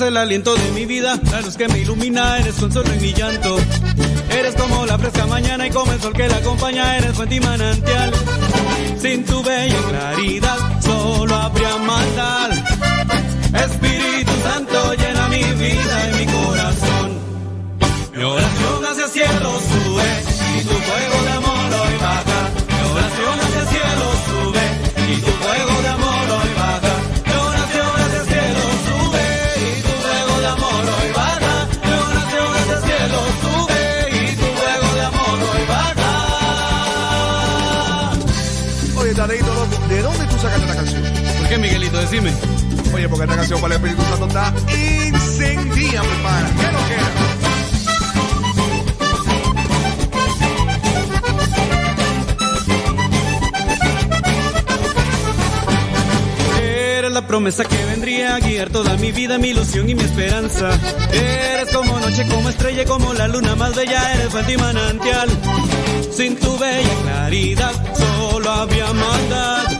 Eres el aliento de mi vida, la luz que me ilumina, eres consuelo en mi llanto. Eres como la fresca mañana y como el sol que la acompaña, eres fuente y manantial. Sin tu bella claridad, solo habría maldad. Espíritu Santo llena mi vida y mi corazón. Mi oración hacia el cielo sube y tu fuego Decime. Oye, porque esta canción para el Espíritu Santo está incendía, mi pana. ¿Qué no queda? Eres la promesa que vendría a guiar toda mi vida, mi ilusión y mi esperanza. Eres como noche, como estrella, como la luna más bella, eres fuente y manantial. Sin tu bella claridad, solo había maldad.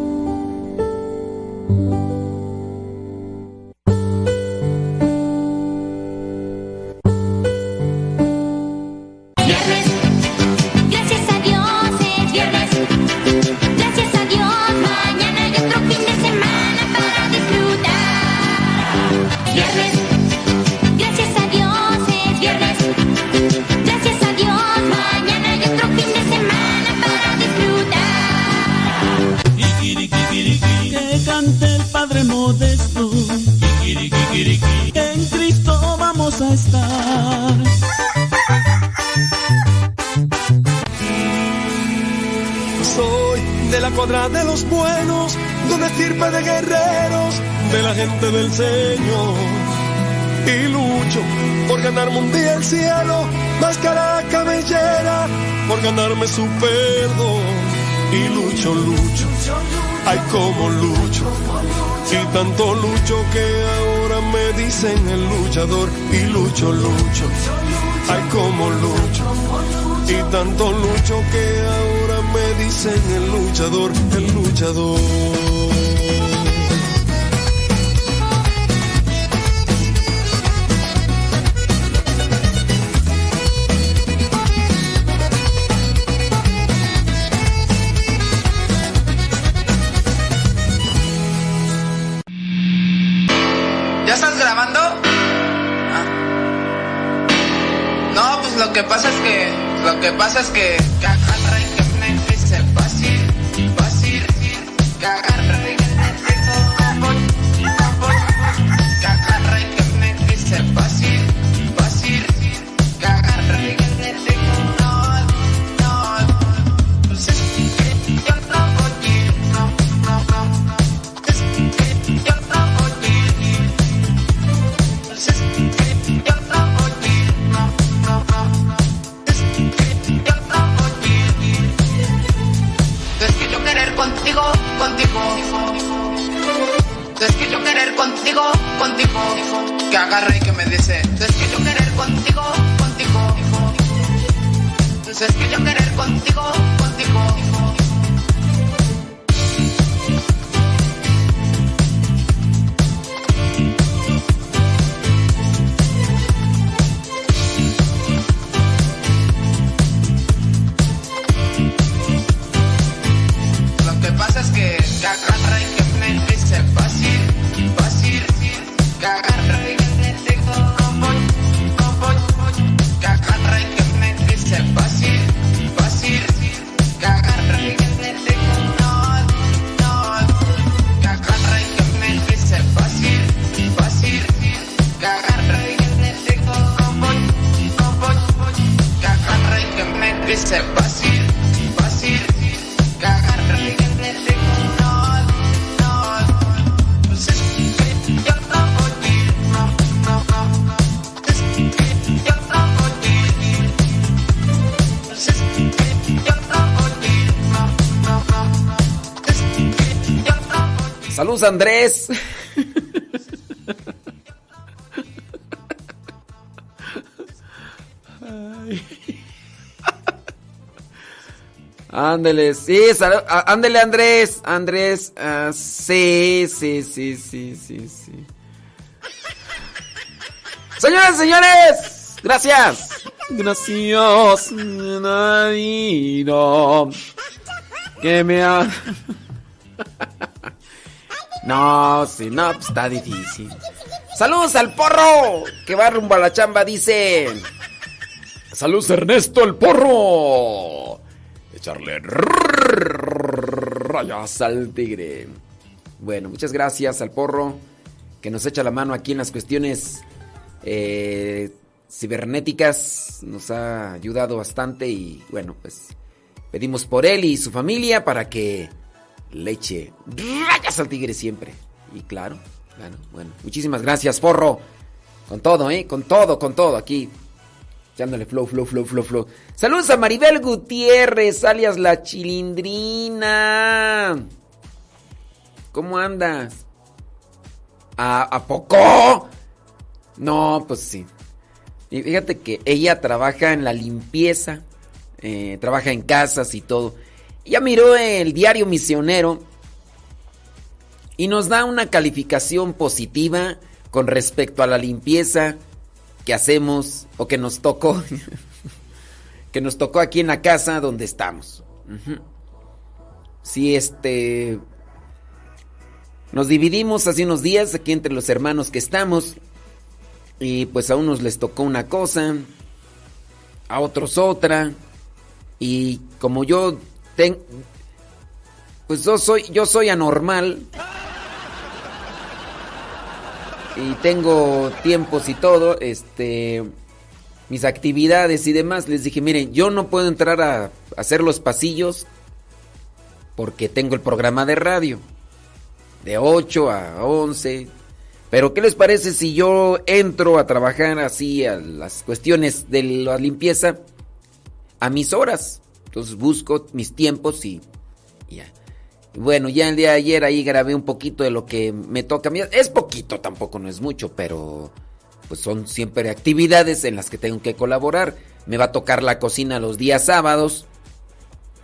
Luchador. Y lucho, lucho, ay como lucho. Y tanto lucho que ahora me dicen el luchador, el luchador. Que pasa es que Andrés. Ándele, sí, ándele Andrés, Andrés, ah, sí, sí, sí, sí, sí, sí. Señores, señores, gracias. Gracias, Nadino, que me ha... No, sí, no, pues está difícil. Saludos al porro, que va rumbo a la chamba, dice. Saludos Ernesto el porro. Echarle rayas al tigre. Bueno, muchas gracias al porro que nos echa la mano aquí en las cuestiones eh, cibernéticas. Nos ha ayudado bastante y bueno, pues pedimos por él y su familia para que le eche rayas al tigre siempre. Y claro, bueno, bueno, muchísimas gracias, porro. Con todo, ¿eh? Con todo, con todo aquí. Echándole flow, flow, flow, flow, flow. Saludos a Maribel Gutiérrez, alias la chilindrina. ¿Cómo andas? ¿A, ¿A poco? No, pues sí. Y fíjate que ella trabaja en la limpieza, eh, trabaja en casas y todo. Ella miró el diario misionero y nos da una calificación positiva con respecto a la limpieza que hacemos o que nos tocó, que nos tocó aquí en la casa donde estamos. Si este, nos dividimos hace unos días aquí entre los hermanos que estamos. Y pues a unos les tocó una cosa, a otros otra. Y como yo Pues yo soy, yo soy anormal. Y tengo tiempos y todo, este... Mis actividades y demás. Les dije, miren, yo no puedo entrar a hacer los pasillos porque tengo el programa de radio. De 8 a 11, pero ¿qué les parece si yo entro a trabajar así a las cuestiones de la limpieza a mis horas? Entonces busco mis tiempos y, ya. Bueno, ya el día de ayer ahí grabé un poquito de lo que me toca. Es poquito, tampoco no es mucho, pero pues son siempre actividades en las que tengo que colaborar. Me va a tocar la cocina los días sábados.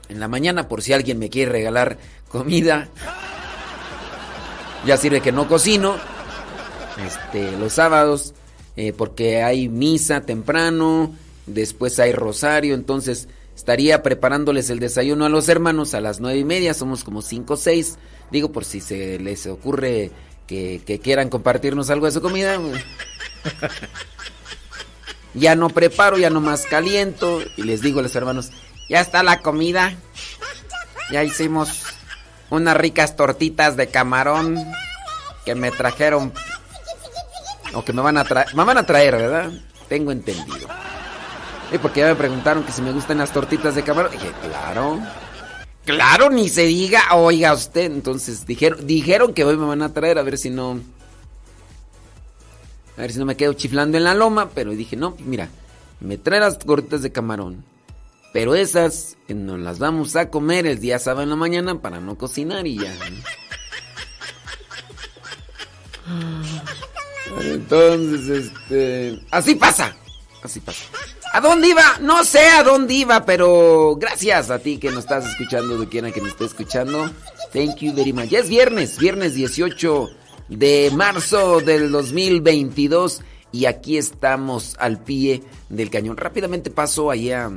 En la mañana por si alguien me quiere regalar comida. Ya sirve que no cocino este, los sábados, eh, porque hay misa temprano, después hay rosario, entonces estaría preparándoles el desayuno a los hermanos a las nueve y media, somos como cinco o seis, digo por si se les ocurre que, quieran compartirnos algo de su comida. ya no preparo, ya no más caliento y les digo a los hermanos, ya está la comida, ya hicimos unas ricas tortitas de camarón que me trajeron o que me van a traer. Me van a traer, ¿verdad? Tengo entendido. Y porque ya me preguntaron que si me gustan las tortitas de camarón. Dije, claro. Claro, ni se diga, oiga usted. Entonces dijeron, dijeron que hoy me van a traer a ver si no. A ver si no me quedo chiflando en la loma. Pero dije, no, mira, me trae las tortitas de camarón. Pero esas nos las vamos a comer el día sábado en la mañana para no cocinar y ya. Entonces, este. Así pasa. Así pasa. ¿A dónde iba? No sé a dónde iba, pero gracias a ti que nos estás escuchando, de quiera que nos esté escuchando. Thank you very much. Ya es viernes, viernes 18 de marzo del 2022. Y aquí estamos al pie del cañón. Rápidamente paso allá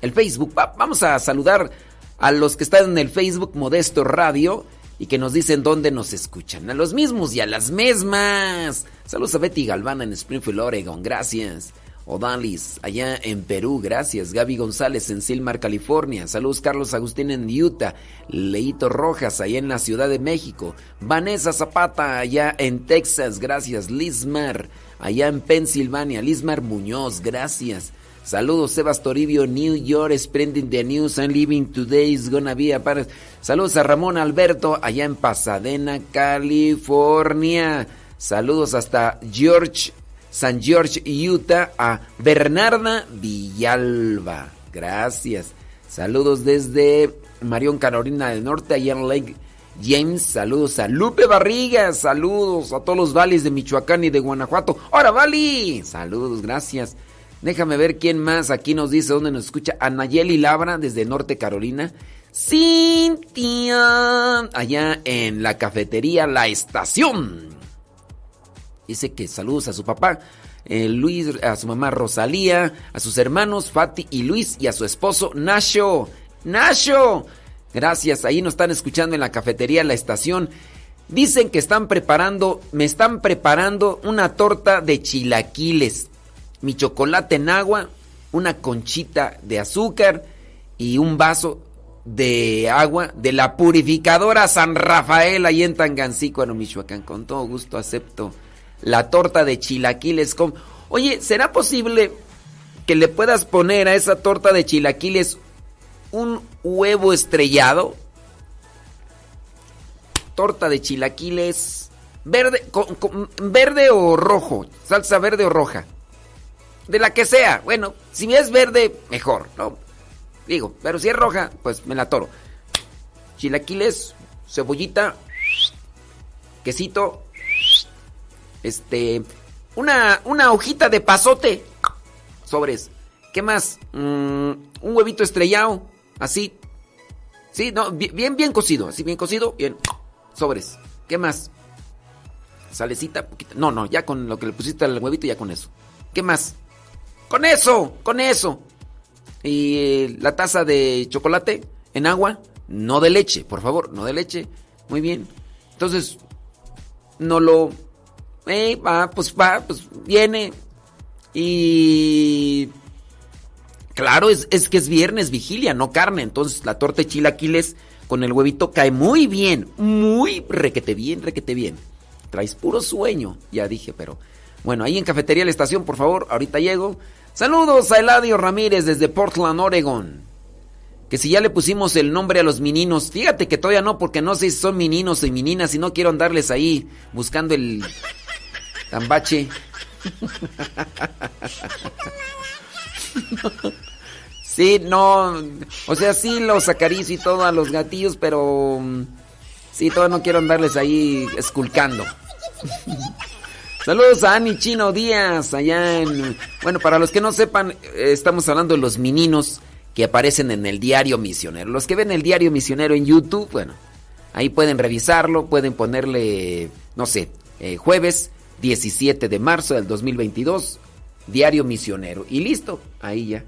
el Facebook. vamos a saludar a los que están en el Facebook Modesto Radio y que nos dicen dónde nos escuchan. A los mismos y a las mismas. Saludos a Betty Galvana en Springfield, Oregon, gracias. Odalis, allá en Perú, gracias. Gaby González en Silmar, California. Saludos Carlos Agustín en Utah. Leito Rojas, allá en la Ciudad de México. Vanessa Zapata, allá en Texas, gracias. Lismar, allá en Pensilvania. Lismar Muñoz, gracias. Saludos, Sebas Toribio, New York, spreading the news and living today is gonna be a part. Saludos a Ramón Alberto, allá en Pasadena, California. Saludos hasta George, San George, Utah, a Bernarda Villalba. Gracias. Saludos desde Marión, Carolina del Norte, allá en Lake James. Saludos a Lupe Barriga. Saludos a todos los valles de Michoacán y de Guanajuato. ¡Hora, Vali! Saludos, gracias. Déjame ver quién más aquí nos dice dónde nos escucha. Anayeli Labra desde Norte Carolina. Cintia, allá en la cafetería La Estación. Dice que saludos a su papá, eh, Luis, a su mamá Rosalía, a sus hermanos Fati y Luis y a su esposo Nacho. Nacho, gracias, ahí nos están escuchando en la cafetería La Estación. Dicen que están preparando, me están preparando una torta de chilaquiles, mi chocolate en agua, una conchita de azúcar y un vaso de agua de la purificadora San Rafael ahí en Tangancícuaro, Michoacán. Con todo gusto acepto la torta de chilaquiles con... Oye, ¿será posible que le puedas poner a esa torta de chilaquiles un huevo estrellado? Torta de chilaquiles verde, verde o rojo, salsa verde o roja. De la que sea. Bueno, si es verde, mejor, ¿no? Digo, pero si es roja, pues me la toro. Chilaquiles, cebollita, quesito, este, una, una hojita de pasote, sobres. ¿Qué más? Mm, un huevito estrellado, así. Sí, no, bien, bien cocido, así bien cocido, bien. Sobres. ¿Qué más? Salecita, poquita. No, no, ya con lo que le pusiste al huevito, ya con eso. ¿Qué más? Con eso, con eso y la taza de chocolate en agua, no de leche, por favor, no de leche. Muy bien. Entonces, no lo... Eh, va, pues va, pues viene. Y... Claro, es, es, que es viernes, vigilia, no carne. Entonces la torta de chilaquiles con el huevito cae muy bien. Muy requete bien, requete bien. Traes puro sueño, ya dije, pero... Bueno, ahí en Cafetería La Estación, por favor, ahorita llego. Saludos a Eladio Ramírez desde Portland, Oregon. Que si ya le pusimos el nombre a los meninos, fíjate que todavía no, porque no sé si son meninos o meninas y no quiero andarles ahí buscando el tambache. Sí, no, o sea, sí los acaricio y todo a los gatillos, pero sí, todavía no quiero andarles ahí esculcando. Saludos a Ani Chino Díaz, allá en... Bueno, para los que no sepan, eh, estamos hablando de los meninos que aparecen en el diario misionero. Los que ven el diario misionero en YouTube, bueno, ahí pueden revisarlo, pueden ponerle, no sé, eh, jueves 17 de marzo del 2022, diario misionero. Y listo, ahí ya.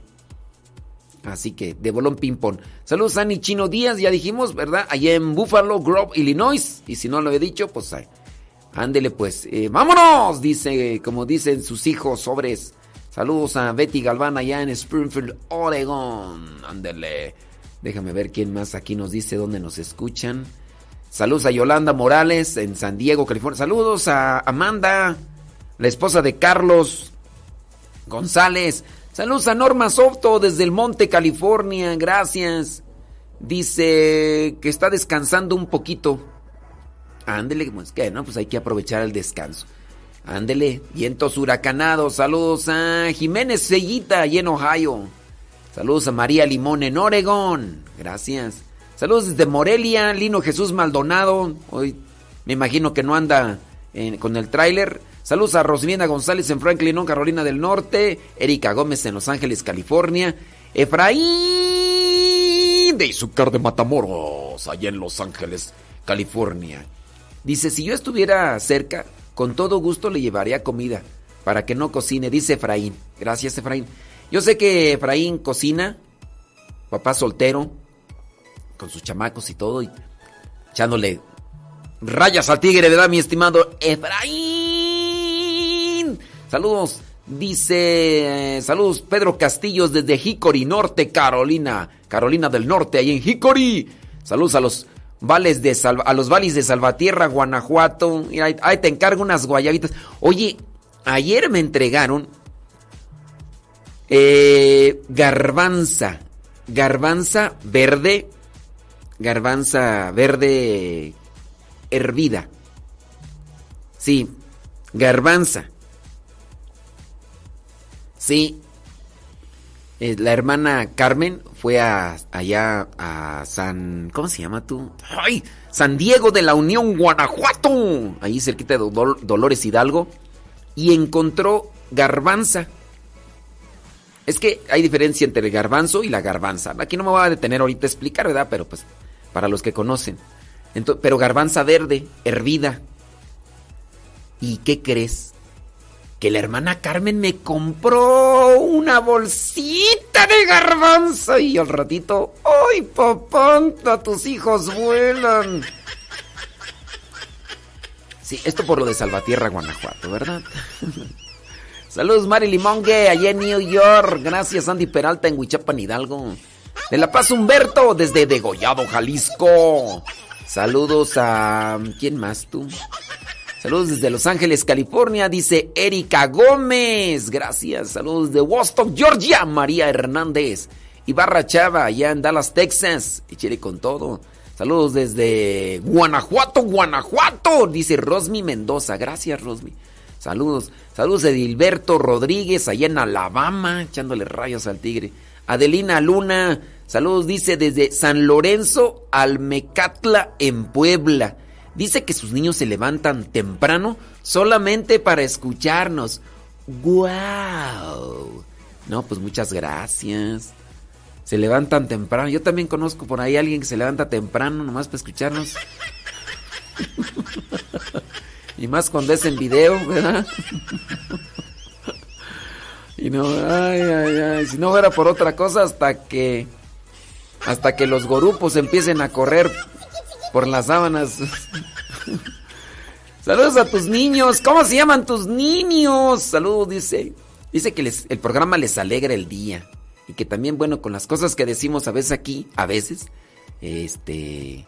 Así que, de bolón ping-pong. Saludos a Chino Díaz, ya dijimos, ¿verdad? Allá en Buffalo Grove, Illinois. Y si no lo he dicho, pues ahí. Ándele pues, eh, vámonos, dice, como dicen sus hijos sobres. Saludos a Betty Galván allá en Springfield, Oregon. Ándele. Déjame ver quién más aquí nos dice dónde nos escuchan. Saludos a Yolanda Morales en San Diego, California. Saludos a Amanda, la esposa de Carlos González. Saludos a Norma Softo desde el Monte, California. Gracias. Dice que está descansando un poquito. Ándele, pues que no, pues hay que aprovechar el descanso. Ándele, vientos huracanados. Saludos a Jiménez Seguita, allí en Ohio. Saludos a María Limón en Oregón. Gracias. Saludos desde Morelia, Lino Jesús Maldonado. Hoy me imagino que no anda con el tráiler. Saludos a Rosalina González en Franklin, Carolina del Norte. Erika Gómez en Los Ángeles, California. Efraín de Izúcar de Matamoros, allá en Los Ángeles, California. Dice, si yo estuviera cerca, con todo gusto le llevaría comida para que no cocine, dice Efraín. Gracias, Efraín. Yo sé que Efraín cocina, papá soltero, con sus chamacos y todo, y echándole rayas al tigre, ¿verdad, mi estimado Efraín? Saludos, dice, saludos Pedro Castillos desde Hickory, Norte Carolina, Carolina del Norte, ahí en Hickory. Saludos a los Vales de a los de Salvatierra, Guanajuato. ahí, te encargo unas guayabitas. Oye, ayer me entregaron eh, garbanza. Garbanza verde. Garbanza verde hervida. Sí, garbanza. Sí, eh, la hermana Carmen fue a, allá a San... ¿Cómo se llama tú? ¡Ay! San Diego de la Unión, Guanajuato. Ahí cerquita de Dolores Hidalgo. Y encontró garbanza. Es que hay diferencia entre el garbanzo y la garbanza. Aquí no me voy a detener ahorita a explicar, ¿verdad? Pero pues para los que conocen. pero garbanza verde, hervida. ¿Y qué crees? Que la hermana Carmen me compró una bolsita de garbanza y al ratito, ¡ay, papanta! Tus hijos vuelan. Sí, esto por lo de Salvatierra, Guanajuato, ¿verdad? Saludos, Mari Limongue, allá en New York. Gracias, Andy Peralta, en Huichapan, Hidalgo. De La Paz, Humberto, desde Degollado, Jalisco. Saludos a... ¿Quién más tú? Saludos desde Los Ángeles, California, dice Erika Gómez. Gracias. Saludos de Wostock, Georgia, María Hernández. Ibarra Chava, allá en Dallas, Texas. Échale con todo. Saludos desde Guanajuato, Guanajuato, dice Rosmi Mendoza. Gracias, Rosmi. Saludos. Saludos de Dilberto Rodríguez, allá en Alabama, echándole rayos al tigre. Adelina Luna, saludos, dice desde San Lorenzo Almecatla, en Puebla. Dice que sus niños se levantan temprano solamente para escucharnos. ¡Guau! No, pues muchas gracias. Se levantan temprano. Yo también conozco por ahí a alguien que se levanta temprano nomás para escucharnos. Y más cuando es en video, ¿verdad? Y no, ay, ay, ay, si no fuera por otra cosa hasta que hasta que los gorupos empiecen a correr por las sábanas. Saludos a tus niños. ¿Cómo se llaman tus niños? Saludos, dice. Dice que el programa les alegra el día. Y que también, bueno, con las cosas que decimos a veces aquí, a veces, este,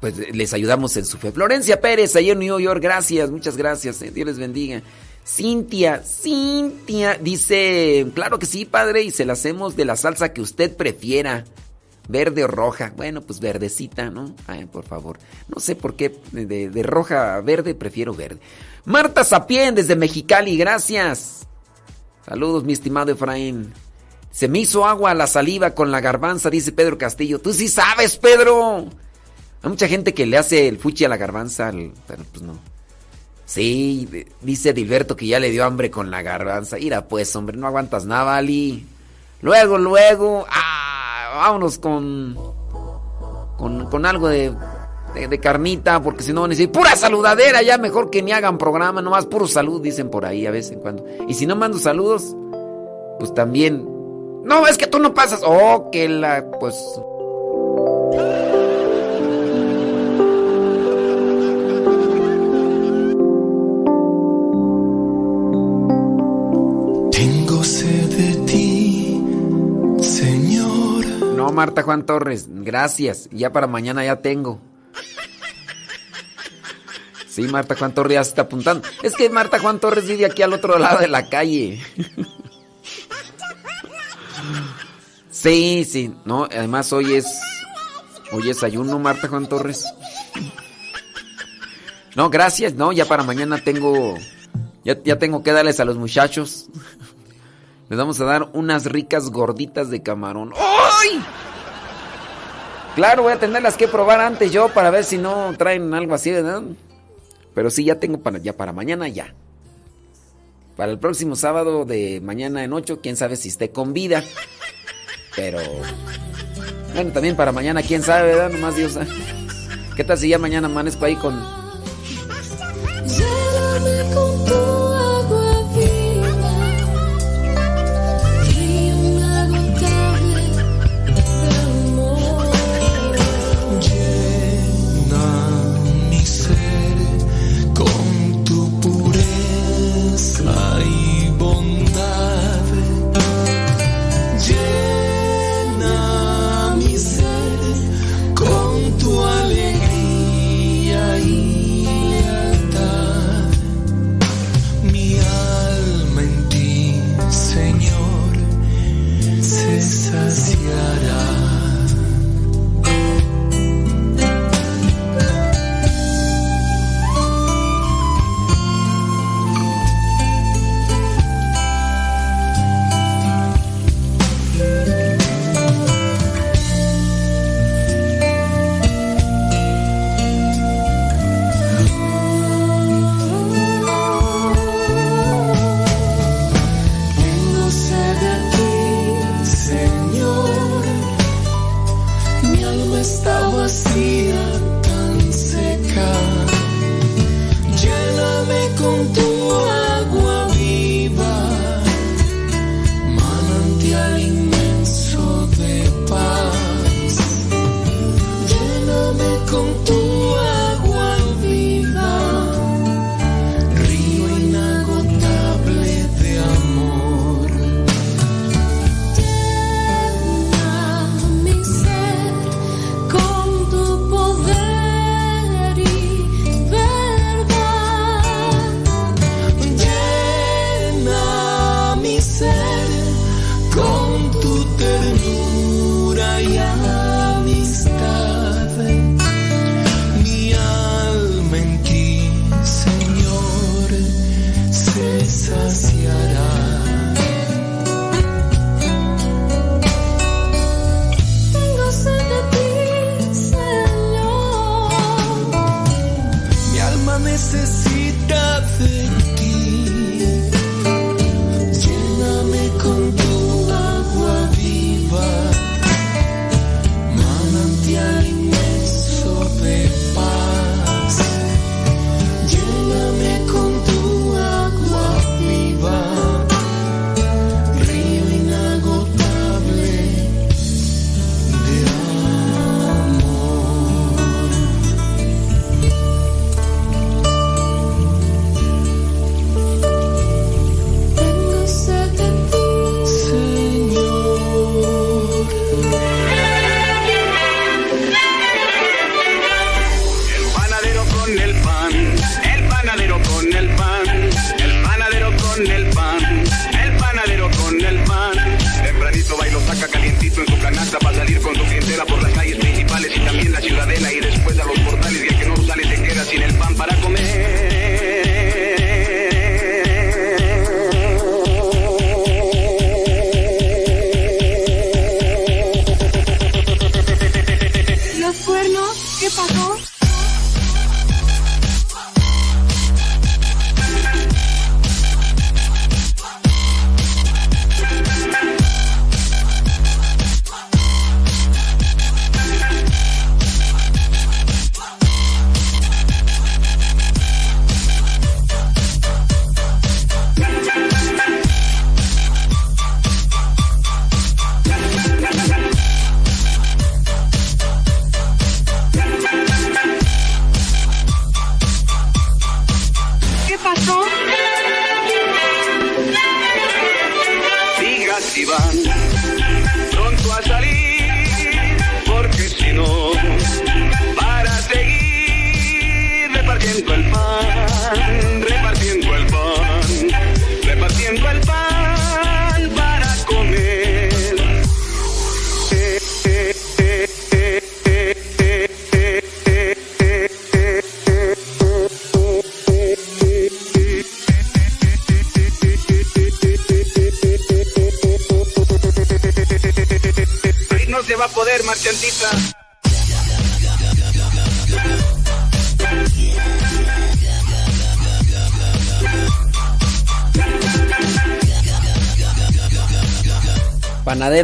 pues les ayudamos en su fe. Florencia Pérez, ahí en New York, gracias, muchas gracias, eh, Dios les bendiga. Cintia, Cintia, dice, claro que sí, padre, y se la hacemos de la salsa que usted prefiera, verde o roja. Bueno, pues verdecita, ¿no? Ay, por favor. No sé por qué, de, roja a verde, prefiero verde. Marta Sapien, desde Mexicali, gracias. Saludos, mi estimado Efraín. Se me hizo agua la saliva con la garbanza, dice Pedro Castillo. Tú sí sabes, Pedro. Hay mucha gente que le hace el fuchi a la garbanza, pero pues no. Sí, dice Dilberto que ya le dio hambre con la garbanza. Mira pues, hombre, no aguantas nada, Vali. Luego, luego, ah, vámonos con, con, algo de, de, carnita, porque si no van a decir, pura saludadera, ya mejor que ni hagan programa, nomás puro salud, dicen por ahí a vez en cuando. Y si no mando saludos, pues también. No, es que tú no pasas. Oh, que la, pues... Marta Juan Torres. Gracias. Ya para mañana ya tengo. Sí, Marta Juan Torres ya está apuntando. Es que Marta Juan Torres vive aquí al otro lado de la calle. Sí, sí. No, además hoy es. Hoy es ayuno, Marta Juan Torres. No, gracias. No, ya para mañana tengo. Ya, ya tengo que darles a los muchachos. Les vamos a dar unas ricas gorditas de camarón. ¡Ay! Claro, voy a tenerlas que probar antes yo para ver si no traen algo así, ¿verdad? Pero sí, ya tengo para, ya para mañana, ya. Para el próximo sábado de mañana en 8, quién sabe si esté con vida. Pero. Bueno, también para mañana, quién sabe, ¿verdad? Nomás Dios. ¿eh? ¿Qué tal si ya mañana amanezco ahí con.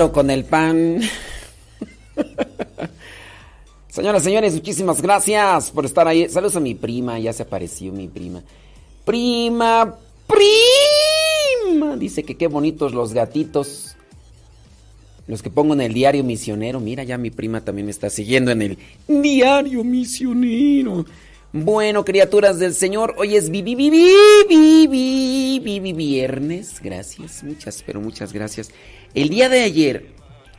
Con el pan. Señoras, señores, muchísimas gracias por estar ahí. Saludos a mi prima, ya se apareció mi prima. Prima, prima. Dice que qué bonitos los gatitos. Los que pongo en el diario misionero. Mira, ya mi prima también me está siguiendo en el diario misionero. Bueno, criaturas del Señor, hoy es vi, vi, vi, vi, vi, vi, vi, vi- viernes. Gracias, muchas, pero muchas gracias. El día de ayer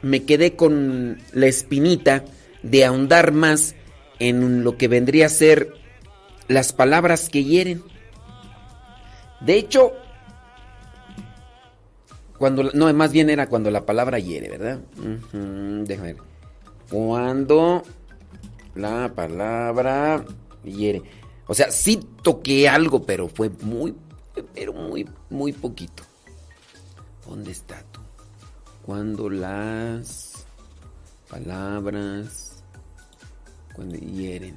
me quedé con la espinita de ahondar más en lo que vendría a ser las palabras que hieren. De hecho, cuando, no, más bien era cuando la palabra hiere, ¿verdad? Ujú, déjame ver. Cuando la palabra hiere. O sea, sí toqué algo, pero fue muy, pero muy, muy poquito. ¿Dónde está? Cuando las palabras cuando hieren.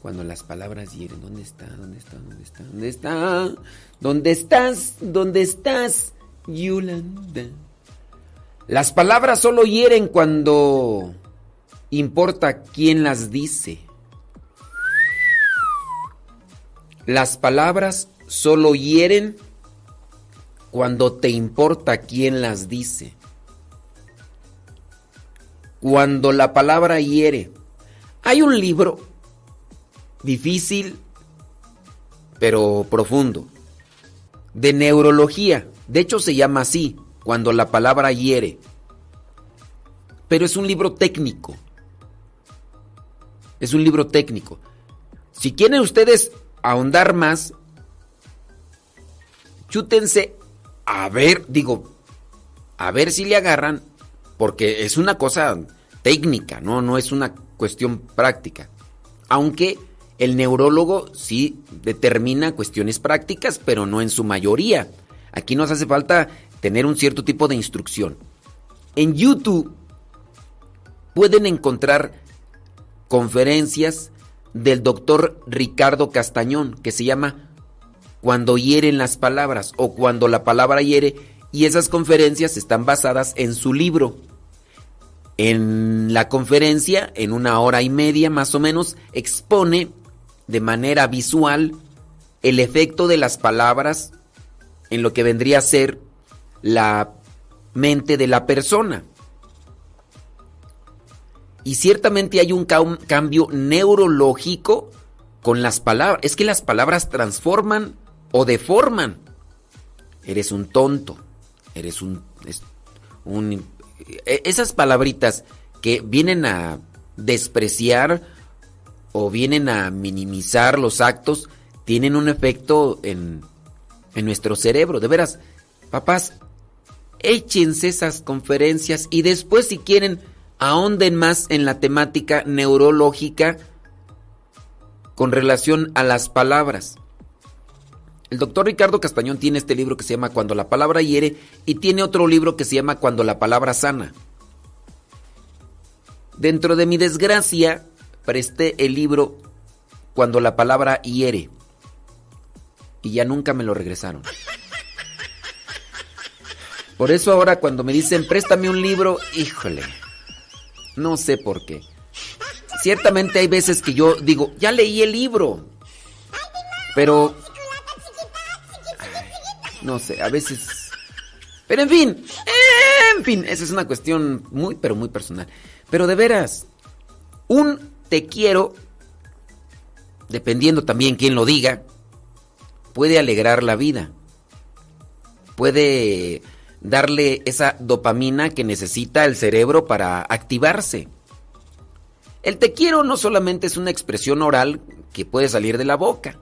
Cuando las palabras hieren, ¿dónde está? ¿Dónde está? ¿Dónde está? ¿Dónde está? ¿Dónde estás? ¿Dónde estás? Yolanda. Las palabras solo hieren cuando importa quién las dice. Las palabras solo hieren cuando te importa quién las dice. Cuando la palabra hiere. Hay un libro difícil, pero profundo, de neurología. De hecho se llama así, cuando la palabra hiere. Pero es un libro técnico. Es un libro técnico. Si quieren ustedes ahondar más, chútense a ver, digo, a ver si le agarran, porque es una cosa técnica, no, no es una cuestión práctica. Aunque el neurólogo sí determina cuestiones prácticas, pero no en su mayoría. Aquí nos hace falta tener un cierto tipo de instrucción. En YouTube pueden encontrar conferencias del doctor Ricardo Castañón, que se llama Cuando hieren las palabras o Cuando la palabra hiere, y esas conferencias están basadas en su libro. En la conferencia, en una hora y media más o menos, expone de manera visual el efecto de las palabras en lo que vendría a ser la mente de la persona. Y ciertamente hay un cambio neurológico con las palabras. Es que las palabras transforman o deforman. Eres un tonto. Eres un, un e, esas palabritas que vienen a despreciar o vienen a minimizar los actos tienen un efecto en, en nuestro cerebro. De veras, papás, échense esas conferencias y después si quieren ahonden más en la temática neurológica con relación a las palabras. El doctor Ricardo Castañón tiene este libro que se llama Cuando la palabra hiere y tiene otro libro que se llama Cuando la palabra sana. Dentro de mi desgracia, presté el libro Cuando la palabra hiere y ya nunca me lo regresaron. Por eso ahora cuando me dicen préstame un libro, híjole, no sé por qué. Ciertamente hay veces que yo digo, ya leí el libro, pero no sé, a veces... Pero en fin, en fin, esa es una cuestión muy, pero muy personal. Pero de veras, un te quiero, dependiendo también quién lo diga, puede alegrar la vida. Puede darle esa dopamina que necesita el cerebro para activarse. El te quiero no solamente es una expresión oral que puede salir de la boca.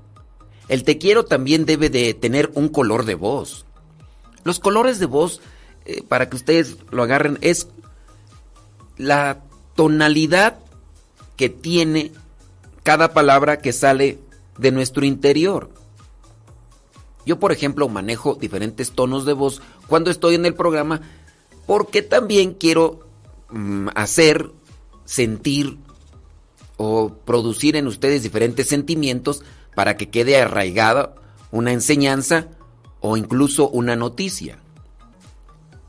El te quiero también debe de tener un color de voz. Los colores de voz, eh, para que ustedes lo agarren, es la tonalidad que tiene cada palabra que sale de nuestro interior. Yo, por ejemplo, manejo diferentes tonos de voz cuando estoy en el programa porque también quiero mm, hacer, sentir o producir en ustedes diferentes sentimientos para que quede arraigada una enseñanza o incluso una noticia.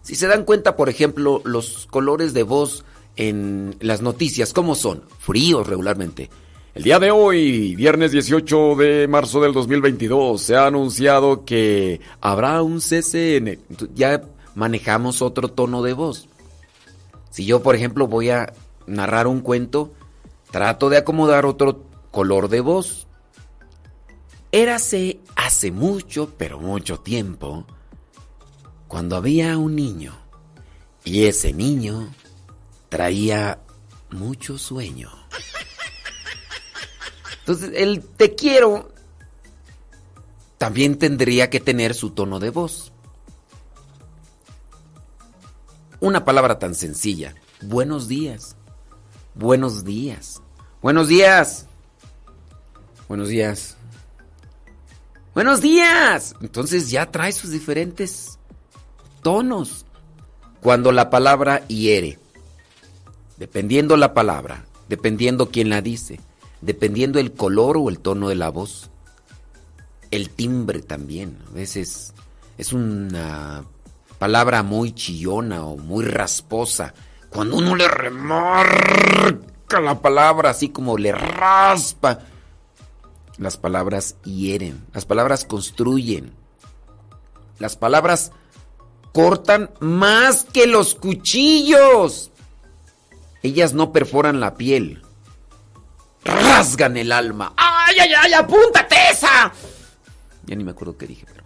Si se dan cuenta, por ejemplo, los colores de voz en las noticias, ¿cómo son? Fríos regularmente. El día de hoy, viernes 18 de marzo del 2022, se ha anunciado que habrá un CCN. Ya manejamos otro tono de voz. Si yo, por ejemplo, voy a narrar un cuento, trato de acomodar otro color de voz. Érase hace mucho, pero mucho tiempo, cuando había un niño y ese niño traía mucho sueño. Entonces, el te quiero también tendría que tener su tono de voz. Una palabra tan sencilla. Buenos días. Buenos días. Buenos días. Buenos días. Buenos días. Entonces ya trae sus diferentes tonos. Cuando la palabra hiere, dependiendo la palabra, dependiendo quién la dice, dependiendo el color o el tono de la voz, el timbre también. A veces es una palabra muy chillona o muy rasposa. Cuando uno le remarca la palabra así como le raspa las palabras hieren, las palabras construyen, las palabras cortan más que los cuchillos. Ellas no perforan la piel, rasgan el alma. ¡Ay, ay, ay! ¡Apúntate esa! Ya ni me acuerdo qué dije, pero.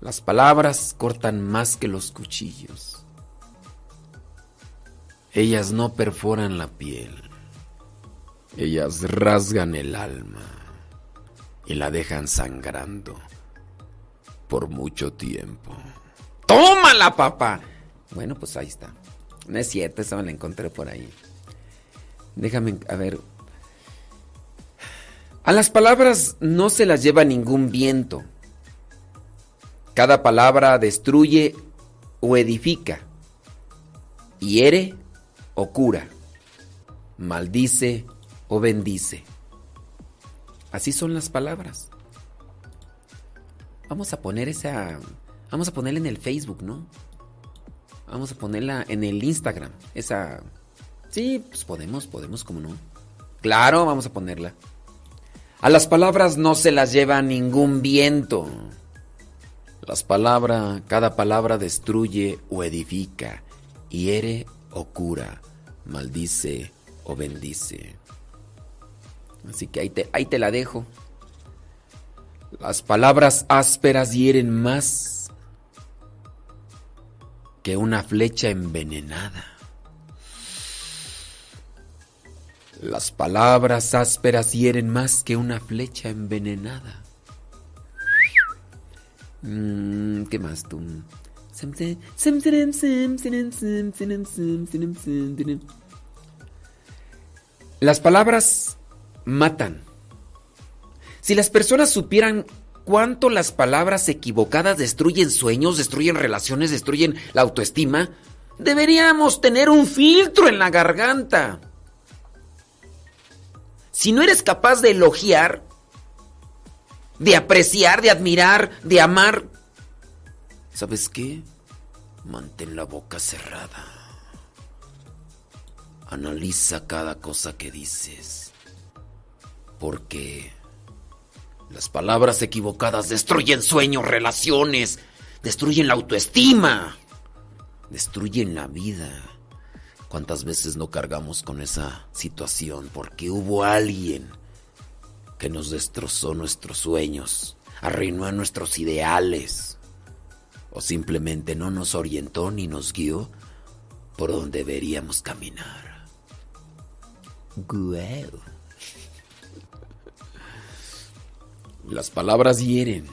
Las palabras cortan más que los cuchillos. Ellas no perforan la piel. Ellas rasgan el alma y la dejan sangrando. por mucho tiempo. ¡Tómala, papá! Bueno, pues ahí está. No es cierto, esa me la encontré por ahí. Déjame, a ver. A las palabras no se las lleva ningún viento. Cada palabra destruye o edifica, hiere o cura, maldice o bendice. Así son las palabras. Vamos a poner esa. Vamos a ponerla en el Facebook, ¿no? Vamos a ponerla en el Instagram. Esa. Sí, pues podemos, podemos, como no. Claro, vamos a ponerla. A las palabras no se las lleva ningún viento. Las palabras, cada palabra destruye o edifica, hiere o cura, maldice o bendice. Así que ahí te, ahí te la dejo. Las palabras ásperas hieren más que una flecha envenenada. Las palabras ásperas hieren más que una flecha envenenada. Mm, ¿Qué más tú? Las palabras matan. Si las personas supieran cuánto las palabras equivocadas destruyen sueños, destruyen relaciones, destruyen la autoestima, deberíamos tener un filtro en la garganta. Si no eres capaz de elogiar, de apreciar, de admirar, de amar, ¿sabes qué? Mantén la boca cerrada. Analiza cada cosa que dices. Porque las palabras equivocadas destruyen sueños, relaciones, destruyen la autoestima, destruyen la vida. ¿Cuántas veces no cargamos con esa situación porque hubo alguien que nos destrozó nuestros sueños, arruinó nuestros ideales o simplemente no nos orientó ni nos guió por donde deberíamos caminar? Guau. Las palabras hieren.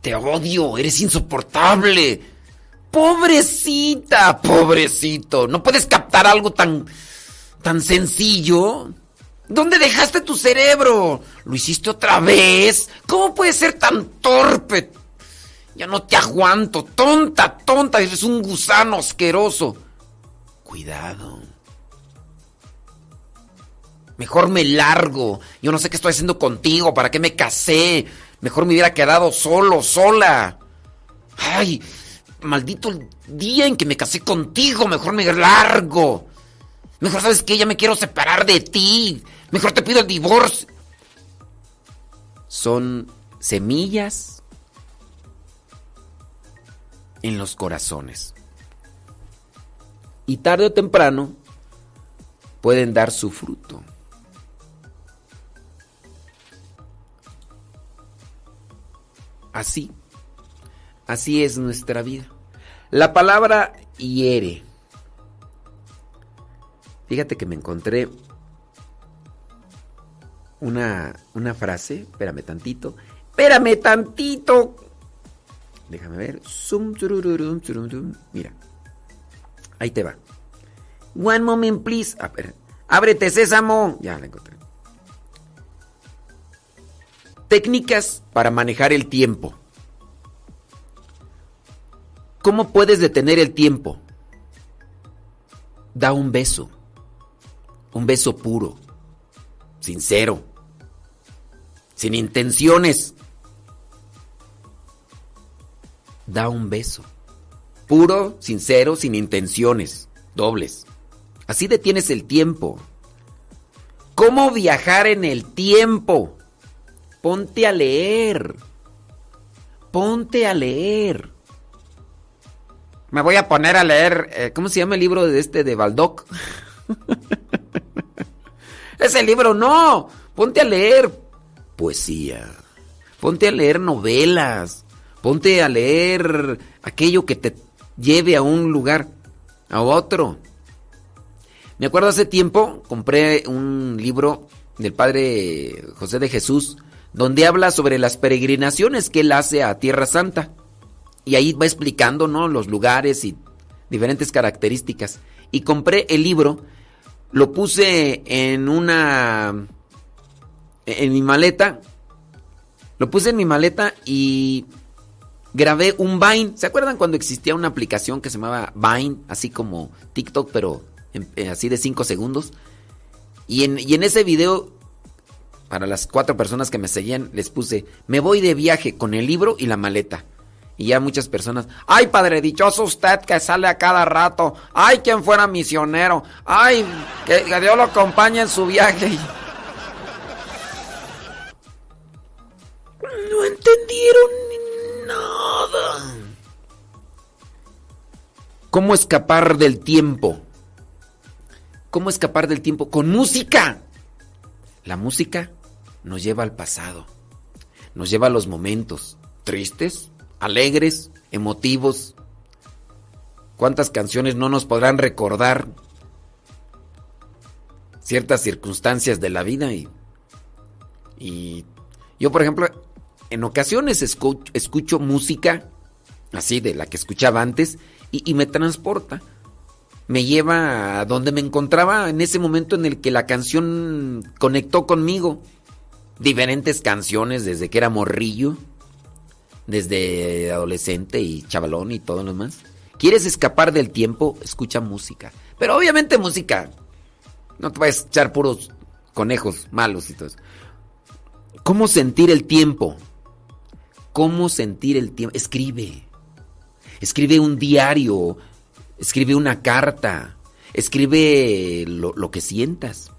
Te odio, eres insoportable. Pobrecita, pobrecito. ¿No puedes captar algo tan tan sencillo? ¿Dónde dejaste tu cerebro? ¿Lo hiciste otra vez? ¿Cómo puedes ser tan torpe? Ya no te aguanto. Tonta, tonta. Eres un gusano asqueroso. Cuidado. Mejor me largo. Yo no sé qué estoy haciendo contigo. ¿Para qué me casé? Mejor me hubiera quedado solo, sola. Ay, maldito el día en que me casé contigo. Mejor me largo. Mejor sabes que ya me quiero separar de ti. Mejor te pido el divorcio. Son semillas en los corazones. Y tarde o temprano pueden dar su fruto. Así, así es nuestra vida. La palabra hiere. Fíjate que me encontré una, una frase, espérame tantito, espérame tantito. Déjame ver. Mira, ahí te va. One moment, please. A ver, ábrete, sésamo. Ya la encontré. Técnicas para manejar el tiempo. ¿Cómo puedes detener el tiempo? Da un beso. Un beso puro. Sincero. Sin intenciones. Da un beso. Puro, sincero, sin intenciones. Dobles. Así detienes el tiempo. ¿Cómo viajar en el tiempo? Ponte a leer. Ponte a leer. Me voy a poner a leer. eh, ¿Cómo se llama el libro de este de Baldock? Ese libro no. Ponte a leer poesía. Ponte a leer novelas. Ponte a leer aquello que te lleve a un lugar, a otro. Me acuerdo hace tiempo, compré un libro del padre José de Jesús, donde habla sobre las peregrinaciones que él hace a Tierra Santa. Y ahí va explicando, ¿no? Los lugares y diferentes características. Y compré el libro, lo puse en una... en mi maleta. Lo puse en mi maleta y grabé un Vine. ¿Se acuerdan cuando existía una aplicación que se llamaba Vine? Así como TikTok, pero en- eh, así de 5 segundos. Y en, y en ese video, para las cuatro personas que me seguían, les puse, me voy de viaje con el libro y la maleta. Y ya muchas personas, ay padre, dichoso usted que sale a cada rato, ay quien fuera misionero, ay que, que Dios lo acompañe en su viaje. No entendieron nada. ¿Cómo escapar del tiempo? ¿Cómo escapar del tiempo? Con música. La música nos lleva al pasado, nos lleva a los momentos tristes, alegres, emotivos. ¿Cuántas canciones no nos podrán recordar ciertas circunstancias de la vida? Y, y yo, por ejemplo, en ocasiones escucho, escucho música así de la que escuchaba antes y, y me transporta me lleva a donde me encontraba en ese momento en el que la canción conectó conmigo. Diferentes canciones desde que era morrillo, desde adolescente y chavalón y todo lo demás. ¿Quieres escapar del tiempo? Escucha música. Pero obviamente música. No te vas a echar puros conejos malos y todo eso. ¿Cómo sentir el tiempo? ¿Cómo sentir el tiempo? Escribe. Escribe un diario. Escribe una carta. Escribe lo que sientas.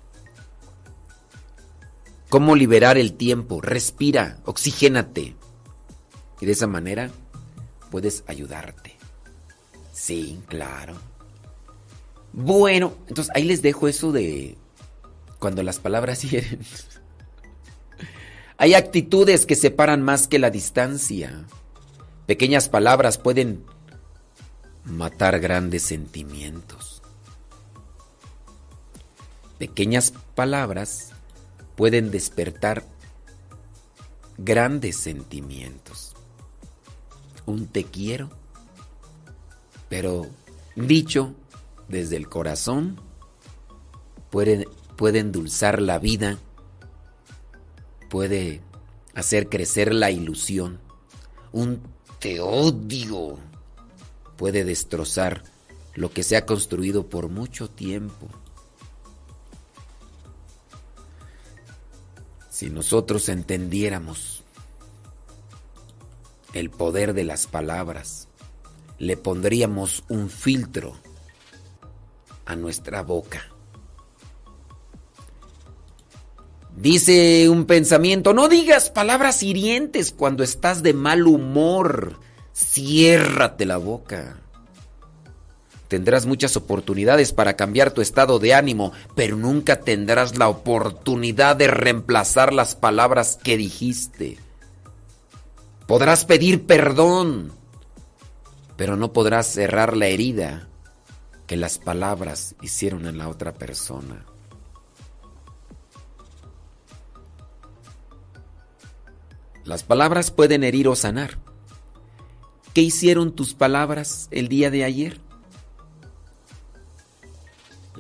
¿Cómo liberar el tiempo? Respira, oxigénate. Y de esa manera puedes ayudarte. Sí, claro. Bueno, entonces ahí les dejo eso de cuando las palabras hieren. Hay actitudes que separan más que la distancia. Pequeñas palabras pueden matar grandes sentimientos. Pequeñas palabras pueden despertar grandes sentimientos. Un te quiero, pero dicho desde el corazón, puede, endulzar la vida, puede hacer crecer la ilusión. Un te odio puede destrozar lo que se ha construido por mucho tiempo. Si nosotros entendiéramos el poder de las palabras, le pondríamos un filtro a nuestra boca. Dice un pensamiento, no digas palabras hirientes cuando estás de mal humor. Ciérrate la boca. Tendrás muchas oportunidades para cambiar tu estado de ánimo, pero nunca tendrás la oportunidad de reemplazar las palabras que dijiste. Podrás pedir perdón, pero no podrás cerrar la herida que las palabras hicieron en la otra persona. Las palabras pueden herir o sanar. ¿Qué hicieron tus palabras el día de ayer?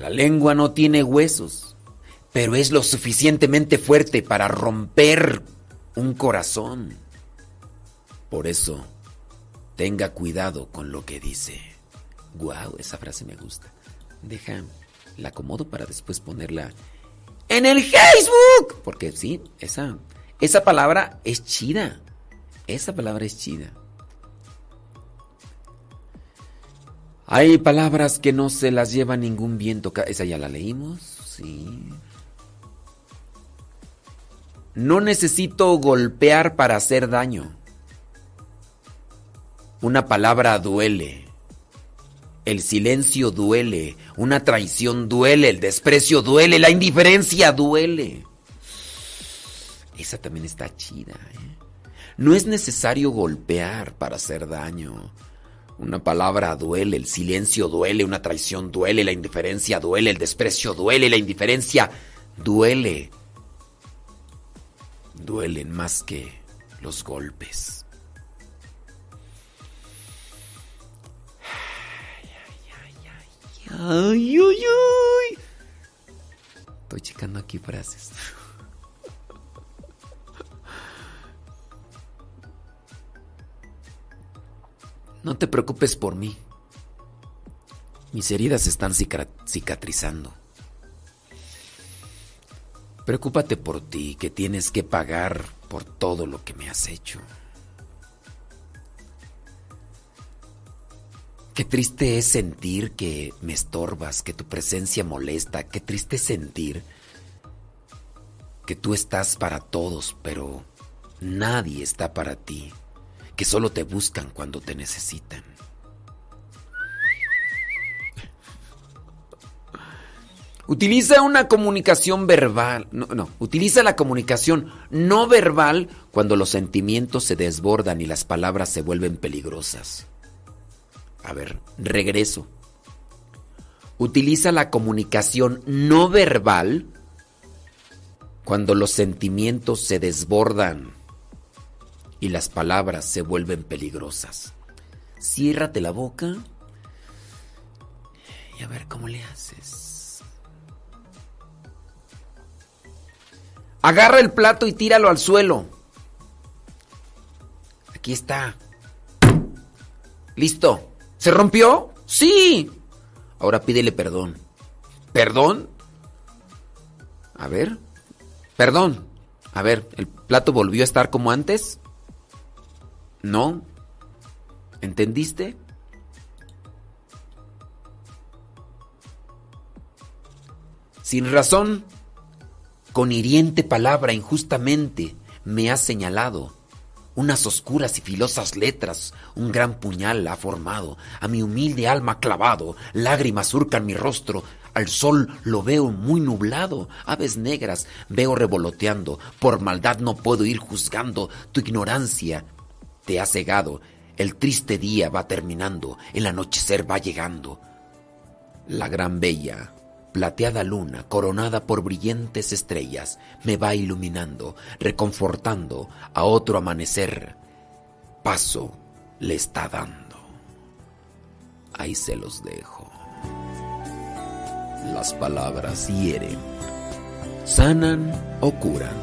La lengua no tiene huesos, pero es lo suficientemente fuerte para romper un corazón. Por eso, tenga cuidado con lo que dice. Wow, esa frase me gusta. Deja, la acomodo para después ponerla en el Facebook. Porque sí, esa, esa palabra es chida. Esa palabra es chida. Hay palabras que no se las lleva ningún viento. Esa ya la leímos, sí. No necesito golpear para hacer daño. Una palabra duele. El silencio duele. Una traición duele. El desprecio duele. La indiferencia duele. Esa también está chida. ¿eh? No es necesario golpear para hacer daño. Una palabra duele, el silencio duele, una traición duele, la indiferencia duele, el desprecio duele, la indiferencia duele. duelen más que los golpes. Ay, ay, ay. Estoy checando aquí frases. No te preocupes por mí. Mis heridas están cica- cicatrizando. Preocúpate por ti, que tienes que pagar por todo lo que me has hecho. Qué triste es sentir que me estorbas, que tu presencia molesta, qué triste es sentir que tú estás para todos, pero nadie está para ti, que solo te buscan cuando te necesitan. Utiliza una comunicación verbal, no, no, utiliza la comunicación no verbal cuando los sentimientos se desbordan y las palabras se vuelven peligrosas. A ver, regreso. Utiliza la comunicación no verbal cuando los sentimientos se desbordan y las palabras se vuelven peligrosas. Ciérrate la boca y a ver cómo le haces. Agarra el plato y tíralo al suelo. Aquí está. Listo. ¿Se rompió? Sí. Ahora pídele perdón. ¿Perdón? A ver. Perdón. A ver, ¿el plato volvió a estar como antes? No. ¿Entendiste? Sin razón, con hiriente palabra injustamente me has señalado. Unas oscuras y filosas letras, un gran puñal ha formado, a mi humilde alma clavado, lágrimas surcan mi rostro, al sol lo veo muy nublado, aves negras veo revoloteando, por maldad no puedo ir juzgando, tu ignorancia ha cegado, el triste día va terminando, el anochecer va llegando. La gran bella, plateada luna, coronada por brillantes estrellas, me va iluminando, reconfortando a otro amanecer. Paso le está dando. Ahí se los dejo. Las palabras hieren, sanan o curan.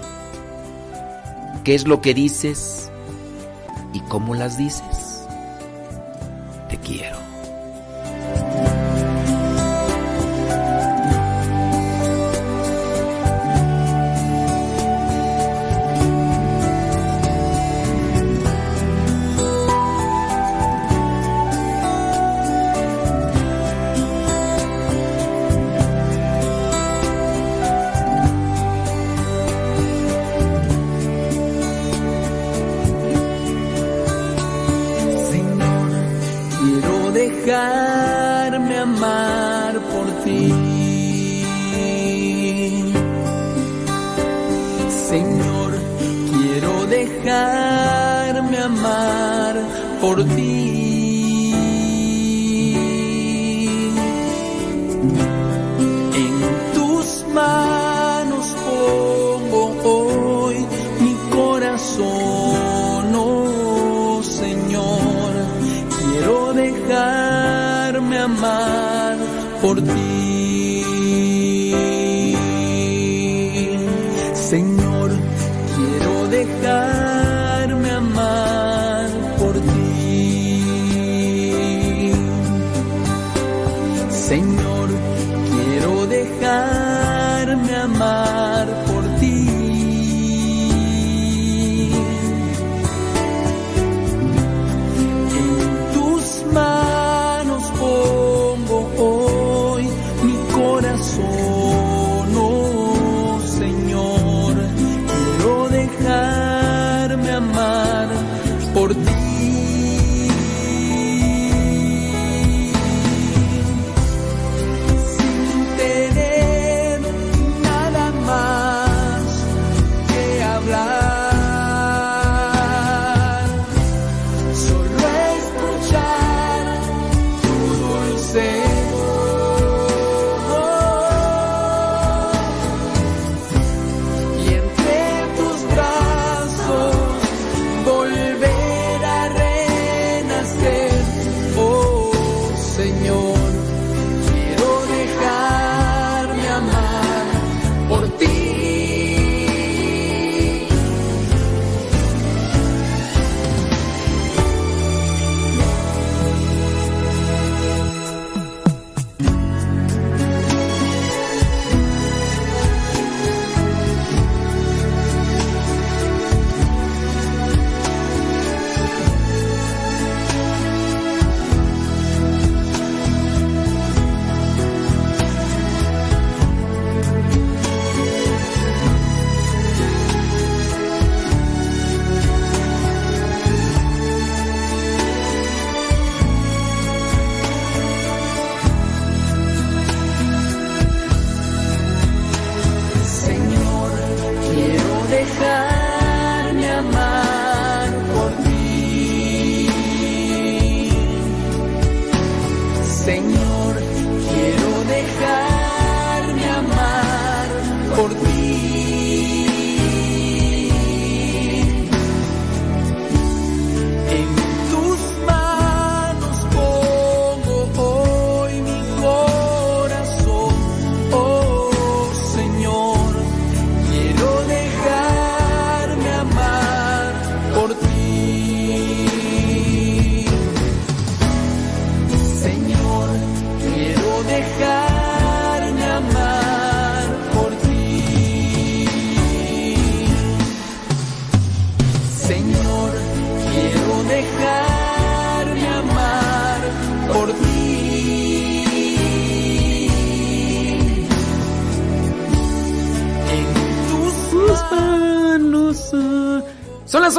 ¿Qué es lo que dices y cómo las dices? Te quiero.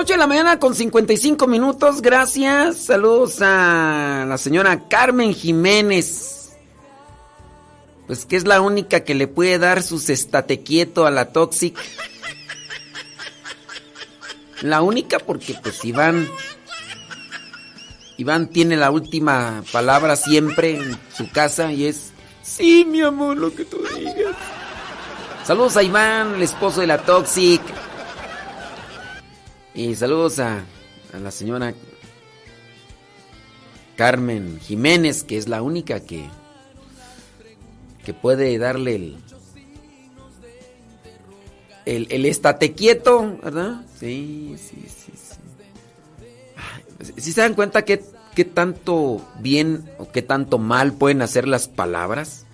8 de la mañana con 55 minutos. Gracias. Saludos a la señora Carmen Jiménez. Pues que es la única que le puede dar su estate quieto a la Toxic. La única porque pues Iván... Iván tiene la última palabra siempre en su casa y es... Sí, mi amor, lo que tú digas. Saludos a Iván, el esposo de la Toxic. Y saludos a, la señora Carmen Jiménez, que es la única que, que puede darle el, el, el estate quieto, ¿verdad? Sí, sí, sí, sí. ¿Sí se dan cuenta que, qué tanto bien o qué tanto mal pueden hacer las palabras?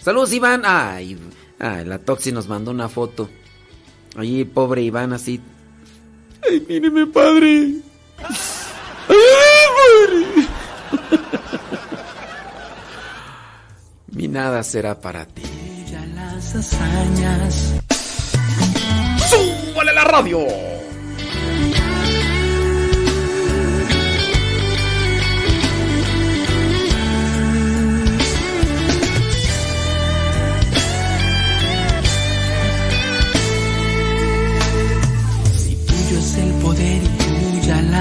Saludos, Iván. Ay, ay, la Toxi nos mandó una foto. Allí, pobre Iván, así. Ay, míreme, padre. Ay, padre. Mi nada será para ti. Las hazañas. ¡Súbale la radio!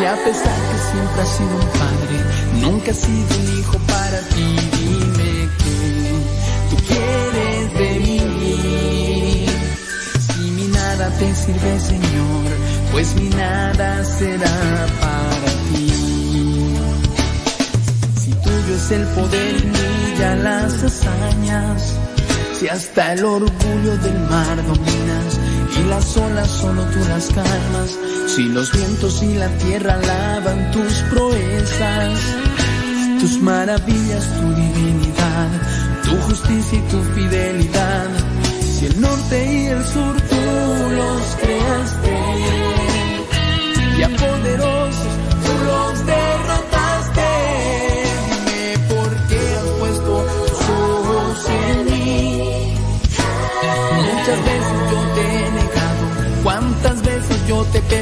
Si a pesar que siempre has sido un padre, nunca has sido un hijo para ti. Dime que tú quieres de mí. Si mi nada te sirve, Señor, pues mi nada será para ti. Si tuyo es el poder y brilla las hazañas, si hasta el orgullo del mar dominas y las olas solo tú las calmas, si los vientos y la tierra lavan tus proezas, tus maravillas, tu divinidad, tu justicia y tu fidelidad, si el norte y el sur tú los creaste y a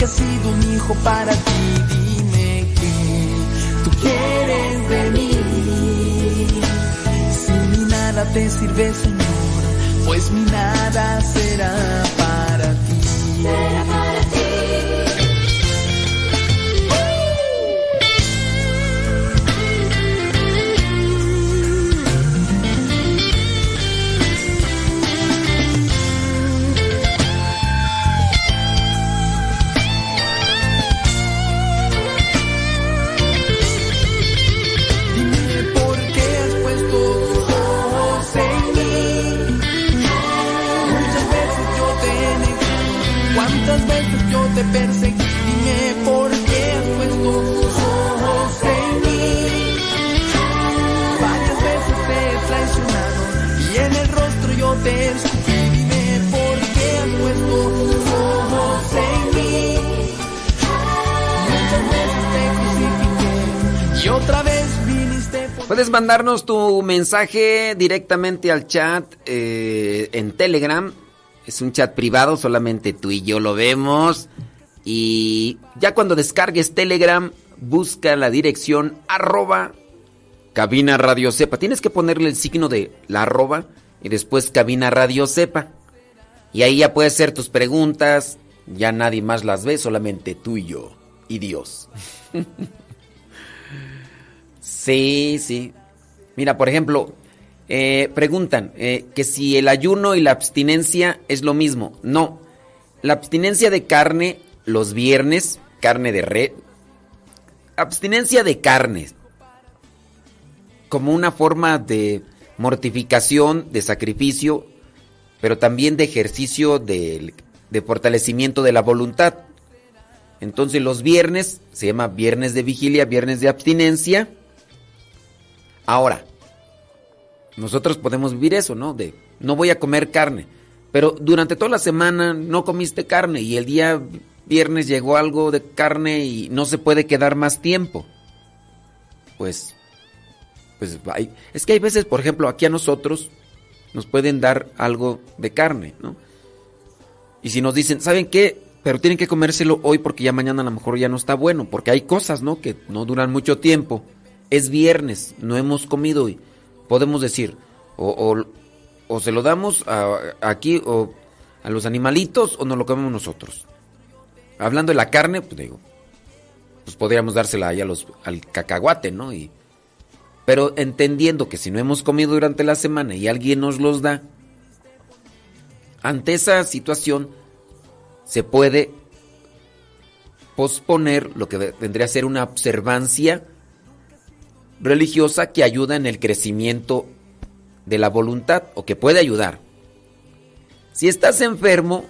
nunca has sido un hijo para ti. Dime que tú quieres de mí. Si mi nada te sirve, Señor, pues mi nada será para ti. Puedes mandarnos tu mensaje directamente al chat eh, en Telegram. Es un chat privado, solamente tú y yo lo vemos. Y ya cuando descargues Telegram, busca la dirección arroba cabina radio sepa. Tienes que ponerle el signo de la arroba y después cabina radio sepa. Y ahí ya puedes hacer tus preguntas. Ya nadie más las ve, solamente tú y yo. Y Dios. Sí, sí. Mira, por ejemplo, eh, preguntan eh, que si el ayuno y la abstinencia es lo mismo. No. La abstinencia de carne los viernes, carne de red. Abstinencia de carne. Como una forma de mortificación, de sacrificio, pero también de ejercicio de, de fortalecimiento de la voluntad. Entonces los viernes se llama viernes de vigilia, viernes de abstinencia. Ahora, nosotros podemos vivir eso, ¿no? De no voy a comer carne, pero durante toda la semana no comiste carne y el día viernes llegó algo de carne y no se puede quedar más tiempo. Pues, pues hay, es que hay veces, por ejemplo, aquí a nosotros nos pueden dar algo de carne, ¿no? Y si nos dicen, ¿saben qué? Pero tienen que comérselo hoy porque ya mañana a lo mejor ya no está bueno, porque hay cosas, ¿no? Que no duran mucho tiempo. Es viernes, no hemos comido y podemos decir, o, o, se lo damos a, aquí o a los animalitos o nos lo comemos nosotros. Hablando de la carne, pues digo, pues podríamos dársela ahí a los, al cacahuate, ¿no? Y, pero entendiendo que si no hemos comido durante la semana y alguien nos los da, ante esa situación se puede posponer lo que vendría a ser una observancia religiosa que ayuda en el crecimiento de la voluntad o que puede ayudar. Si estás enfermo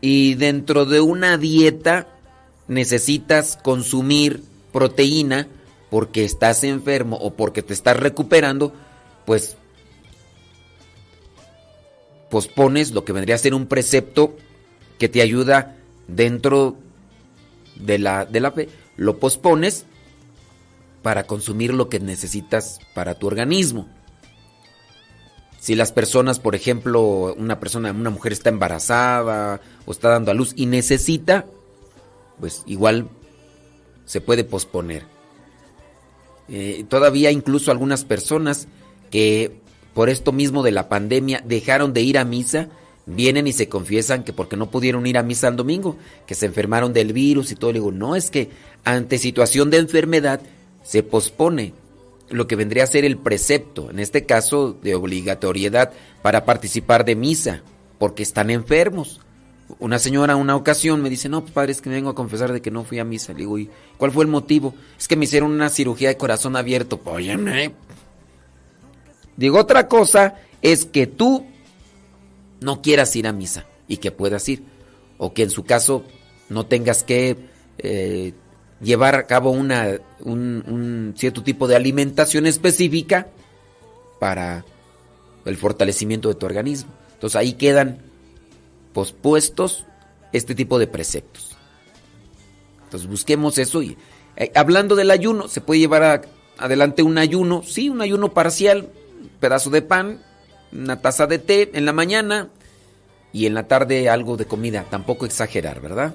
y dentro de una dieta necesitas consumir proteína porque estás enfermo o porque te estás recuperando, pues pospones lo que vendría a ser un precepto que te ayuda dentro de la, de la fe, lo pospones para consumir lo que necesitas para tu organismo. Si las personas, por ejemplo, una persona, una mujer está embarazada o está dando a luz y necesita, pues igual se puede posponer. Eh, todavía incluso algunas personas que por esto mismo de la pandemia dejaron de ir a misa, vienen y se confiesan que porque no pudieron ir a misa el domingo, que se enfermaron del virus y todo. Le digo, no, es que ante situación de enfermedad se pospone lo que vendría a ser el precepto, en este caso de obligatoriedad para participar de misa, porque están enfermos. Una señora una ocasión me dice, no, padre, es que me vengo a confesar de que no fui a misa. Le digo, ¿y cuál fue el motivo? Es que me hicieron una cirugía de corazón abierto. Óyeme. Digo, otra cosa es que tú no quieras ir a misa y que puedas ir. O que en su caso no tengas que eh, llevar a cabo una, un, cierto tipo de alimentación específica para el fortalecimiento de tu organismo. Entonces ahí quedan pospuestos este tipo de preceptos. Entonces busquemos eso y eh, hablando del ayuno, se puede llevar adelante un ayuno, sí, un ayuno parcial, pedazo de pan, una taza de té en la mañana y en la tarde algo de comida, tampoco exagerar, ¿verdad?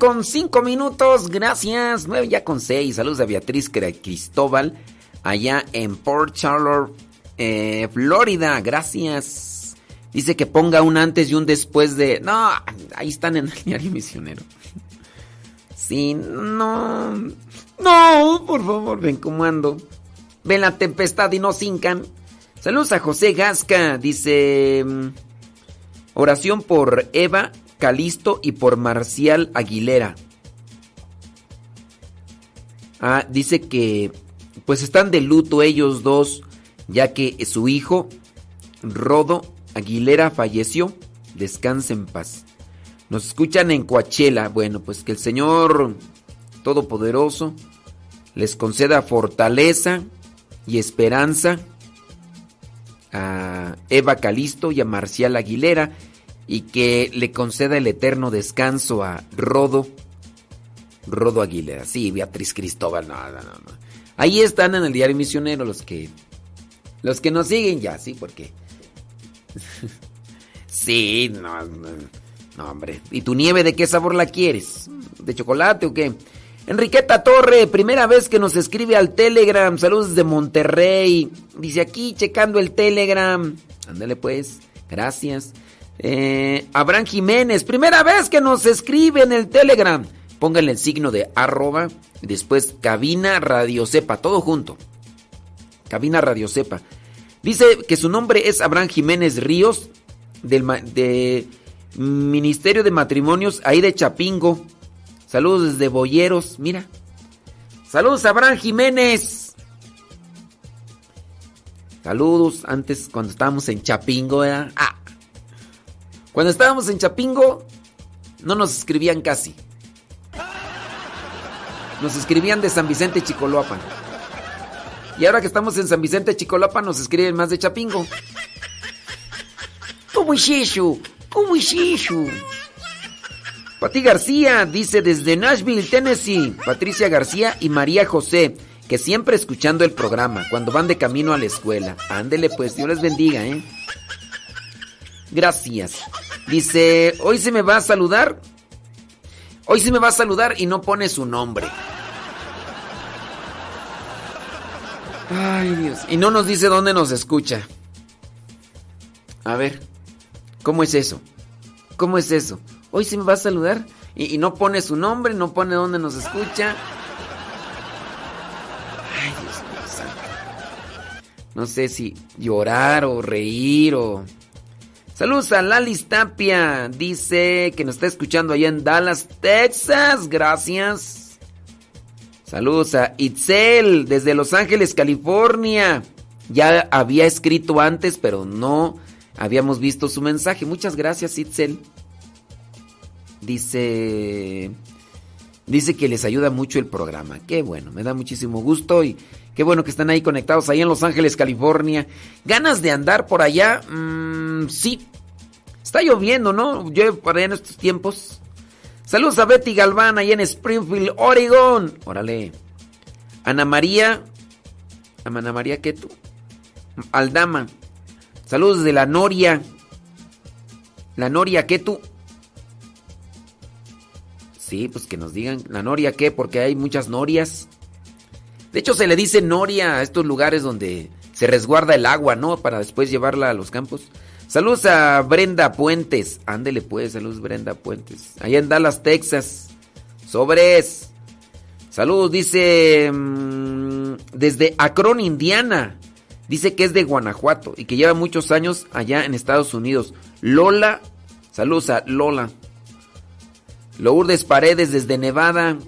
Con 5 minutos. Gracias. 9 ya con 6. Saludos a Beatriz Cristóbal allá en Port Charlotte, eh, Florida. Gracias. Dice que ponga un antes y un después de... No, ahí están en el diario misionero. Sí, no. No, por favor, ven cómo ando. Ven la tempestad y no cincan. Saludos a José Gasca. Dice... mm, Oración por Eva Calisto y por Marcial Aguilera. Ah, dice que pues están de luto ellos dos, ya que su hijo, Rodo Aguilera, falleció. Descanse en paz. Nos escuchan en Coachella. Bueno, pues que el Señor Todopoderoso les conceda fortaleza y esperanza a Eva Calisto y a Marcial Aguilera y que le conceda el eterno descanso a Rodo Rodo Aguilera. Sí, Beatriz Cristóbal, no, no, no. Ahí están en el diario misionero los que los que nos siguen ya, sí, porque sí, no, no, no, hombre. ¿Y tu nieve de qué sabor la quieres? ¿De chocolate o qué? Enriqueta Torre, primera vez que nos escribe al Telegram. Saludos de Monterrey. Dice aquí checando el Telegram. Ándale pues. Gracias. Eh, Abraham Jiménez, primera vez que nos escribe en el Telegram. Pónganle el signo de arroba. Después cabina radio sepa. Todo junto. Cabina radio sepa. Dice que su nombre es Abraham Jiménez Ríos. Del de Ministerio de Matrimonios ahí de Chapingo. Saludos desde Boyeros, mira. Saludos Abraham Jiménez. Saludos antes cuando estábamos en Chapingo, ¿verdad? Ah. Cuando estábamos en Chapingo no nos escribían casi. Nos escribían de San Vicente Chicoloapan. Y ahora que estamos en San Vicente Chicoloapan nos escriben más de Chapingo. ¿Cómo es eso? ¿Cómo es eso? Pati García dice desde Nashville, Tennessee. Patricia García y María José, que siempre escuchando el programa cuando van de camino a la escuela. Ándele pues, Dios les bendiga, ¿eh? Gracias. Dice, hoy se me va a saludar. Hoy se me va a saludar y no pone su nombre. Ay, Dios. Y no nos dice dónde nos escucha. A ver, ¿cómo es eso? ¿Cómo es eso? Hoy se me va a saludar y, no pone su nombre, no pone dónde nos escucha. Ay, Dios mío. No sé si llorar o reír o... Saludos a Lalis Tapia. Dice que nos está escuchando allá en Dallas, Texas. Gracias. Saludos a Itzel desde Los Ángeles, California. Ya había escrito antes, pero no habíamos visto su mensaje. Muchas gracias, Itzel. Dice. Dice que les ayuda mucho el programa. Qué bueno, me da muchísimo gusto y qué bueno que están ahí conectados ahí en Los Ángeles, California. ¿Ganas de andar por allá? Mm, sí. Está lloviendo, ¿no? Llueve por allá en estos tiempos. Saludos a Betty Galván allá en Springfield, Oregon. Órale. Ana María. Ana María, ¿qué tú? Aldama. Saludos de la Noria. La Noria, ¿qué tú? Sí, pues que nos digan la Noria, ¿qué? Porque hay muchas norias. De hecho, se le dice Noria a estos lugares donde se resguarda el agua, ¿no? Para después llevarla a los campos. Saludos a Brenda Puentes. Ándele pues, saludos Brenda Puentes. Allá en Dallas, Texas. Sobres. Saludos, dice mm, desde Akron, Indiana. Dice que es de Guanajuato y que lleva muchos años allá en Estados Unidos. Lola. Saludos a Lola. Lourdes Paredes desde Nevada.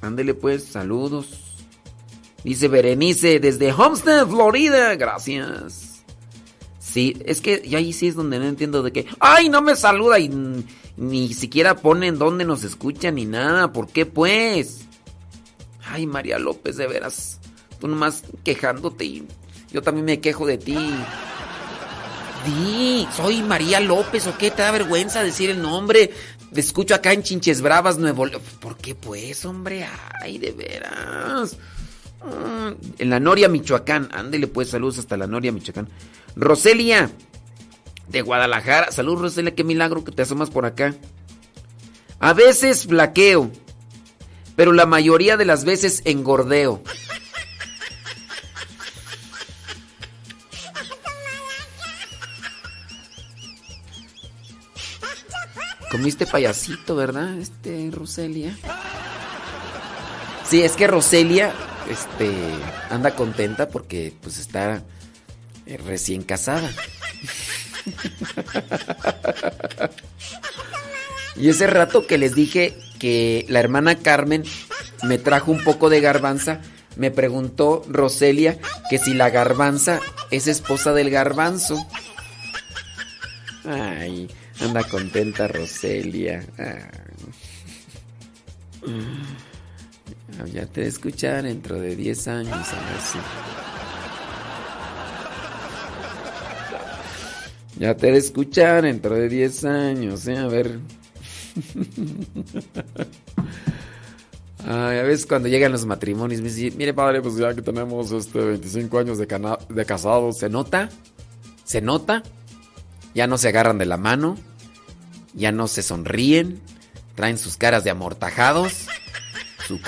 Ándele pues, saludos. Dice Berenice desde Homestead, Florida. Gracias. Sí, es que ya ahí sí es donde no entiendo de qué. ¡Ay, no me saluda! Y ni siquiera ponen dónde nos escucha ni nada. ¿Por qué pues? Ay, María López, de veras. Tú nomás quejándote y yo también me quejo de ti. Di, soy María López, ¿o qué? ¿Te da vergüenza decir el nombre? Te escucho acá en Chinches Bravas, Nuevo León. ¿Por qué pues, hombre? Ay, de veras. Mm, En la Noria, Michoacán. Ándele pues, saludos hasta la Noria, Michoacán. Roselia, de Guadalajara. Saludos, Roselia, qué milagro que te asomas por acá. A veces flaqueo, pero la mayoría de las veces engordeo. Comiste payasito, ¿verdad? Este, Roselia. Sí, es que Roselia, este, anda contenta porque, pues, está eh, recién casada. y ese rato que les dije que la hermana Carmen me trajo un poco de garbanza, me preguntó Roselia que si la garbanza es esposa del garbanzo. Ay, anda contenta Roselia. Ah. Ya te escuchar dentro de 10 años, a ver si. Ya te de escuchar dentro de 10 años, ¿eh? A ver. Ay, a veces cuando llegan los matrimonios me dicen, mire padre, pues ya que tenemos este 25 años de, de casados, ¿se nota? ¿Se nota? Ya no se agarran de la mano, ya no se sonríen, traen sus caras de amortajados, sus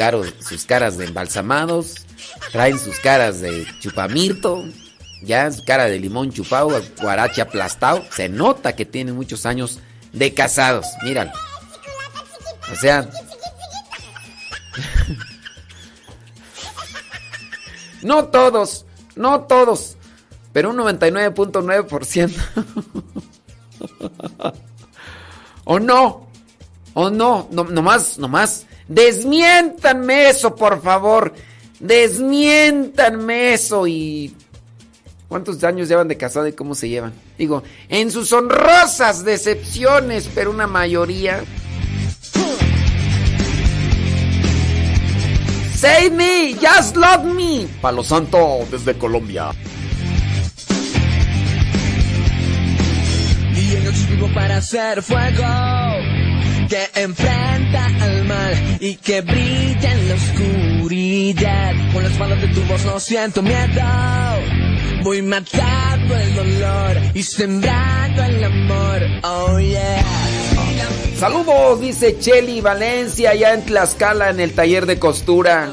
caras de embalsamados, traen sus caras de chupamirto, ya su cara de limón chupado, guarache aplastado. Se nota que tienen muchos años de casados, míralo. O sea... no todos, no todos, pero un 99.9%. ¿O no? ¿O no? no? Nomás, nomás. Desmiéntanme eso, por favor. Desmiéntanme eso y... ¿Cuántos años llevan de casado y cómo se llevan? Digo, en sus honrosas decepciones, pero una mayoría... Save me, just love me. Palo Santo desde Colombia. Vivo para hacer fuego que enfrenta al mal y que brilla en la oscuridad. Con las balas de tu voz no siento miedo. Voy matando el dolor y sembrando el amor. Oh yeah. Saludos, dice Cheli Valencia, allá en Tlaxcala, en el taller de costura.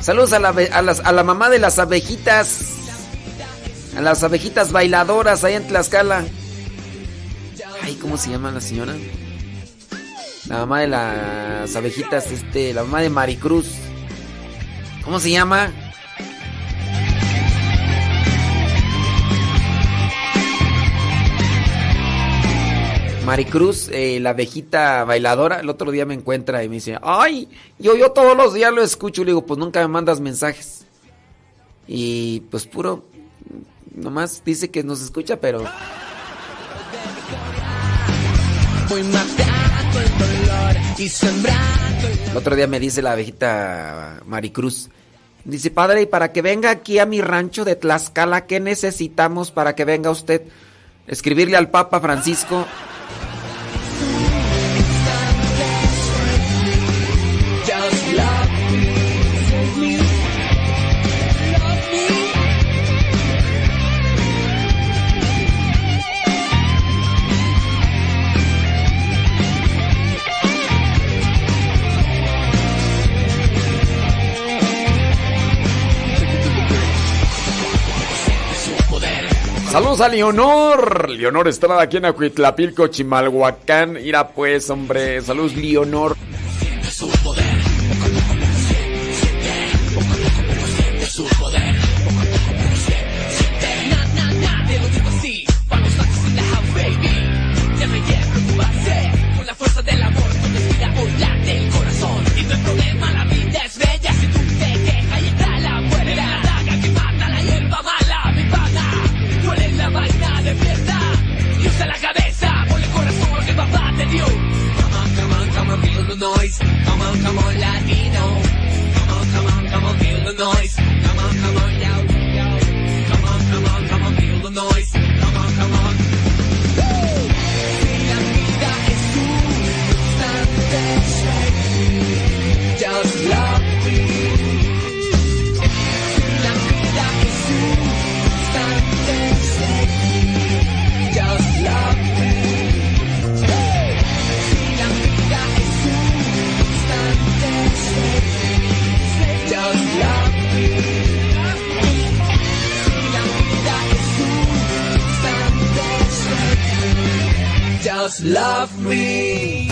Saludos a la, a las- a la mamá de las abejitas. A las abejitas bailadoras, allá en Tlaxcala. Ay, ¿cómo se llama la señora? La mamá de las abejitas, este, la mamá de Maricruz. ¿Cómo se llama? Maricruz, eh, la abejita bailadora, el otro día me encuentra y me dice, ay, yo, yo todos los días lo escucho. Le digo, pues nunca me mandas mensajes. Y pues puro, nomás dice que nos escucha, pero... El El otro día me dice la abejita Maricruz, dice, padre, y para que venga aquí a mi rancho de Tlaxcala, ¿qué necesitamos para que venga usted? Escribirle al Papa Francisco. Saludos a Leonor. Leonor Estrada aquí en Acuitlapilco, Chimalhuacán. Mira pues, hombre. Saludos, Leonor. Noise. Come on, come on, Latino. Come on, come on, come on, feel the noise. Come on, come on, yo, yo. Come on, come on, come on, feel the noise. Come on, come on. Woo! Si la vida es un constante just love Just love me.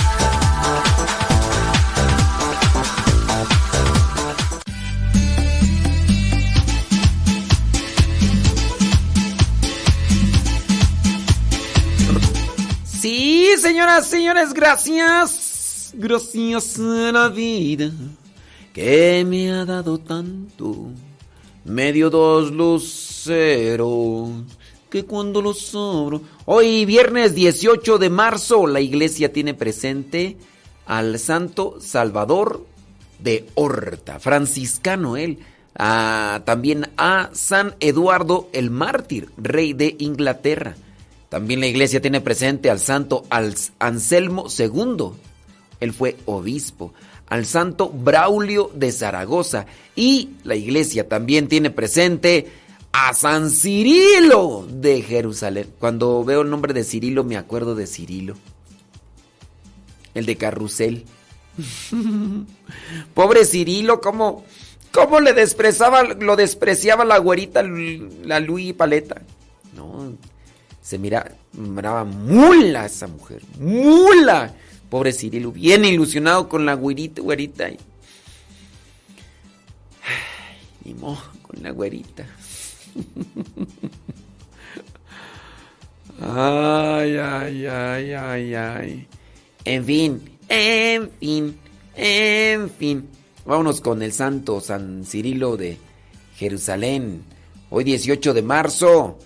Gracias. Gracias a la vida que me ha dado tanto. Medio dos luceros que cuando los sobro. Hoy, viernes 18 de marzo, la iglesia tiene presente al Santo Salvador de Horta, franciscano él. Ah, también a San Eduardo el Mártir, rey de Inglaterra. También la iglesia tiene presente al santo Anselmo II. Él fue obispo. Al santo Braulio de Zaragoza. Y la iglesia también tiene presente a San Cirilo de Jerusalén. Cuando veo el nombre de Cirilo me acuerdo de Cirilo. El de Carrusel. Pobre Cirilo, ¿cómo, cómo le despreciaba, lo despreciaba la güerita, la Luis Paleta? No, se mira, miraba mula esa mujer, mula. Pobre Cirilo, bien ilusionado con la güerita, güerita. Ay, ni modo, con la güerita. Ay, ay, ay, ay, ay. En fin, en fin, en fin. Vámonos con el santo San Cirilo de Jerusalén. Hoy 18 de marzo.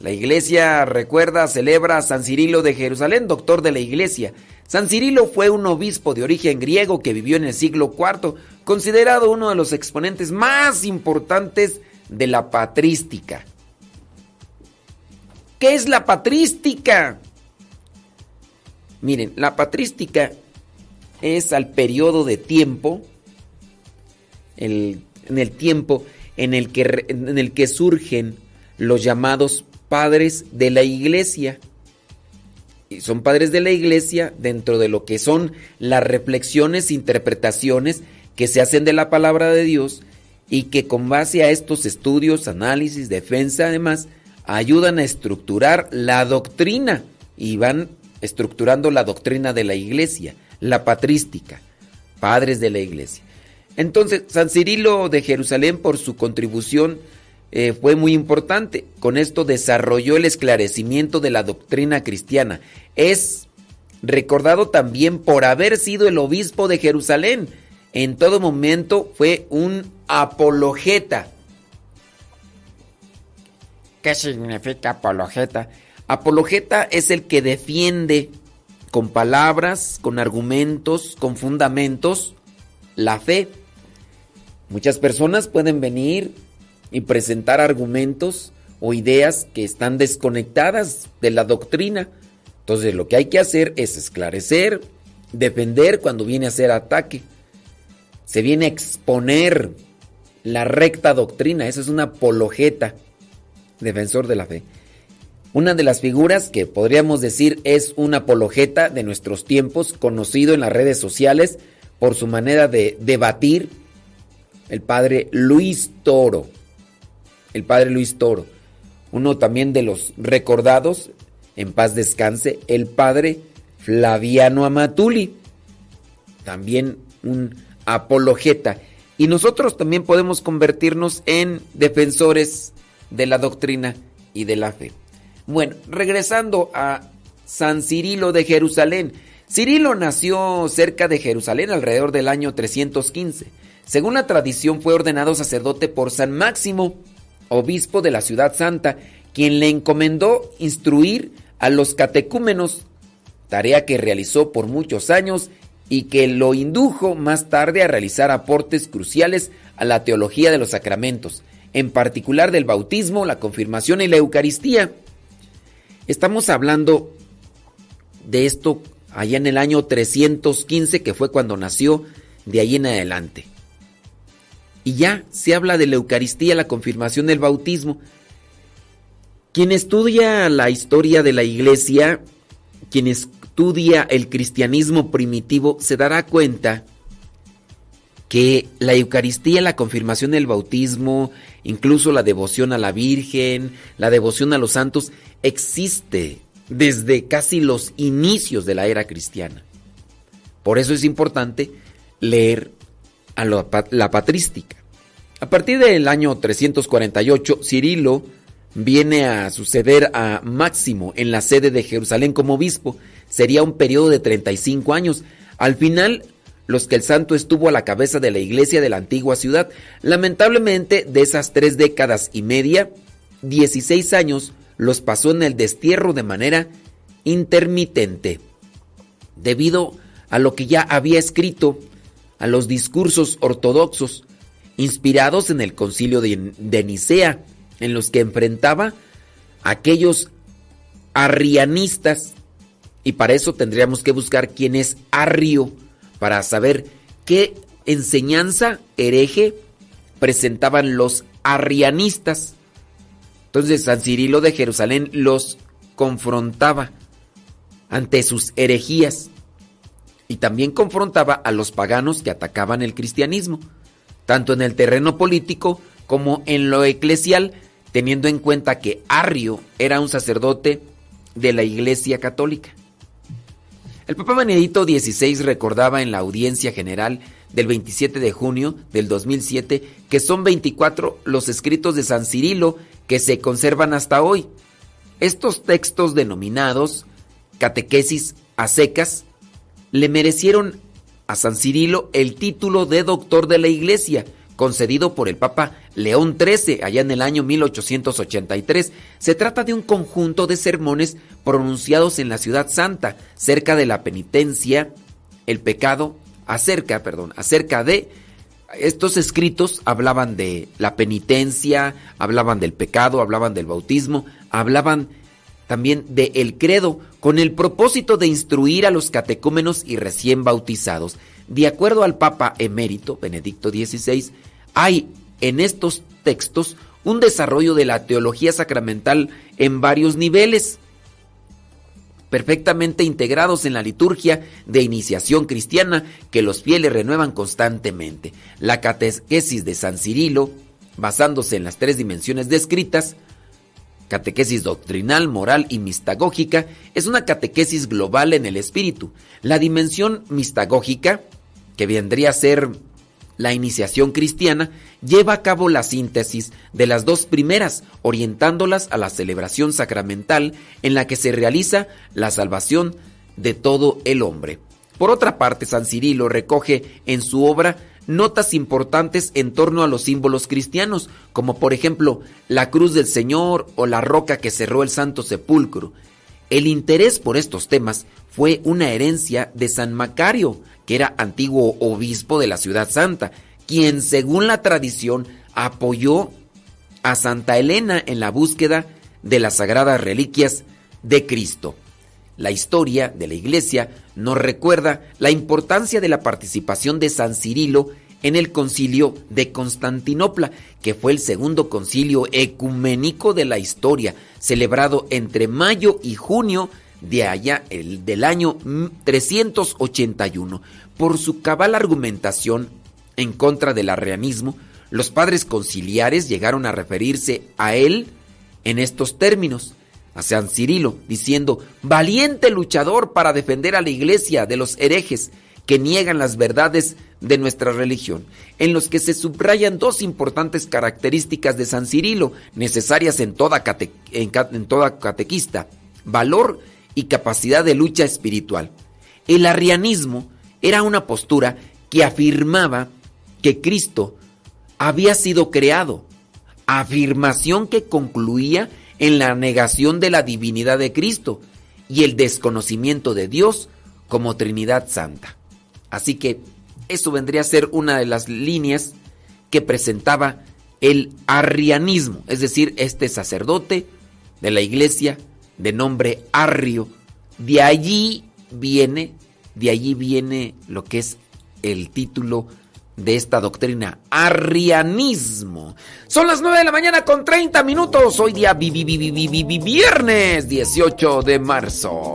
La iglesia recuerda, celebra a San Cirilo de Jerusalén, doctor de la iglesia. San Cirilo fue un obispo de origen griego que vivió en el siglo IV, considerado uno de los exponentes más importantes de la patrística. ¿Qué es la patrística? Miren, la patrística es al periodo de tiempo, en el tiempo en el, que, en el que surgen los llamados padres de la iglesia. Y son padres de la iglesia dentro de lo que son las reflexiones, interpretaciones que se hacen de la palabra de Dios y que con base a estos estudios, análisis, defensa, además, ayudan a estructurar la doctrina y van estructurando la doctrina de la iglesia, la patrística, padres de la iglesia. Entonces, San Cirilo de Jerusalén, por su contribución, eh, fue muy importante. Con esto desarrolló el esclarecimiento de la doctrina cristiana. Es recordado también por haber sido el obispo de Jerusalén. En todo momento fue un apologeta. ¿Qué significa apologeta? Apologeta es el que defiende con palabras, con argumentos, con fundamentos la fe. Muchas personas pueden venir y presentar argumentos o ideas que están desconectadas de la doctrina. Entonces lo que hay que hacer es esclarecer, defender cuando viene a ser ataque. Se viene a exponer la recta doctrina, eso es una apologeta, defensor de la fe. Una de las figuras que podríamos decir es una apologeta de nuestros tiempos, conocido en las redes sociales por su manera de debatir, el padre Luis Toro. El padre Luis Toro. Uno también de los recordados, en paz descanse, el padre Flaviano Amatuli. También un apologeta. Y nosotros también podemos convertirnos en defensores de la doctrina y de la fe. Bueno, regresando a San Cirilo de Jerusalén. Cirilo nació cerca de Jerusalén alrededor del año 315. Según la tradición fue ordenado sacerdote por San Máximo, obispo de la ciudad santa, quien le encomendó instruir a los catecúmenos, tarea que realizó por muchos años y que lo indujo más tarde a realizar aportes cruciales a la teología de los sacramentos, en particular del bautismo, la confirmación y la Eucaristía. Estamos hablando de esto allá en el año 315, que fue cuando nació, de ahí en adelante. Y ya se habla de la Eucaristía, la confirmación del bautismo. Quien estudia la historia de la iglesia, quien estudia el cristianismo primitivo, se dará cuenta que la Eucaristía, la confirmación del bautismo, incluso la devoción a la Virgen, la devoción a los santos, existe desde casi los inicios de la era cristiana. Por eso es importante leer a la, patrística. A partir del año 348, Cirilo viene a suceder a Máximo en la sede de Jerusalén como obispo. Sería un periodo de 35 años. Al final, los que el santo estuvo a la cabeza de la iglesia de la antigua ciudad. Lamentablemente, de esas tres décadas y media, 16 años los pasó en el destierro de manera intermitente, debido a lo que ya había escrito, a los discursos ortodoxos, inspirados en el concilio de, de Nicea, en los que enfrentaba a aquellos arrianistas, y para eso tendríamos que buscar quién es arrio, para saber qué enseñanza hereje presentaban los arrianistas. Entonces San Cirilo de Jerusalén los confrontaba ante sus herejías y también confrontaba a los paganos que atacaban el cristianismo, tanto en el terreno político como en lo eclesial, teniendo en cuenta que Arrio era un sacerdote de la Iglesia Católica. El Papa Benedicto XVI recordaba en la audiencia general del 27 de junio del 2007 que son 24 los escritos de San Cirilo que se conservan hasta hoy. Estos textos denominados catequesis a secas le merecieron a San Cirilo el título de doctor de la Iglesia, concedido por el Papa León XIII allá en el año 1883. Se trata de un conjunto de sermones pronunciados en la ciudad santa, cerca de la penitencia, el pecado, acerca, perdón, acerca de estos escritos hablaban de la penitencia, hablaban del pecado, hablaban del bautismo, hablaban también del el credo, con el propósito de instruir a los catecúmenos y recién bautizados. De acuerdo al Papa emérito Benedicto XVI, hay en estos textos un desarrollo de la teología sacramental en varios niveles, perfectamente integrados en la liturgia de iniciación cristiana que los fieles renuevan constantemente. La catequesis de San Cirilo, basándose en las tres dimensiones descritas, catequesis doctrinal, moral y mistagógica, es una catequesis global en el espíritu. La dimensión mistagógica, que vendría a ser la iniciación cristiana lleva a cabo la síntesis de las dos primeras, orientándolas a la celebración sacramental en la que se realiza la salvación de todo el hombre. Por otra parte, San Cirilo recoge en su obra notas importantes en torno a los símbolos cristianos, como por ejemplo la cruz del Señor o la roca que cerró el Santo Sepulcro. El interés por estos temas fue una herencia de San Macario, que era antiguo obispo de la ciudad santa, quien según la tradición apoyó a Santa Elena en la búsqueda de las sagradas reliquias de Cristo. La historia de la iglesia nos recuerda la importancia de la participación de San Cirilo en el concilio de Constantinopla, que fue el segundo concilio ecuménico de la historia, celebrado entre mayo y junio de allá el del año 381. Por su cabal argumentación en contra del arrianismo, los padres conciliares llegaron a referirse a él en estos términos, a San Cirilo, diciendo, valiente luchador para defender a la iglesia de los herejes que niegan las verdades de nuestra religión, en los que se subrayan dos importantes características de San Cirilo, necesarias en toda, en, toda catequista, valor y capacidad de lucha espiritual. El arrianismo era una postura que afirmaba que Cristo había sido creado, afirmación que concluía en la negación de la divinidad de Cristo y el desconocimiento de Dios como Trinidad Santa. Así que eso vendría a ser una de las líneas que presentaba el arrianismo, es decir, este sacerdote de la iglesia de nombre Arrio. De allí viene, de allí viene lo que es el título de esta doctrina, arrianismo. Son las 9 de la mañana con 30 minutos, hoy día vi, vi, vi, viernes 18 de marzo.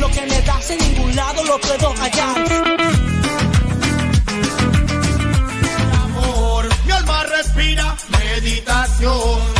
Lo que me das en ningún lado lo puedo hallar. Mi amor, mi alma respira meditación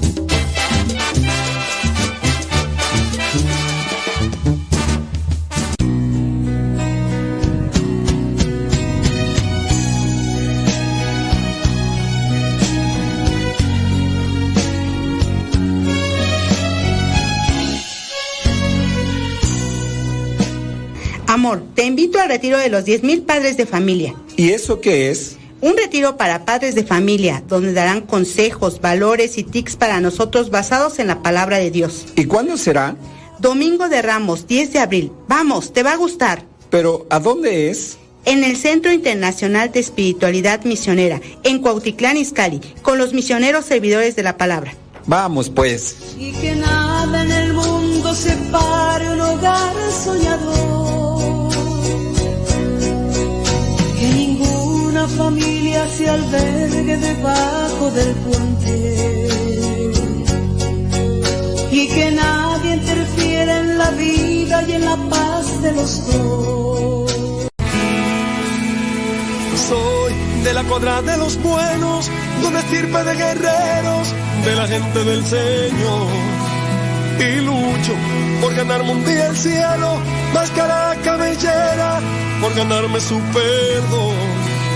Te invito al retiro de los 10.000 padres de familia. ¿Y eso qué es? Un retiro para padres de familia, donde darán consejos, valores y tics para nosotros basados en la palabra de Dios. ¿Y cuándo será? Domingo de Ramos, 10 de abril. Vamos, te va a gustar. Pero, ¿a dónde es? En el Centro Internacional de Espiritualidad Misionera, en Cuautitlán, Izcalli, con los misioneros servidores de la palabra. Vamos, pues. Y que nada en el mundo separe un hogar soñador. Ninguna familia se albergue debajo del puente. Y que nadie interfiera en la vida y en la paz de los dos. Soy de la cuadra de los buenos, de una estirpe de guerreros, de la gente del Señor. Y lucho por ganarme un día el cielo, máscara cabellera, por ganarme su perdón.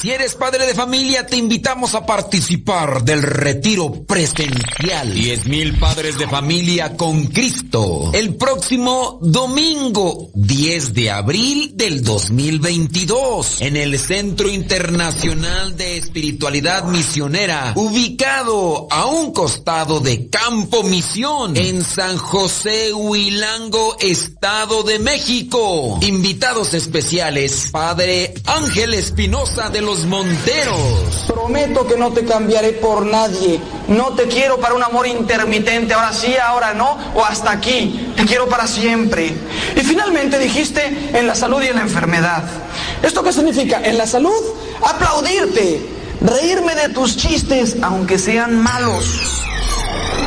Si eres padre de familia, te invitamos a participar del retiro presencial. 10 mil padres de familia con Cristo. El próximo domingo, 10 de abril del 2022, en el Centro Internacional de Espiritualidad Misionera, ubicado a un costado de Campo Misión, en San José Huilango, Estado de México. Invitados especiales, Padre Ángel Espinosa de los Monteros. Prometo que no te cambiaré por nadie. No te quiero para un amor intermitente, ahora sí, ahora no, o hasta aquí. Te quiero para siempre. Y finalmente dijiste en la salud y en la enfermedad. ¿Esto qué significa? En la salud, aplaudirte, reírme de tus chistes, aunque sean malos.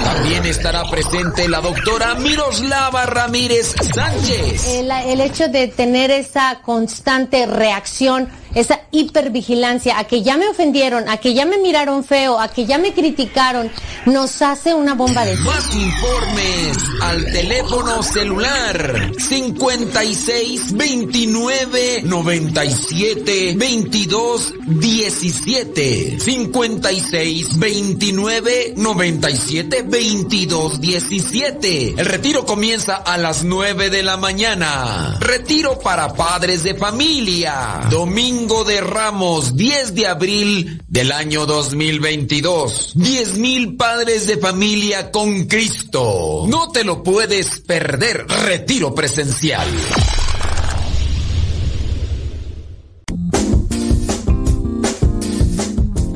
También estará presente la doctora Miroslava Ramírez Sánchez. El, el hecho de tener esa constante reacción, esa hipervigilancia a que ya me ofendieron, a que ya me miraron feo, a que ya me criticaron, nos hace una bomba de Más informes al teléfono celular 56 29 97 22 17 56 29 97 22 17 El retiro comienza a las 9 de la mañana. Retiro para padres de familia. Domingo de Ramos, 10 de abril del año 2022. 10 mil padres de familia con Cristo. No te lo puedes perder. Retiro presencial.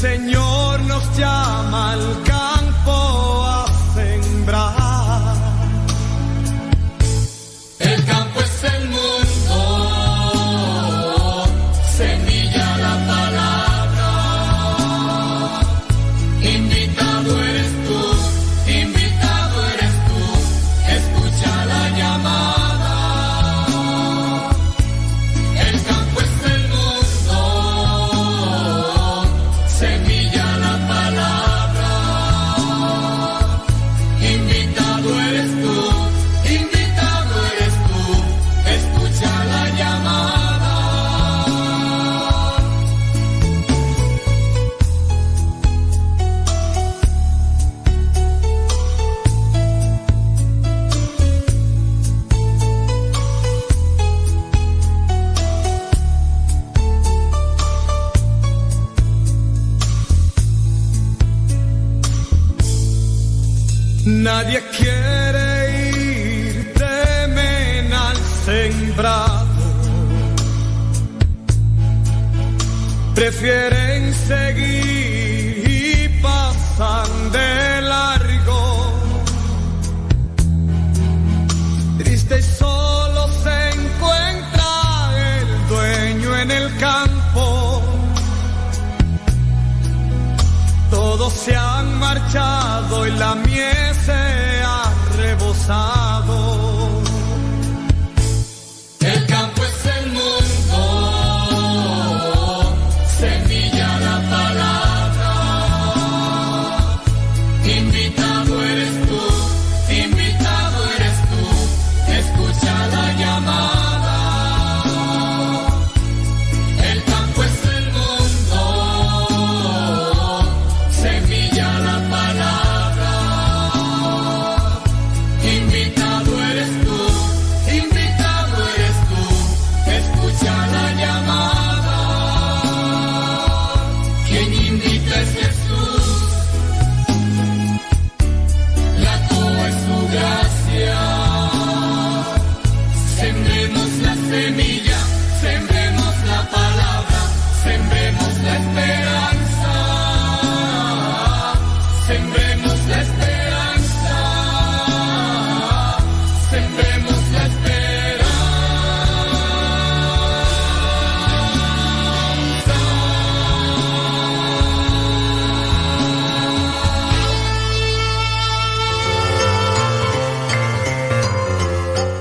Señor nos llama al campo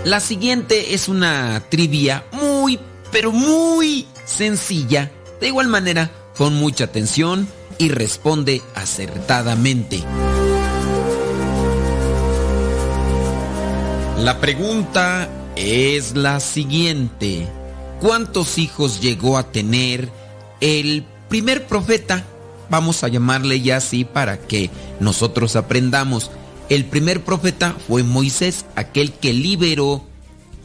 La siguiente es una trivia muy, pero muy sencilla. De igual manera, con mucha atención y responde acertadamente. La pregunta es la siguiente. ¿Cuántos hijos llegó a tener el primer profeta? Vamos a llamarle ya así para que nosotros aprendamos. El primer profeta fue Moisés, aquel que liberó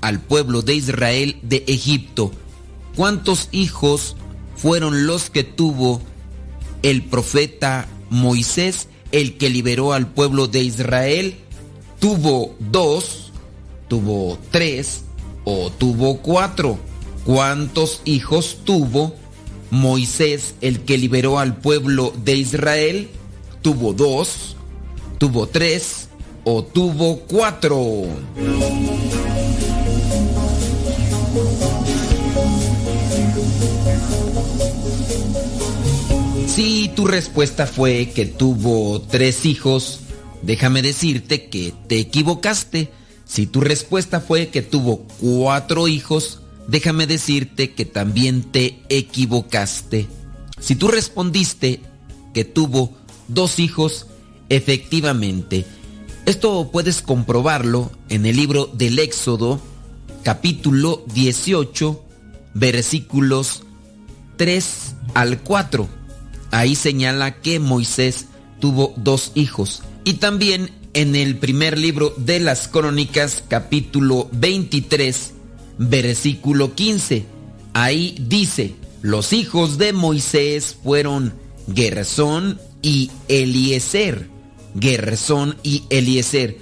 al pueblo de Israel de Egipto. ¿Cuántos hijos fueron los que tuvo el profeta Moisés, el que liberó al pueblo de Israel? ¿Tuvo dos, tuvo tres o tuvo cuatro? ¿Cuántos hijos tuvo Moisés, el que liberó al pueblo de Israel? tuvo dos, tuvo tres o tuvo cuatro. Si tu respuesta fue que tuvo tres hijos, déjame decirte que te equivocaste. Si tu respuesta fue que tuvo cuatro hijos, déjame decirte que también te equivocaste. Si tú respondiste que tuvo dos hijos, efectivamente. Esto puedes comprobarlo en el libro del Éxodo, capítulo 18, versículos 3 al 4. Ahí señala que Moisés tuvo dos hijos. Y también en el primer libro de las Crónicas, capítulo 23, versículo 15. Ahí dice, los hijos de Moisés fueron Gersón y Eliezer. Gersón y Eliezer.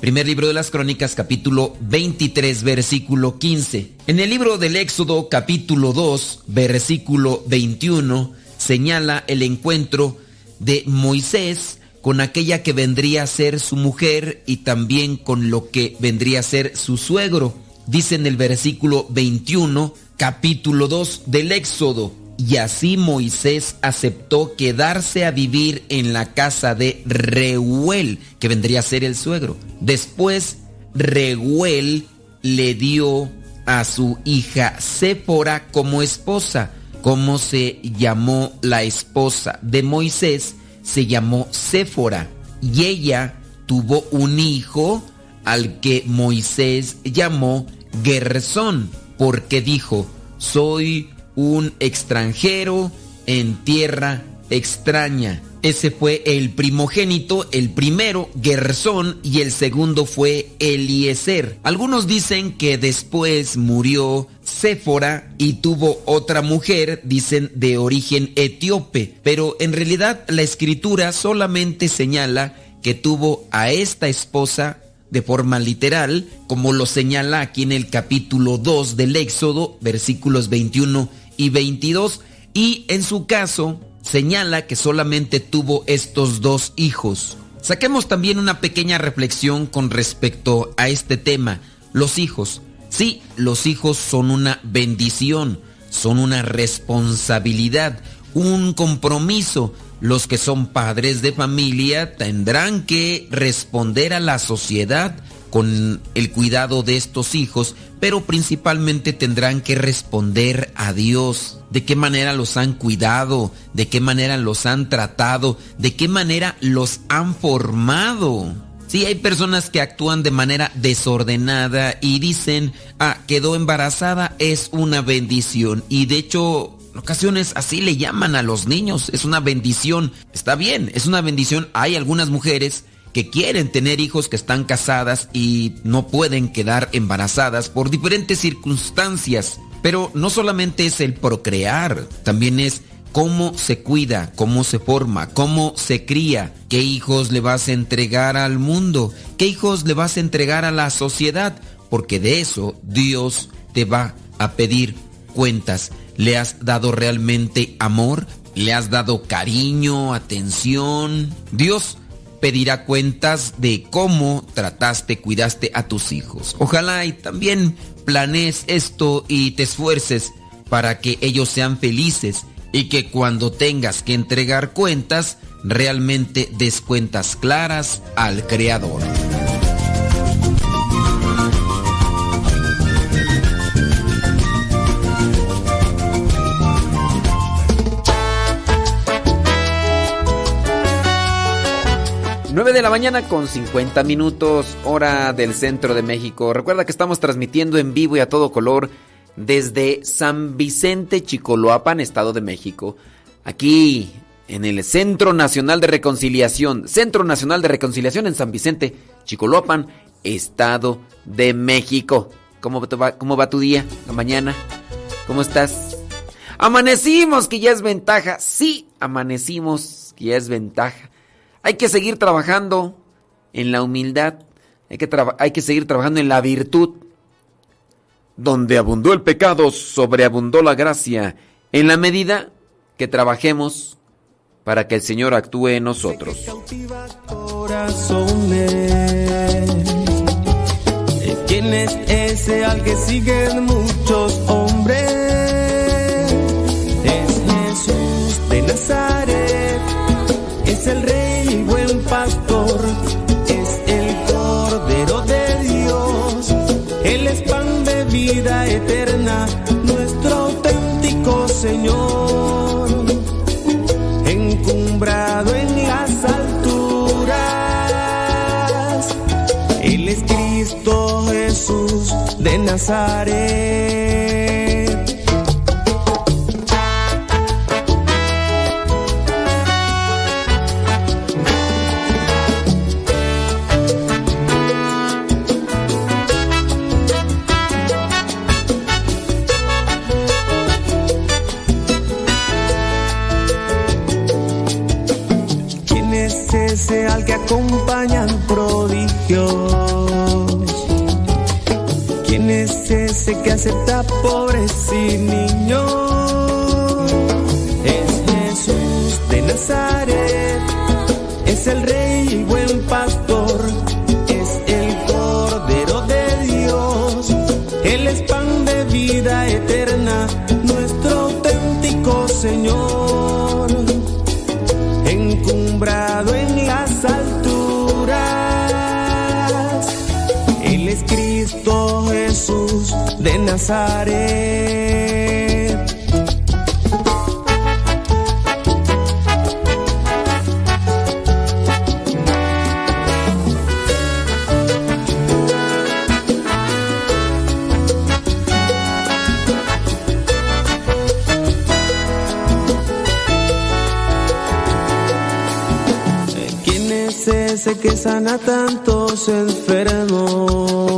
Primer libro de las Crónicas, capítulo 23, versículo 15. En el libro del Éxodo, capítulo 2, versículo 21, señala el encuentro de Moisés con aquella que vendría a ser su mujer y también con lo que vendría a ser su suegro. Dice en el versículo 21, capítulo 2 del Éxodo. Y así Moisés aceptó quedarse a vivir en la casa de Reuel, que vendría a ser el suegro. Después, Reuel le dio a su hija Séfora como esposa. ¿Cómo se llamó la esposa de Moisés? Se llamó Séfora. Y ella tuvo un hijo al que Moisés llamó Gersón, porque dijo, soy un extranjero en tierra extraña. Ese fue el primogénito, el primero Gersón y el segundo fue Eliezer. Algunos dicen que después murió Séfora y tuvo otra mujer, dicen de origen etíope, pero en realidad la escritura solamente señala que tuvo a esta esposa de forma literal, como lo señala aquí en el capítulo 2 del Éxodo, versículos 21 y 22, y en su caso señala que solamente tuvo estos dos hijos. Saquemos también una pequeña reflexión con respecto a este tema, los hijos. Sí, los hijos son una bendición, son una responsabilidad, un compromiso. Los que son padres de familia tendrán que responder a la sociedad con el cuidado de estos hijos, pero principalmente tendrán que responder a Dios. De qué manera los han cuidado, de qué manera los han tratado, de qué manera los han formado. Sí, hay personas que actúan de manera desordenada y dicen, ah, quedó embarazada, es una bendición. Y de hecho, en ocasiones así le llaman a los niños, es una bendición. Está bien, es una bendición. Hay algunas mujeres que quieren tener hijos que están casadas y no pueden quedar embarazadas por diferentes circunstancias. Pero no solamente es el procrear, también es cómo se cuida, cómo se forma, cómo se cría, qué hijos le vas a entregar al mundo, qué hijos le vas a entregar a la sociedad, porque de eso Dios te va a pedir cuentas. ¿Le has dado realmente amor? ¿Le has dado cariño, atención? Dios pedirá cuentas de cómo trataste, cuidaste a tus hijos. Ojalá y también planees esto y te esfuerces para que ellos sean felices y que cuando tengas que entregar cuentas, realmente des cuentas claras al Creador. 9 de la mañana con 50 minutos, hora del centro de México. Recuerda que estamos transmitiendo en vivo y a todo color desde San Vicente, Chicoloapan, Estado de México. Aquí, en el Centro Nacional de Reconciliación. Centro Nacional de Reconciliación en San Vicente, Chicoloapan, Estado de México. ¿Cómo va, cómo va tu día, la mañana? ¿Cómo estás? Amanecimos, que ya es ventaja. Sí, amanecimos, que ya es ventaja. Hay que seguir trabajando en la humildad. Hay que, hay que seguir trabajando en la virtud. Donde abundó el pecado, sobreabundó la gracia. En la medida que trabajemos para que el Señor actúe en nosotros. ¿Quién es ese al que siguen muchos hombres? Es Jesús de Nazaret, es el rey vida eterna, nuestro auténtico Señor encumbrado en las alturas. Él es Cristo Jesús de Nazaret. Que acepta pobres y niños? Es Jesús de Nazaret, es el rey de Nazaret. ¿Quién es ese que sana tantos enfermos?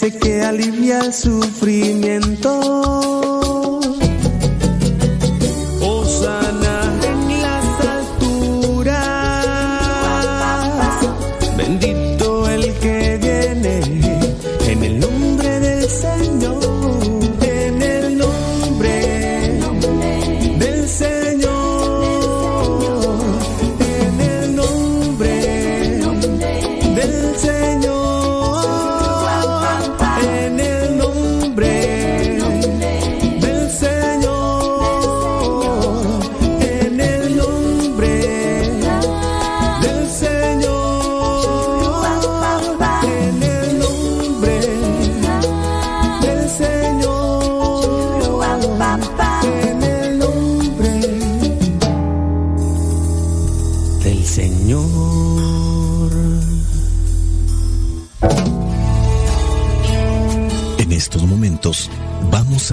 Ese que alivia el sufrimiento?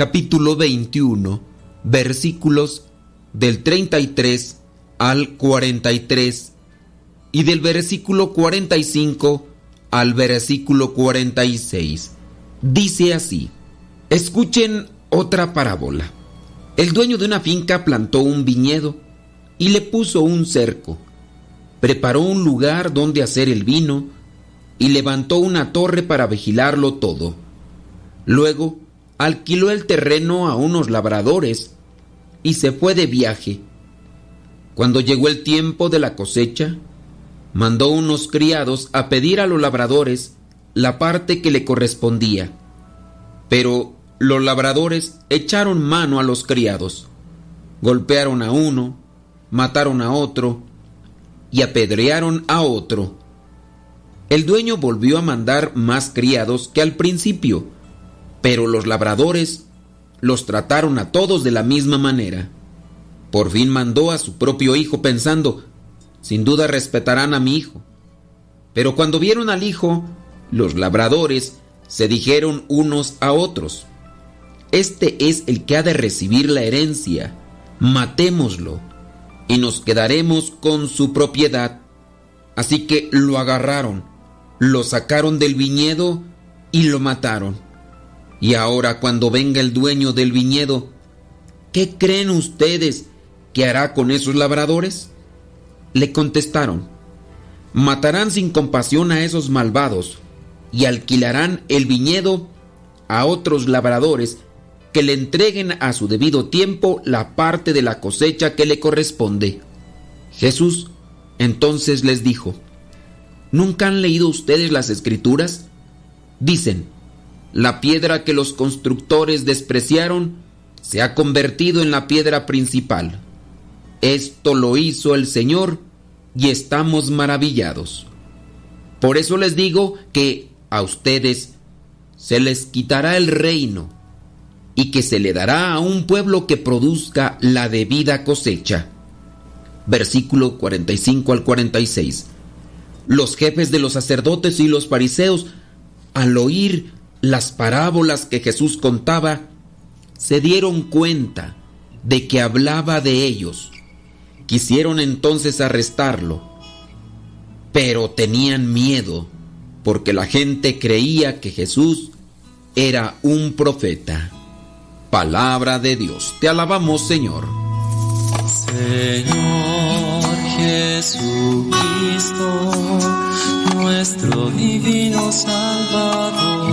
capítulo 21, versículos del 33 al 43 y del versículo 45 al versículo 46. Dice así, escuchen otra parábola. El dueño de una finca plantó un viñedo y le puso un cerco. Preparó un lugar donde hacer el vino y levantó una torre para vigilarlo todo. Luego alquiló el terreno a unos labradores y se fue de viaje. Cuando llegó el tiempo de la cosecha, mandó unos criados a pedir a los labradores la parte que le correspondía. Pero los labradores echaron mano a los criados, golpearon a uno, mataron a otro y apedrearon a otro. El dueño volvió a mandar más criados que al principio, pero los labradores los trataron a todos de la misma manera. Por fin mandó a su propio hijo pensando, sin duda respetarán a mi hijo. Pero cuando vieron al hijo, los labradores se dijeron unos a otros, Este es el que ha de recibir la herencia, matémoslo y nos quedaremos con su propiedad. Así que lo agarraron, lo sacaron del viñedo y lo mataron. Y ahora cuando venga el dueño del viñedo, ¿qué creen ustedes que hará con esos labradores? Le contestaron, matarán sin compasión a esos malvados y alquilarán el viñedo a otros labradores que le entreguen a su debido tiempo la parte de la cosecha que le corresponde. Jesús entonces les dijo, ¿nunca han leído ustedes las escrituras? Dicen, la piedra que los constructores despreciaron se ha convertido en la piedra principal. Esto lo hizo el Señor y estamos maravillados. Por eso les digo que a ustedes se les quitará el reino y que se le dará a un pueblo que produzca la debida cosecha. Versículo 45 al 46. Los jefes de los sacerdotes y los fariseos, al oír las parábolas que Jesús contaba, se dieron cuenta de que hablaba de ellos. Quisieron entonces arrestarlo, pero tenían miedo porque la gente creía que Jesús era un profeta. Palabra de Dios. Te alabamos, Señor. Señor Jesucristo, nuestro divino Salvador,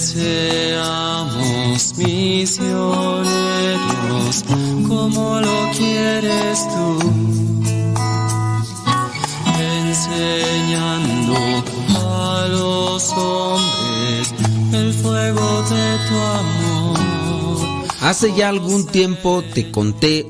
Seamos misioneros como lo quieres tú enseñando a los hombres el fuego de tu amor. Hace ya algún tiempo te conté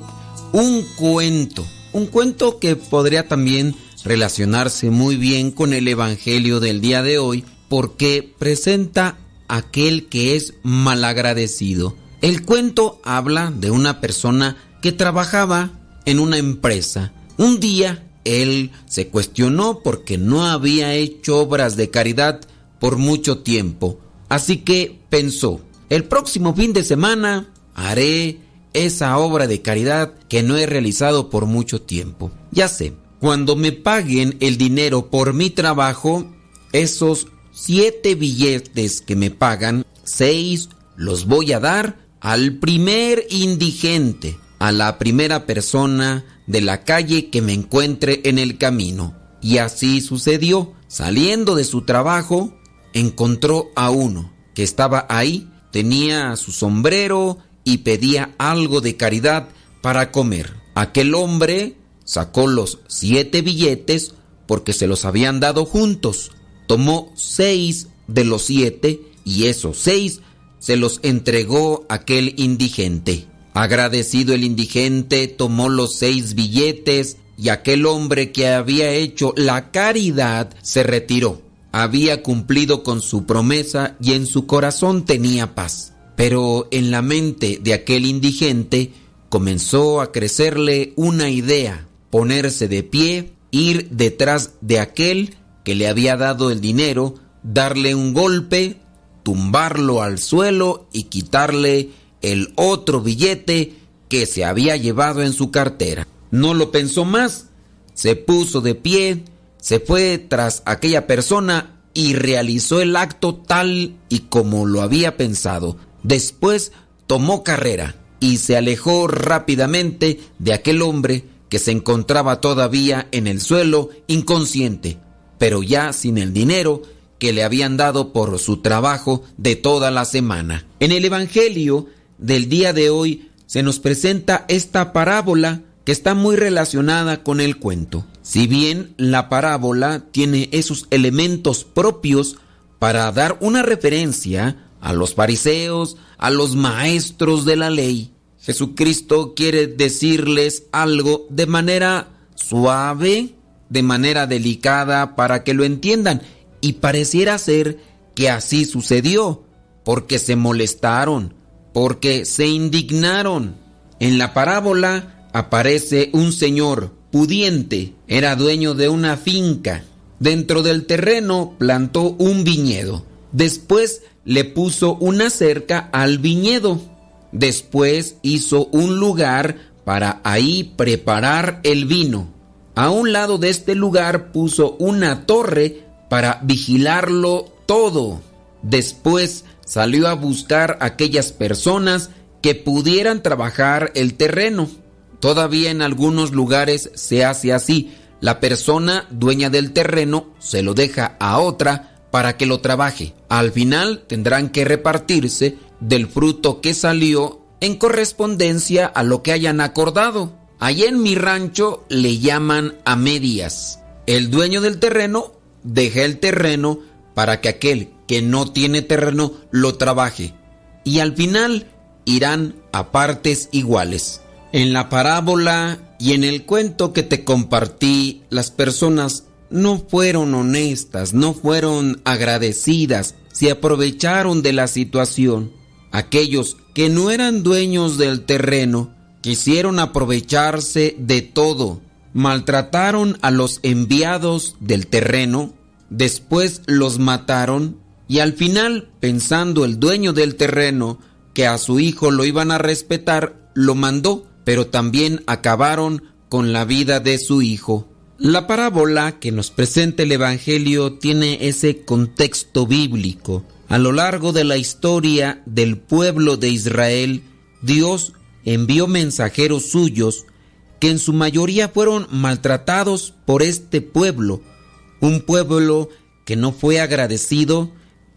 un cuento, un cuento que podría también relacionarse muy bien con el Evangelio del día de hoy porque presenta aquel que es malagradecido. El cuento habla de una persona que trabajaba en una empresa. Un día él se cuestionó porque no había hecho obras de caridad por mucho tiempo. Así que pensó, el próximo fin de semana haré esa obra de caridad que no he realizado por mucho tiempo. Ya sé, cuando me paguen el dinero por mi trabajo, esos siete billetes que me pagan, seis los voy a dar al primer indigente, a la primera persona de la calle que me encuentre en el camino. Y así sucedió. Saliendo de su trabajo, encontró a uno que estaba ahí, tenía su sombrero y pedía algo de caridad para comer. Aquel hombre sacó los siete billetes porque se los habían dado juntos. Tomó seis de los siete y esos seis se los entregó aquel indigente. Agradecido el indigente tomó los seis billetes y aquel hombre que había hecho la caridad se retiró. Había cumplido con su promesa y en su corazón tenía paz. Pero en la mente de aquel indigente comenzó a crecerle una idea, ponerse de pie, ir detrás de aquel que le había dado el dinero, darle un golpe, tumbarlo al suelo y quitarle el otro billete que se había llevado en su cartera. No lo pensó más, se puso de pie, se fue tras aquella persona y realizó el acto tal y como lo había pensado. Después tomó carrera y se alejó rápidamente de aquel hombre que se encontraba todavía en el suelo inconsciente, pero ya sin el dinero que le habían dado por su trabajo de toda la semana. En el Evangelio del día de hoy se nos presenta esta parábola que está muy relacionada con el cuento. Si bien la parábola tiene esos elementos propios para dar una referencia a los fariseos, a los maestros de la ley, Jesucristo quiere decirles algo de manera suave, de manera delicada, para que lo entiendan. Y pareciera ser que así sucedió, porque se molestaron, porque se indignaron. En la parábola aparece un señor pudiente, era dueño de una finca. Dentro del terreno plantó un viñedo. Después le puso una cerca al viñedo. Después hizo un lugar para ahí preparar el vino. A un lado de este lugar puso una torre para vigilarlo todo. Después salió a buscar aquellas personas que pudieran trabajar el terreno. Todavía en algunos lugares se hace así. La persona dueña del terreno se lo deja a otra para que lo trabaje. Al final tendrán que repartirse del fruto que salió en correspondencia a lo que hayan acordado. Allí en mi rancho le llaman a medias. El dueño del terreno deja el terreno para que aquel que no tiene terreno lo trabaje. Y al final irán a partes iguales. En la parábola y en el cuento que te compartí, las personas no fueron honestas, no fueron agradecidas, se aprovecharon de la situación. Aquellos que no eran dueños del terreno quisieron aprovecharse de todo, maltrataron a los enviados del terreno, después los mataron y al final, pensando el dueño del terreno que a su hijo lo iban a respetar, lo mandó, pero también acabaron con la vida de su hijo. La parábola que nos presenta el Evangelio tiene ese contexto bíblico. A lo largo de la historia del pueblo de Israel, Dios envió mensajeros suyos que en su mayoría fueron maltratados por este pueblo, un pueblo que no fue agradecido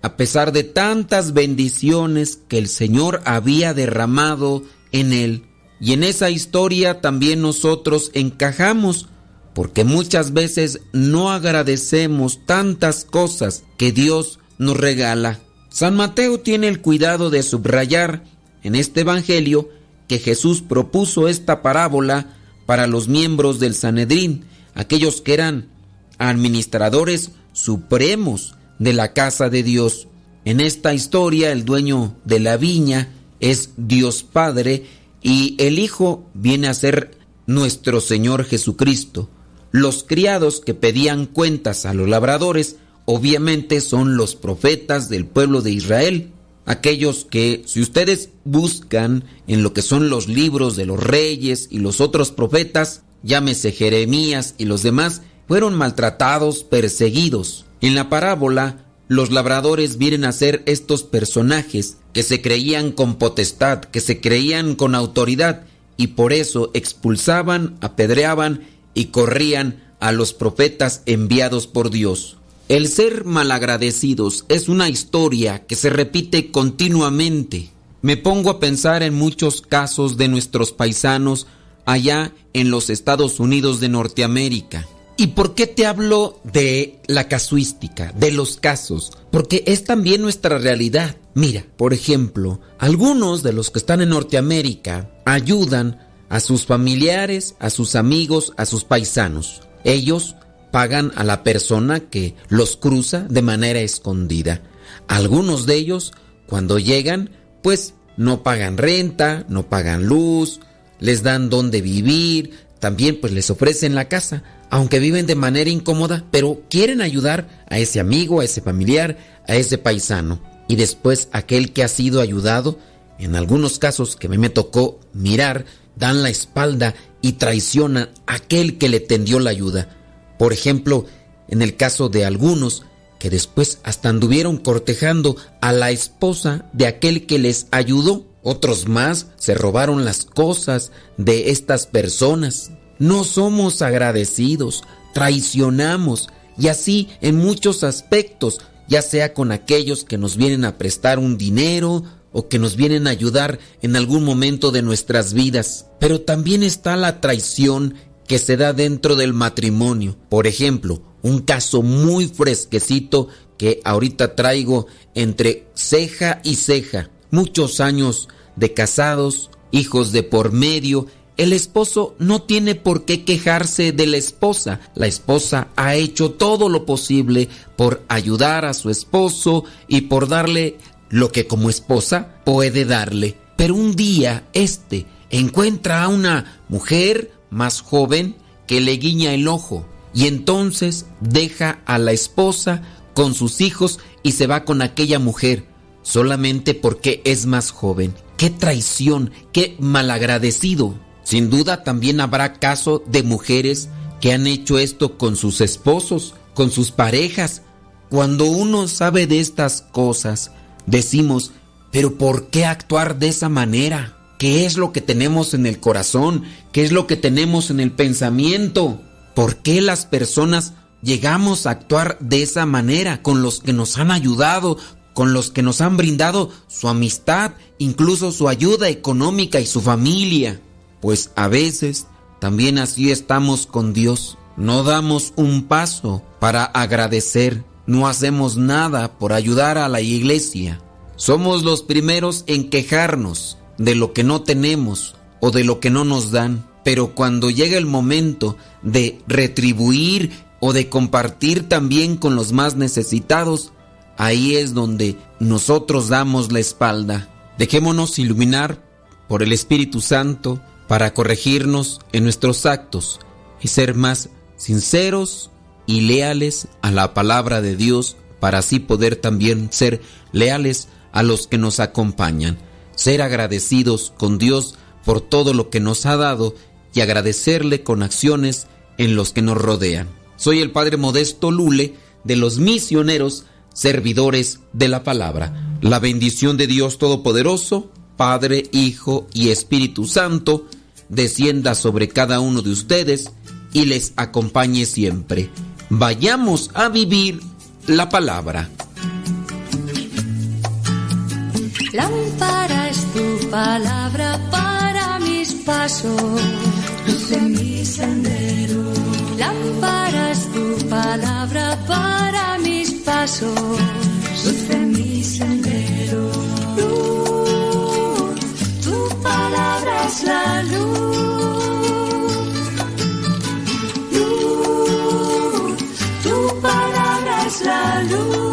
a pesar de tantas bendiciones que el Señor había derramado en él. Y en esa historia también nosotros encajamos, porque muchas veces no agradecemos tantas cosas que Dios nos regala. San Mateo tiene el cuidado de subrayar en este Evangelio que Jesús propuso esta parábola para los miembros del Sanedrín, aquellos que eran administradores supremos de la casa de Dios. En esta historia el dueño de la viña es Dios Padre y el Hijo viene a ser nuestro Señor Jesucristo. Los criados que pedían cuentas a los labradores obviamente son los profetas del pueblo de Israel, aquellos que si ustedes buscan en lo que son los libros de los reyes y los otros profetas, llámese Jeremías y los demás, fueron maltratados, perseguidos. En la parábola, los labradores vienen a ser estos personajes que se creían con potestad, que se creían con autoridad y por eso expulsaban, apedreaban y corrían a los profetas enviados por Dios. El ser malagradecidos es una historia que se repite continuamente. Me pongo a pensar en muchos casos de nuestros paisanos allá en los Estados Unidos de Norteamérica. ¿Y por qué te hablo de la casuística, de los casos? Porque es también nuestra realidad. Mira, por ejemplo, algunos de los que están en Norteamérica ayudan a sus familiares, a sus amigos, a sus paisanos. Ellos pagan a la persona que los cruza de manera escondida. Algunos de ellos, cuando llegan, pues no pagan renta, no pagan luz, les dan donde vivir, también pues les ofrecen la casa aunque viven de manera incómoda, pero quieren ayudar a ese amigo, a ese familiar, a ese paisano. Y después aquel que ha sido ayudado, en algunos casos que me, tocó mirar, dan la espalda y traicionan a aquel que le tendió la ayuda. Por ejemplo, en el caso de algunos que después hasta anduvieron cortejando a la esposa de aquel que les ayudó. Otros más se robaron las cosas de estas personas no somos agradecidos, traicionamos y así en muchos aspectos, ya sea con aquellos que nos vienen a prestar un dinero o que nos vienen a ayudar en algún momento de nuestras vidas. Pero también está la traición que se da dentro del matrimonio. Por ejemplo, un caso muy fresquecito que ahorita traigo entre ceja y ceja. Muchos años de casados, hijos de por medio, el esposo no tiene por qué quejarse de la esposa. La esposa ha hecho todo lo posible por ayudar a su esposo y por darle lo que como esposa puede darle. Pero un día este encuentra a una mujer más joven que le guiña el ojo y entonces deja a la esposa con sus hijos y se va con aquella mujer solamente porque es más joven. ¡Qué traición! ¡Qué malagradecido! Sin duda también habrá caso de mujeres que han hecho esto con sus esposos, con sus parejas. Cuando uno sabe de estas cosas, decimos, pero ¿por qué actuar de esa manera? ¿Qué es lo que tenemos en el corazón? ¿Qué es lo que tenemos en el pensamiento? ¿Por qué las personas llegamos a actuar de esa manera con los que nos han ayudado, con los que nos han brindado su amistad, incluso su ayuda económica y su familia? Pues a veces también así estamos con Dios. No damos un paso para agradecer, no hacemos nada por ayudar a la iglesia. Somos los primeros en quejarnos de lo que no tenemos o de lo que no nos dan. Pero cuando llega el momento de retribuir o de compartir también con los más necesitados, ahí es donde nosotros damos la espalda. Dejémonos iluminar por el Espíritu Santo para corregirnos en nuestros actos y ser más sinceros y leales a la palabra de Dios para así poder también ser leales a los que nos acompañan, ser agradecidos con Dios por todo lo que nos ha dado y agradecerle con acciones en los que nos rodean. Soy el Padre Modesto Lule de los misioneros servidores de la palabra. La bendición de Dios Todopoderoso, Padre, Hijo y Espíritu Santo, descienda sobre cada uno de ustedes y les acompañe siempre. Vayamos a vivir la palabra. Lámpara es tu palabra para mis pasos, luz en mi sendero. Lámpara es tu palabra para mis pasos, luz en mi sendero. Luz, tu palabra es la luz. Luz, tu palabra es la luz.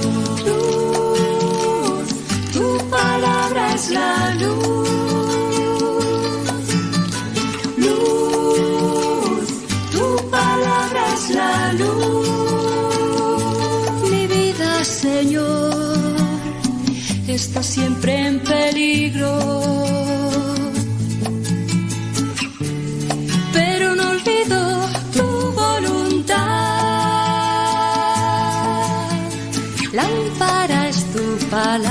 La luz. Luz, tu palabra es la luz. Mi vida, Señor, está siempre en peligro. Pero no olvido tu voluntad. Lámpara es tu palabra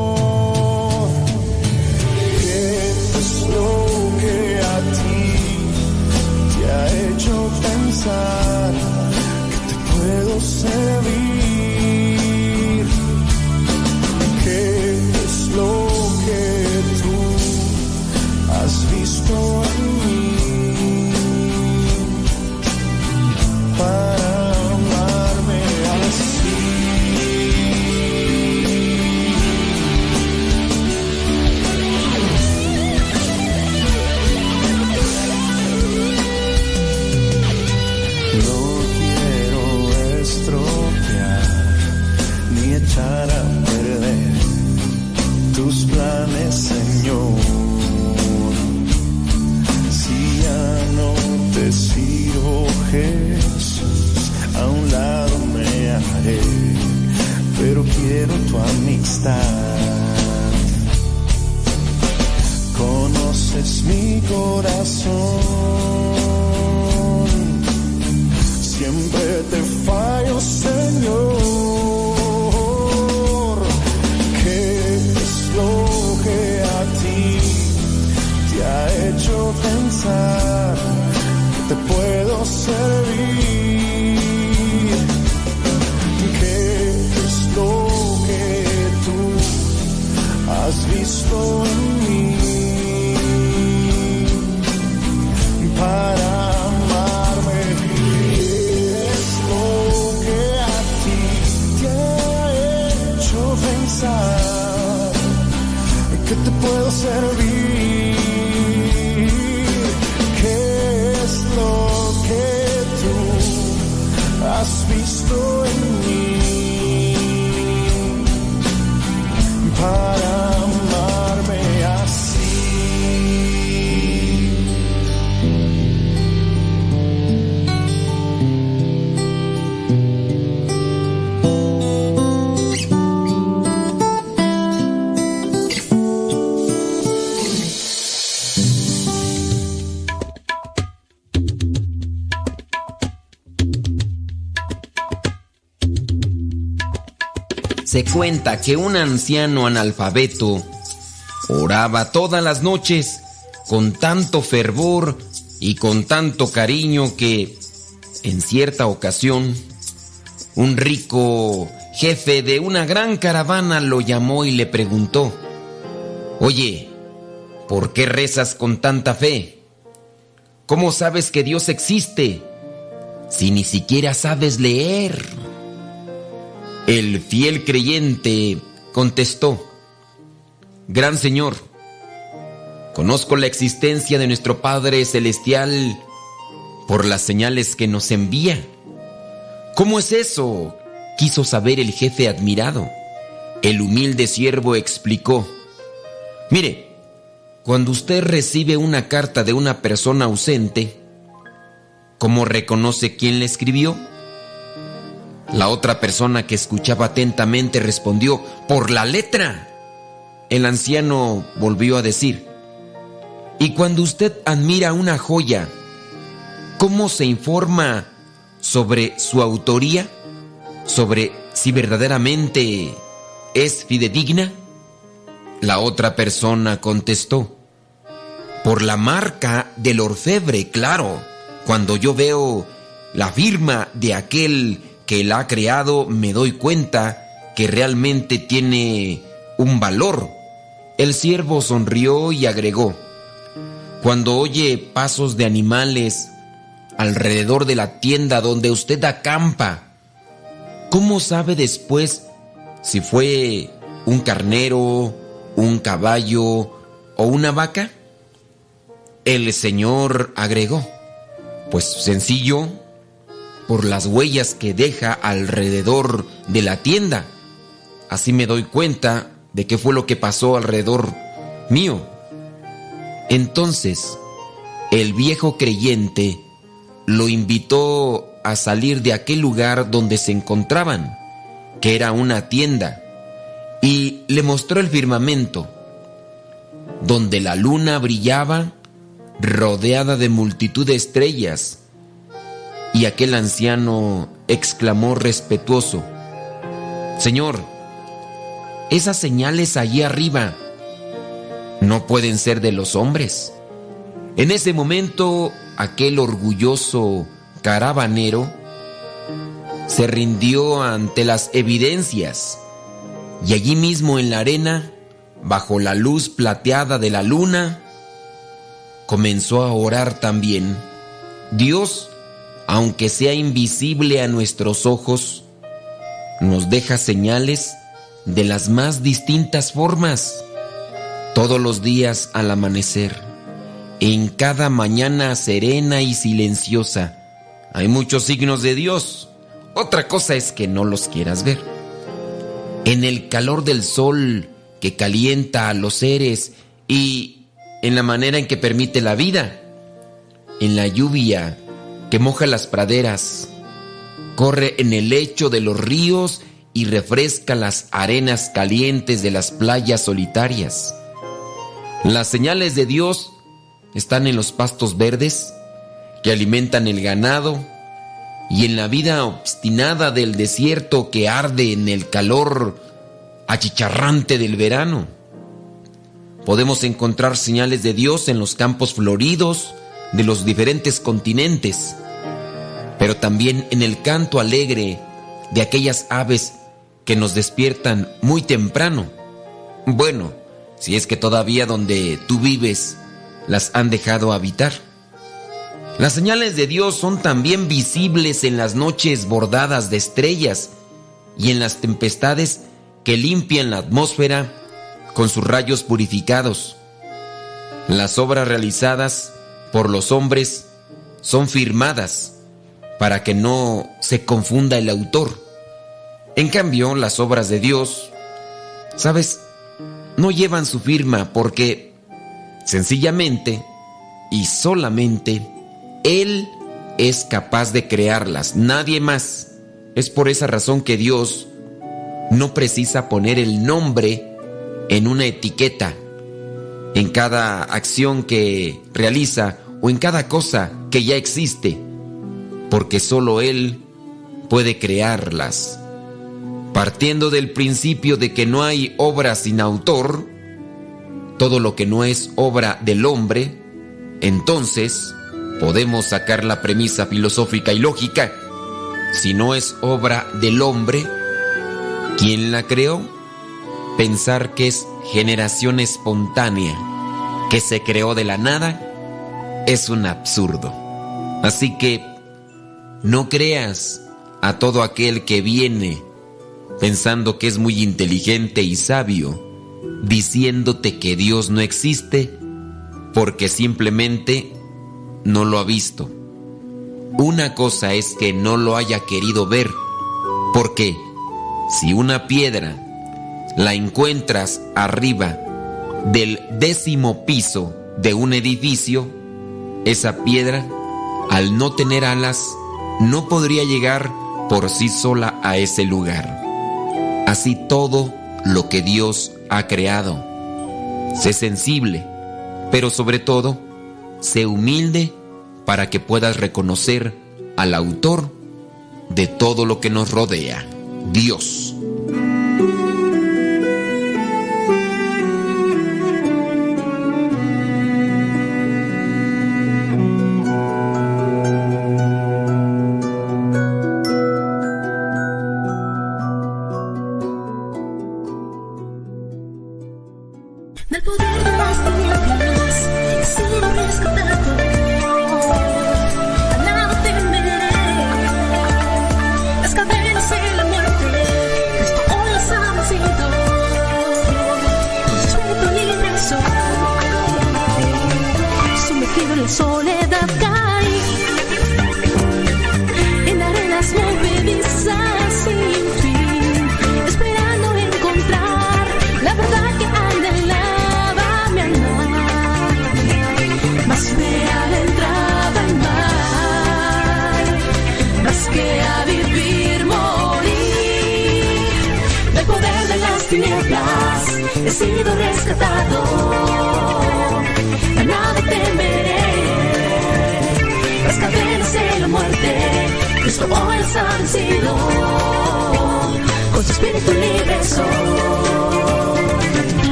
Pensar que te puedo servir. Quiero tu amistad. Conoces mi corazón siempre te fallo, Señor. ¿Qué es lo que a ti te ha hecho pensar que te puedo servir? Cuenta que un anciano analfabeto oraba todas las noches con tanto fervor y con tanto cariño que en cierta ocasión un rico jefe de una gran caravana lo llamó y le preguntó, Oye, ¿por qué rezas con tanta fe? ¿Cómo sabes que Dios existe si ni siquiera sabes leer? El fiel creyente contestó, Gran Señor, conozco la existencia de nuestro Padre Celestial por las señales que nos envía. ¿Cómo es eso? quiso saber el jefe admirado. El humilde siervo explicó, Mire, cuando usted recibe una carta de una persona ausente, ¿cómo reconoce quién le escribió? La otra persona que escuchaba atentamente respondió, por la letra. El anciano volvió a decir, y cuando usted admira una joya, ¿cómo se informa sobre su autoría? ¿Sobre si verdaderamente es fidedigna? La otra persona contestó, por la marca del orfebre, claro. Cuando yo veo la firma de aquel que la ha creado, me doy cuenta que realmente tiene un valor. El siervo sonrió y agregó, cuando oye pasos de animales alrededor de la tienda donde usted acampa, ¿cómo sabe después si fue un carnero, un caballo o una vaca? El Señor agregó, pues sencillo, por las huellas que deja alrededor de la tienda. Así me doy cuenta de qué fue lo que pasó alrededor mío. Entonces, el viejo creyente lo invitó a salir de aquel lugar donde se encontraban, que era una tienda, y le mostró el firmamento, donde la luna brillaba rodeada de multitud de estrellas. Y aquel anciano exclamó respetuoso, Señor, esas señales allí arriba no pueden ser de los hombres. En ese momento, aquel orgulloso caravanero se rindió ante las evidencias y allí mismo en la arena, bajo la luz plateada de la luna, comenzó a orar también. Dios, aunque sea invisible a nuestros ojos, nos deja señales de las más distintas formas, todos los días al amanecer, en cada mañana serena y silenciosa. Hay muchos signos de Dios. Otra cosa es que no los quieras ver. En el calor del sol que calienta a los seres y en la manera en que permite la vida. En la lluvia que moja las praderas. Corre en el lecho de los ríos y refresca las arenas calientes de las playas solitarias. Las señales de Dios están en los pastos verdes que alimentan el ganado y en la vida obstinada del desierto que arde en el calor achicharrante del verano. Podemos encontrar señales de Dios en los campos floridos de los diferentes continentes, pero también en el canto alegre de aquellas aves que nos despiertan muy temprano. Bueno, si es que todavía donde tú vives las han dejado habitar. Las señales de Dios son también visibles en las noches bordadas de estrellas y en las tempestades que limpian la atmósfera con sus rayos purificados. Las obras realizadas por los hombres son firmadas para que no se confunda el autor. En cambio, las obras de Dios, ¿sabes? No llevan su firma porque sencillamente y solamente Él es capaz de crearlas, nadie más. Es por esa razón que Dios no precisa poner el nombre en una etiqueta, en cada acción que realiza o en cada cosa que ya existe, porque solo Él puede crearlas. Partiendo del principio de que no hay obra sin autor, todo lo que no es obra del hombre, entonces podemos sacar la premisa filosófica y lógica. Si no es obra del hombre, ¿quién la creó? Pensar que es generación espontánea, que se creó de la nada, es un absurdo. Así que no creas a todo aquel que viene pensando que es muy inteligente y sabio, diciéndote que Dios no existe porque simplemente no lo ha visto. Una cosa es que no lo haya querido ver, porque si una piedra la encuentras arriba del décimo piso de un edificio, esa piedra, al no tener alas, no podría llegar por sí sola a ese lugar así todo lo que Dios ha creado. Sé sensible, pero sobre todo, sé humilde para que puedas reconocer al autor de todo lo que nos rodea, Dios.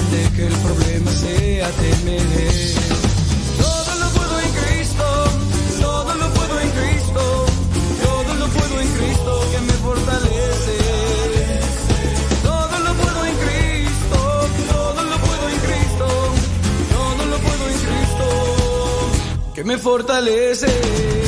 grande que el problema sea temer. Todo lo puedo en Cristo, todo lo puedo en Cristo, todo lo puedo en Cristo que me fortalece. Todo lo puedo en Cristo, todo lo puedo en Cristo, todo lo puedo en Cristo que me fortalece.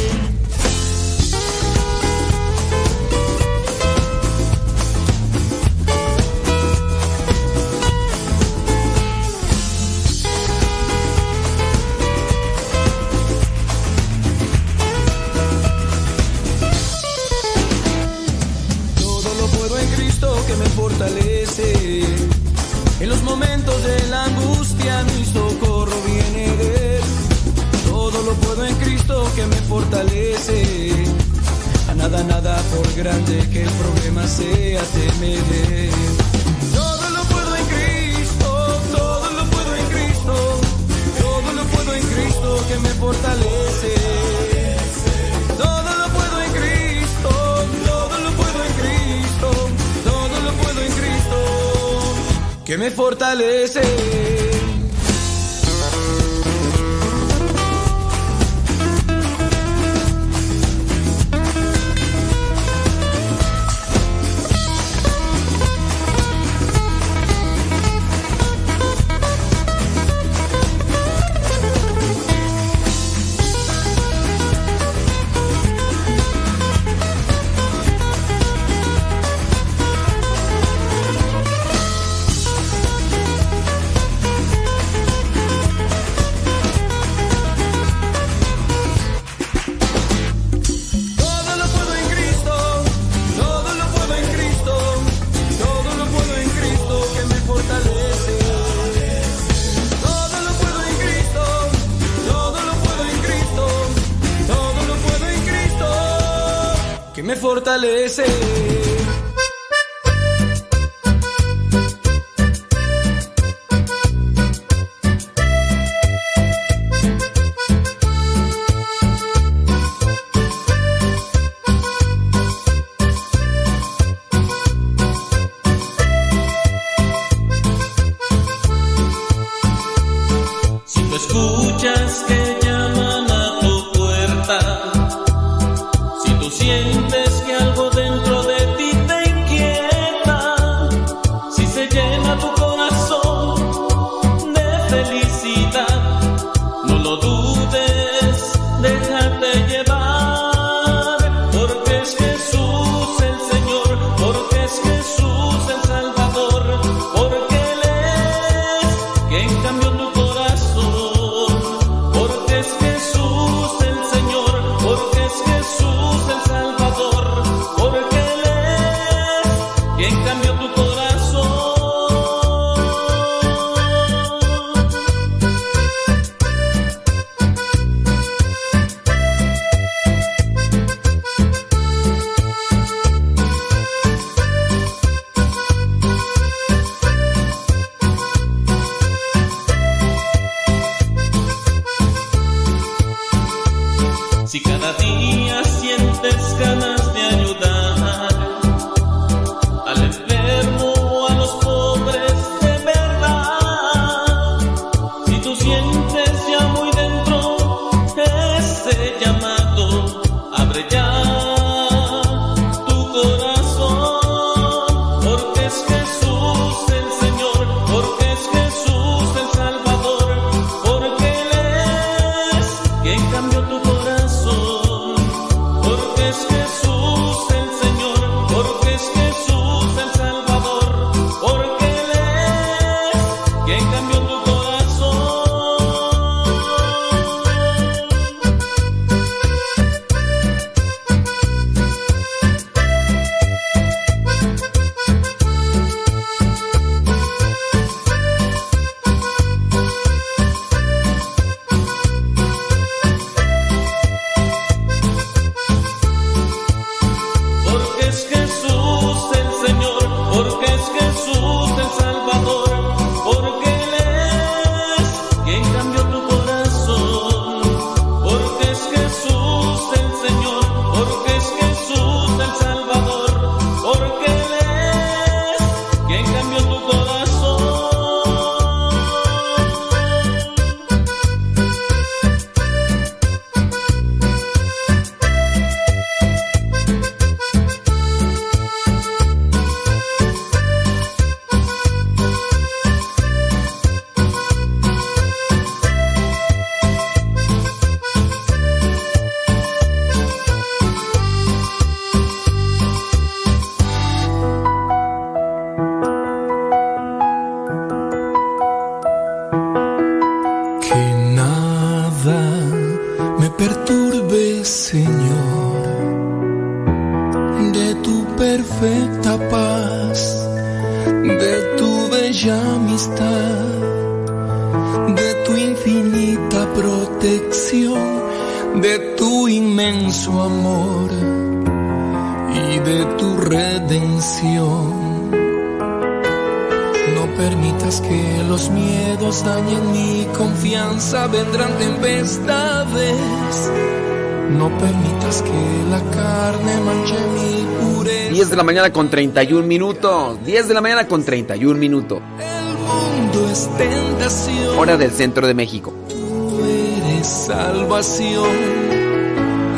No permitas que la carne manche mi pureza. 10 de la mañana con 31 minutos. 10 de la mañana con 31 minutos. El mundo es tentación. Hora del centro de México. Tú eres salvación.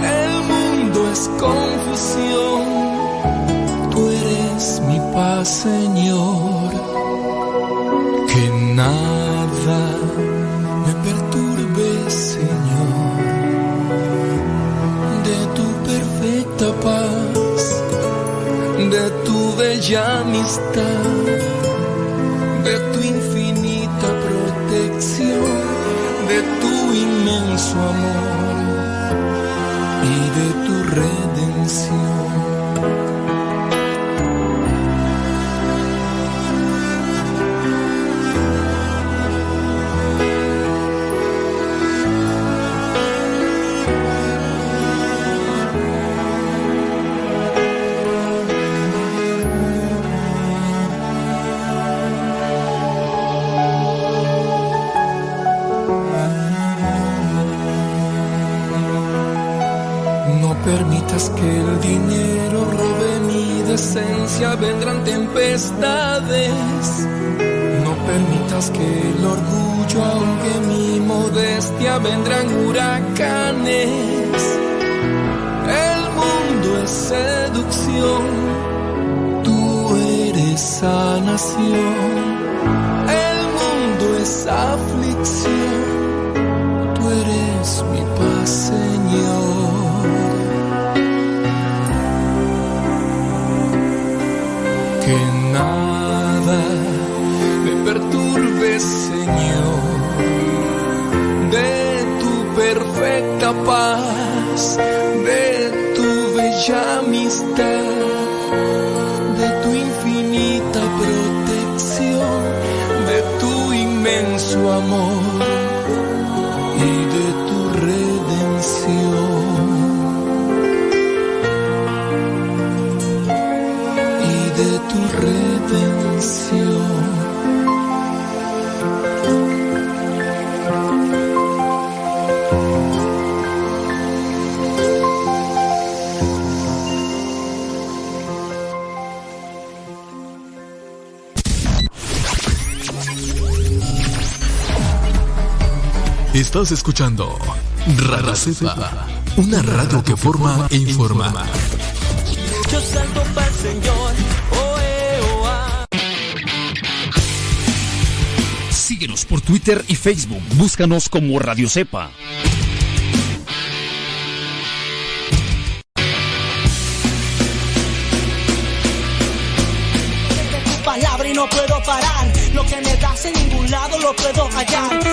El mundo es confusión. Tú eres mi paz, Señor. Que nada bella amistad, de tu infinita protección, de tu inmenso amor. Mi decencia, vendrán tempestades. No permitas que el orgullo ahogue mi modestia, vendrán huracanes. El mundo es seducción, tú eres sanación. El mundo es aflicción, tú eres mi paz, Señor. 伴 Estás escuchando Radio Cepa, una radio que forma e informa. Yo salto para el Señor. Síguenos por Twitter y Facebook. Búscanos como Radio Cepa. tu palabra y no puedo parar. Lo que me das en ningún lado lo puedo hallar.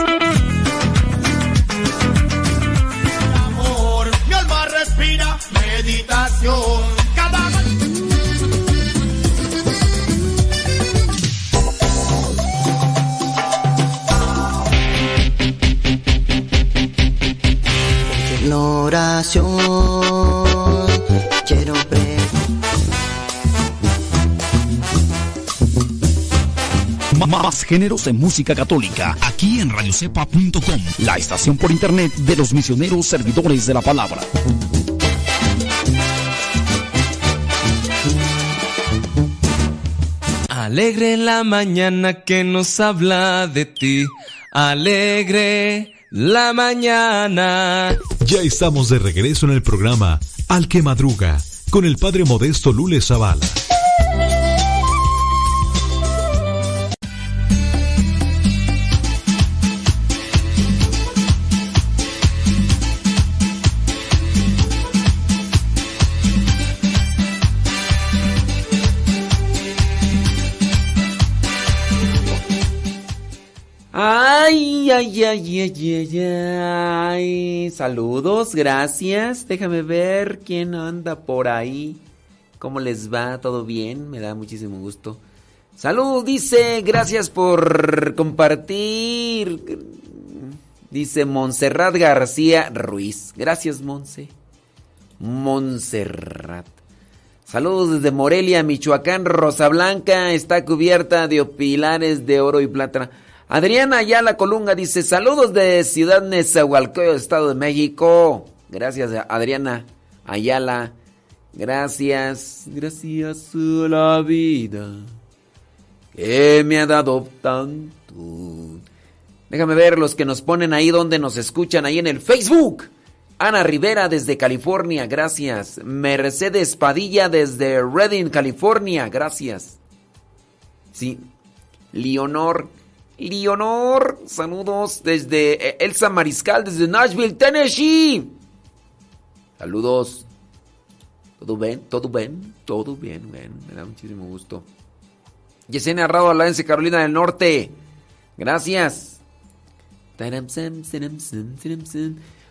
Géneros en música católica, aquí en radiocepa.com, la estación por internet de los misioneros servidores de la palabra. Alegre la mañana que nos habla de ti. Alegre la mañana. Ya estamos de regreso en el programa Al que Madruga con el padre modesto Lule Zavala. Ay, ay, ay, ay. Saludos, gracias. Déjame ver quién anda por ahí. ¿Cómo les va? ¿Todo bien? Me da muchísimo gusto. Salud, dice, gracias por compartir. Dice Montserrat García Ruiz. Gracias, Monse. Montserrat. Saludos desde Morelia, Michoacán. Rosa Blanca está cubierta de pilares de oro y plata. Adriana Ayala Colunga dice: Saludos de Ciudad Nezahualcóyotl, Estado de México. Gracias, Adriana Ayala. Gracias, gracias a la vida que me ha dado tanto. Déjame ver los que nos ponen ahí donde nos escuchan, ahí en el Facebook. Ana Rivera desde California, gracias. Mercedes Padilla desde Redding, California, gracias. Sí. Leonor, Leonor, saludos desde eh, Elsa Mariscal, desde Nashville, Tennessee. Saludos. ¿Todo bien? ¿Todo bien? Todo bien, bueno, me da muchísimo gusto. Yesenia Rado, Alaense, Carolina del Norte. Gracias.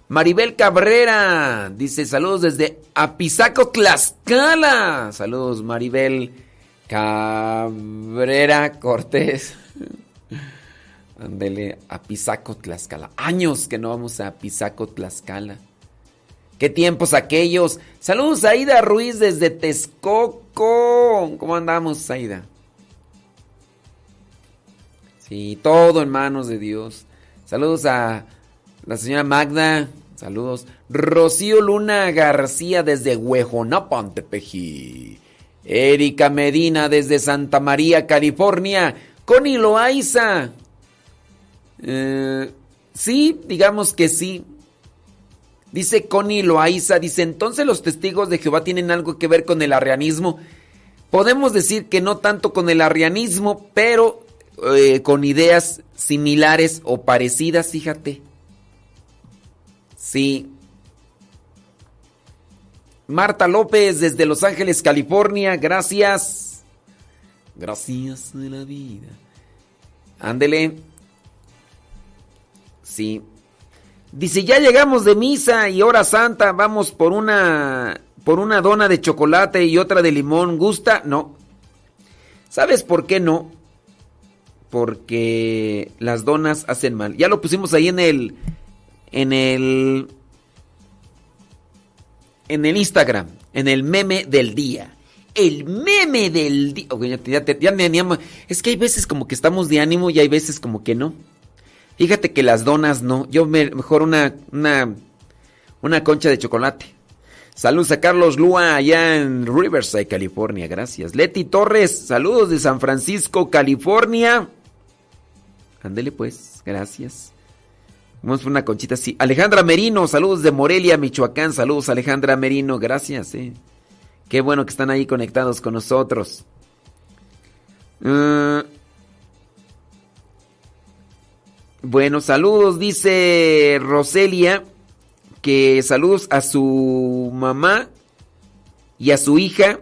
Maribel Cabrera dice saludos desde Apizaco, Tlaxcala. Saludos, Maribel Cabrera Cortés. Ándele, Apizaco, Tlaxcala. Años que no vamos a Apizaco, Tlaxcala. ¿Qué tiempos aquellos? Saludos, Aida Ruiz desde Texcoco. ¿Cómo andamos, Aida? Sí, todo en manos de Dios. Saludos a La señora Magda, saludos. Rocío Luna García desde Huejonapan, Tepeji. Erika Medina desde Santa María, California. Connie Loaiza. Eh, sí, digamos que sí. Dice Connie Loaiza, dice, entonces los testigos de Jehová tienen algo que ver con el arrianismo. Podemos decir que no tanto con el arrianismo, pero eh, con ideas similares o parecidas, fíjate. Sí. Marta López desde Los Ángeles, California, gracias. Gracias de la vida. Ándele. Sí. Dice, ya llegamos de misa y hora santa, vamos por una por una dona de chocolate y otra de limón. ¿Gusta? No. ¿Sabes por qué no? Porque las donas hacen mal. Ya lo pusimos ahí en el en el en el Instagram, en el meme del día. El meme del día. Ya, ya, ya. Es que hay veces como que estamos de ánimo y hay veces como que no. Fíjate que las donas no. Yo me, mejor una, una, una concha de chocolate. Saludos a Carlos Lua allá en Riverside, California. Gracias. Leti Torres, saludos de San Francisco, California. Ándele pues, gracias. Vamos por una conchita así. Alejandra Merino, saludos de Morelia, Michoacán. Saludos Alejandra Merino, gracias. Eh. Qué bueno que están ahí conectados con nosotros. Uh, bueno, saludos, dice Roselia, que saludos a su mamá y a su hija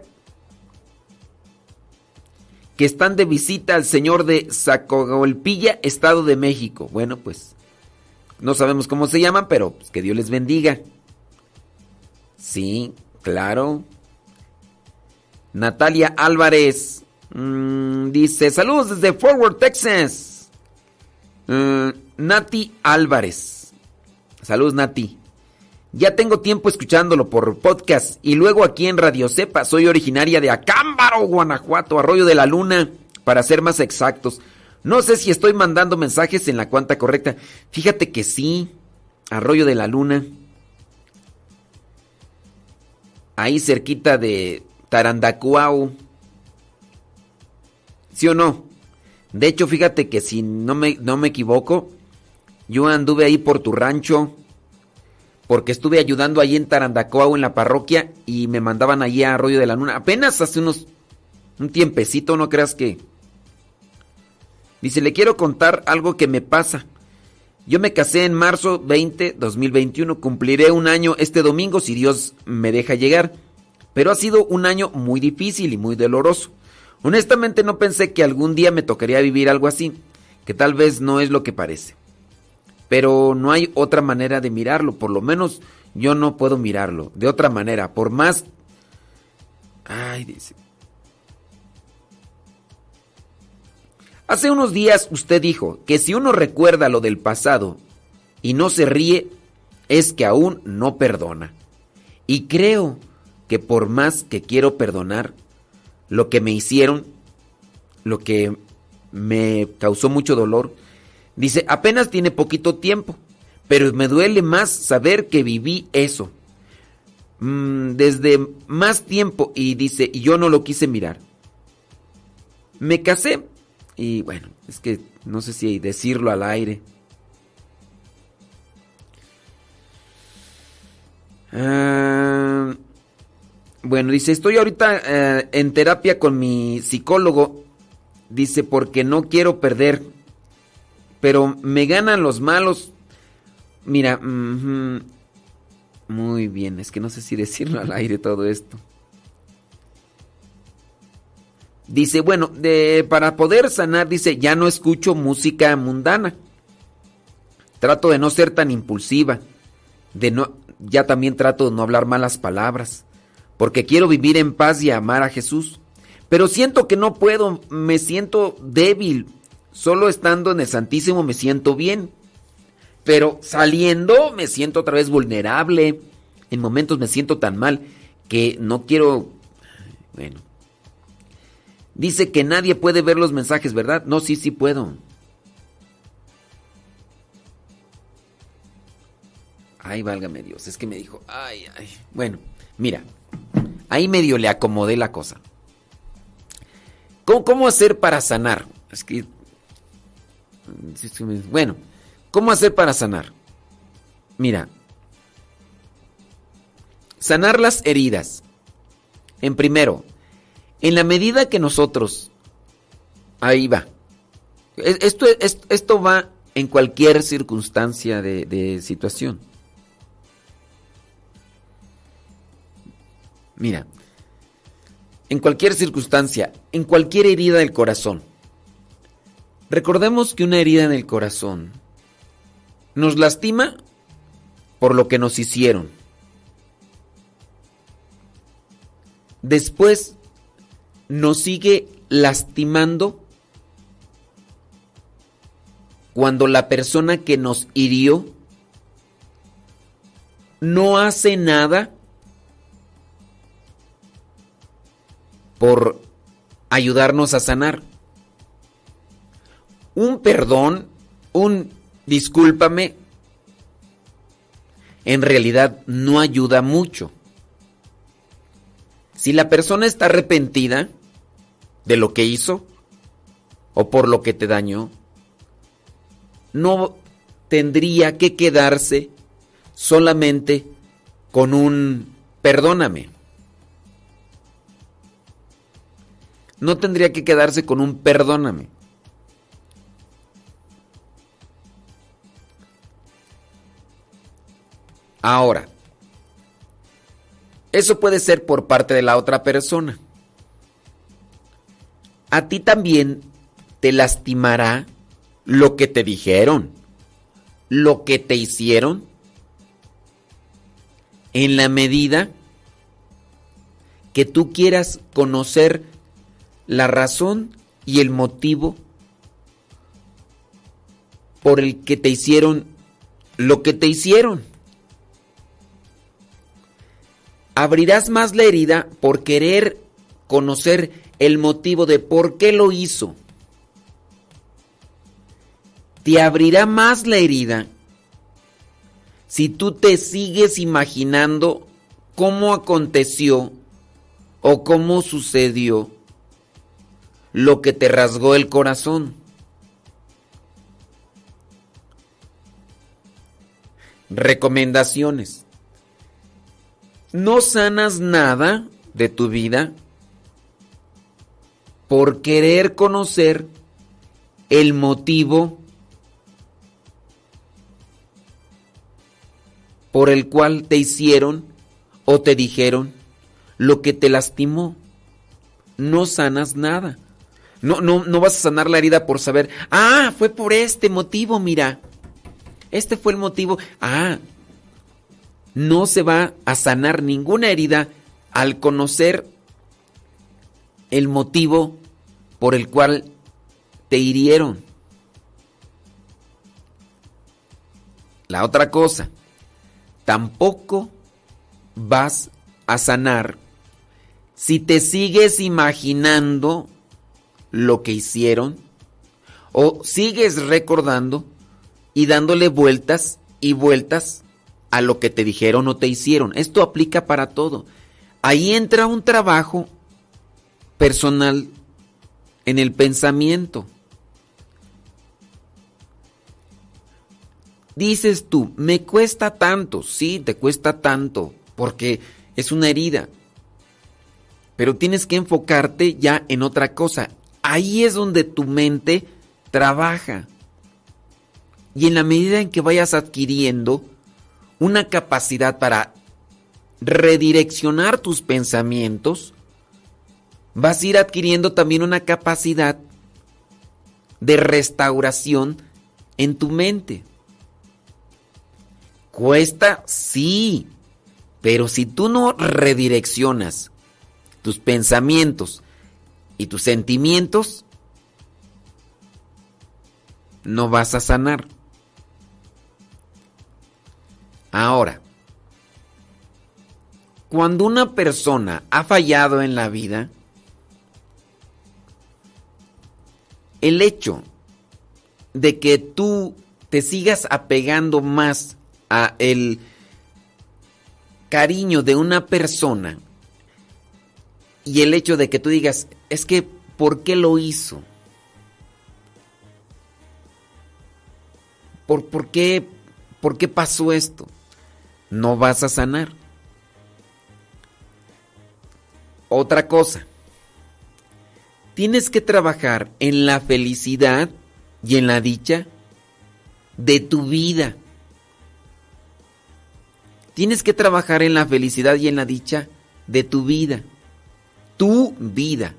que están de visita al señor de Zacogolpilla, Estado de México. Bueno, pues no sabemos cómo se llaman, pero pues, que Dios les bendiga. Sí, claro. Natalia Álvarez mmm, dice, saludos desde Forward, Texas. Uh, Nati Álvarez. Saludos, Nati. Ya tengo tiempo escuchándolo por podcast y luego aquí en Radio Cepa. Soy originaria de Acámbaro, Guanajuato, Arroyo de la Luna, para ser más exactos. No sé si estoy mandando mensajes en la cuenta correcta. Fíjate que sí, Arroyo de la Luna. Ahí cerquita de Tarandacuau. ¿Sí o no? De hecho, fíjate que si no me, no me equivoco, yo anduve ahí por tu rancho porque estuve ayudando ahí en Tarandacoa en la parroquia y me mandaban allí a Arroyo de la Luna. Apenas hace unos un tiempecito, no creas que Dice, "Le quiero contar algo que me pasa. Yo me casé en marzo 20, 2021, cumpliré un año este domingo si Dios me deja llegar, pero ha sido un año muy difícil y muy doloroso. Honestamente no pensé que algún día me tocaría vivir algo así, que tal vez no es lo que parece. Pero no hay otra manera de mirarlo, por lo menos yo no puedo mirarlo de otra manera, por más... Ay, dice. Hace unos días usted dijo que si uno recuerda lo del pasado y no se ríe, es que aún no perdona. Y creo que por más que quiero perdonar lo que me hicieron, lo que me causó mucho dolor, dice, apenas tiene poquito tiempo, pero me duele más saber que viví eso. Mm, desde más tiempo y dice, y yo no lo quise mirar. Me casé y bueno, es que no sé si decirlo al aire. Ah, bueno, dice, estoy ahorita eh, en terapia con mi psicólogo. Dice, porque no quiero perder. Pero me ganan los malos. Mira, muy bien, es que no sé si decirlo al aire todo esto. Dice, bueno, de, para poder sanar, dice, ya no escucho música mundana. Trato de no ser tan impulsiva. De no, ya también trato de no hablar malas palabras. Porque quiero vivir en paz y amar a Jesús. Pero siento que no puedo, me siento débil. Solo estando en el Santísimo me siento bien. Pero saliendo me siento otra vez vulnerable. En momentos me siento tan mal que no quiero... Bueno. Dice que nadie puede ver los mensajes, ¿verdad? No, sí, sí puedo. Ay, válgame Dios, es que me dijo, ay, ay. Bueno, mira, ahí medio le acomodé la cosa. ¿Cómo, cómo hacer para sanar? Es que... Bueno, ¿cómo hacer para sanar? Mira, sanar las heridas. En primero, en la medida que nosotros, ahí va, E- esto, es- esto va en cualquier circunstancia de situación. Mira, en cualquier circunstancia, en cualquier herida del corazón. Recordemos que una herida en el corazón nos lastima por lo que nos hicieron. Después nos sigue lastimando cuando la persona que nos hirió no hace nada por ayudarnos a sanar. Un perdón, un discúlpame, en realidad no ayuda mucho. Si la persona está arrepentida de lo que hizo o por lo que te dañó, no tendría que quedarse solamente con un perdóname. No tendría que quedarse con un perdóname. Ahora, eso puede ser por parte de la otra persona. A ti también te lastimará lo que te dijeron, lo que te hicieron, en la medida que tú quieras conocer la razón y el motivo por el que te hicieron lo que te hicieron. Abrirás más la herida por querer conocer el motivo de por qué lo hizo. Te abrirá más la herida si tú te sigues imaginando cómo aconteció o cómo sucedió lo que te rasgó el corazón. Recomendaciones. No sanas nada de tu vida por querer conocer el motivo por el cual te hicieron o te dijeron lo que te lastimó. No sanas nada. No, no, no vas a sanar la herida por saber, ah, fue por este motivo, mira. Este fue el motivo. Ah, no se va a sanar ninguna herida al conocer el motivo por el cual te hirieron. La otra cosa, tampoco vas a sanar si te sigues imaginando lo que hicieron o sigues recordando y dándole vueltas y vueltas a lo que te dijeron o te hicieron. Esto aplica para todo. Ahí entra un trabajo personal en el pensamiento. Dices tú, me cuesta tanto, sí, te cuesta tanto, porque es una herida. Pero tienes que enfocarte ya en otra cosa. Ahí es donde tu mente trabaja. Y en la medida en que vayas adquiriendo una capacidad para redireccionar tus pensamientos, vas a ir adquiriendo también una capacidad de restauración en tu mente. Cuesta, sí, pero si tú no redireccionas tus pensamientos y tus sentimientos, no vas a sanar. Ahora, cuando una persona ha fallado en la vida, el hecho de que tú te sigas apegando más a el cariño de una persona y el hecho de que tú digas, es que, ¿por qué lo hizo? ¿Por, qué, ¿Por qué pasó esto? No vas a sanar. Otra cosa, tienes que trabajar en la felicidad y en la dicha de tu vida. Tienes que trabajar en la felicidad y en la dicha de tu vida. Tu vida.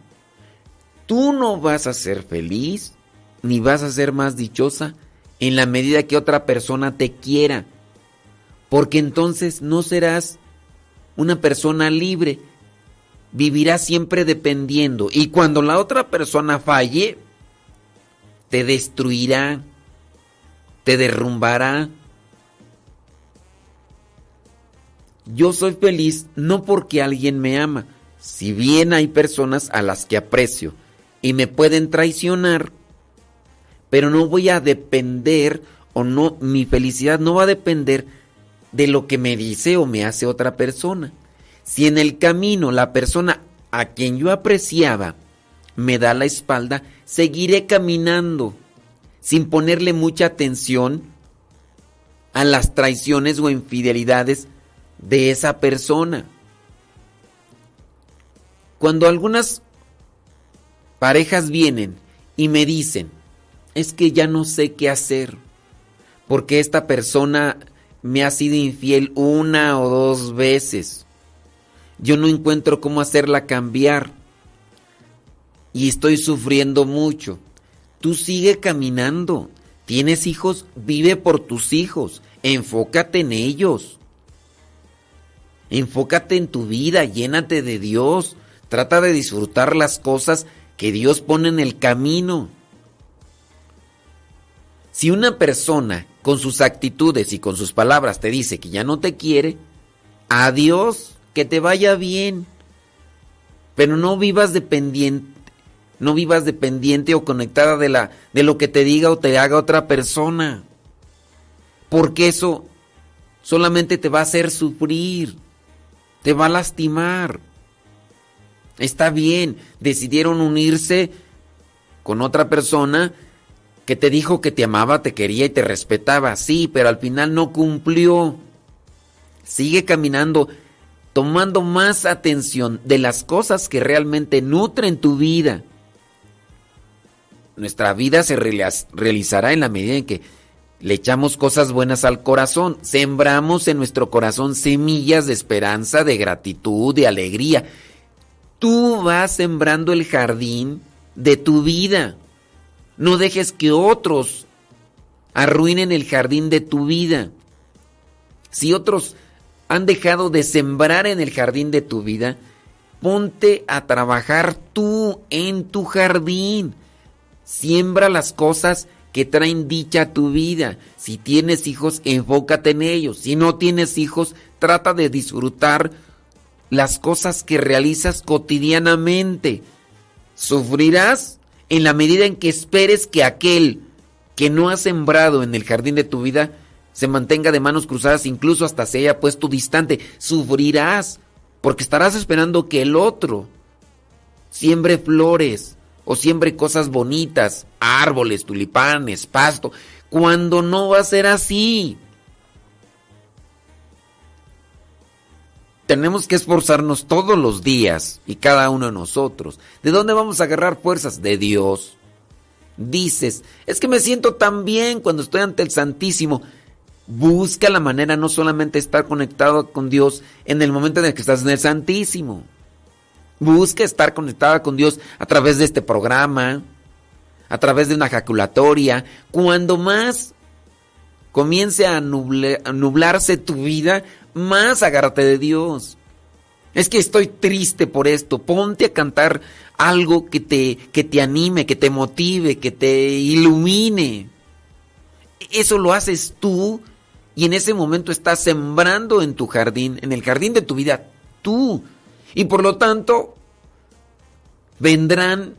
Tú no vas a ser feliz ni vas a ser más dichosa en la medida que otra persona te quiera. Porque entonces no serás una persona libre. Vivirás siempre dependiendo. Y cuando la otra persona falle, te destruirá, te derrumbará. Yo soy feliz no porque alguien me ama, si bien hay personas a las que aprecio y me pueden traicionar, pero no voy a depender o no mi felicidad no va a depender de lo que me dice o me hace otra persona. Si en el camino la persona a quien yo apreciaba me da la espalda, seguiré caminando sin ponerle mucha atención a las traiciones o infidelidades de esa persona. Cuando algunas parejas vienen y me dicen, es que ya no sé qué hacer, porque esta persona me ha sido infiel una o dos veces. Yo no encuentro cómo hacerla cambiar y estoy sufriendo mucho. Tú sigue caminando. Tienes hijos, vive por tus hijos. Enfócate en ellos. Enfócate en tu vida, llénate de Dios. Trata de disfrutar las cosas que Dios pone en el camino. Si una persona con sus actitudes y con sus palabras te dice que ya no te quiere, adiós, que te vaya bien. Pero no vivas dependiente, no vivas dependiente o conectada de la de lo que te diga o te haga otra persona. Porque eso solamente te va a hacer sufrir, te va a lastimar. Está bien, decidieron unirse con otra persona que te dijo que te amaba, te quería y te respetaba, sí, pero al final no cumplió. Sigue caminando, tomando más atención de las cosas que realmente nutren tu vida. Nuestra vida se realizará en la medida en que le echamos cosas buenas al corazón, sembramos en nuestro corazón semillas de esperanza, de gratitud, de alegría. Tú vas sembrando el jardín de tu vida. No dejes que otros arruinen el jardín de tu vida. Si otros han dejado de sembrar en el jardín de tu vida, ponte a trabajar tú en tu jardín. Siembra las cosas que traen dicha a tu vida. Si tienes hijos, enfócate en ellos. Si no tienes hijos, trata de disfrutar las cosas que realizas cotidianamente. Sufrirás en la medida en que esperes que aquel que no ha sembrado en el jardín de tu vida se mantenga de manos cruzadas, incluso hasta se haya puesto distante. Sufrirás porque estarás esperando que el otro siembre flores o siembre cosas bonitas, árboles, tulipanes, pasto, cuando no va a ser así. Tenemos que esforzarnos todos los días y cada uno de nosotros. ¿De dónde vamos a agarrar fuerzas? De Dios. Dices, es que me siento tan bien cuando estoy ante el Santísimo. Busca la manera no solamente estar conectado con Dios en el momento en el que estás en el Santísimo. Busca estar conectada con Dios a través de este programa, a través de una ejaculatoria. Cuando más comience a, a nublarse tu vida, más agárrate de Dios. Es que estoy triste por esto. Ponte a cantar algo que te, que te anime, que te motive, que te ilumine. Eso lo haces tú y en ese momento estás sembrando en tu jardín, en el jardín de tu vida, tú. Y por lo tanto, vendrán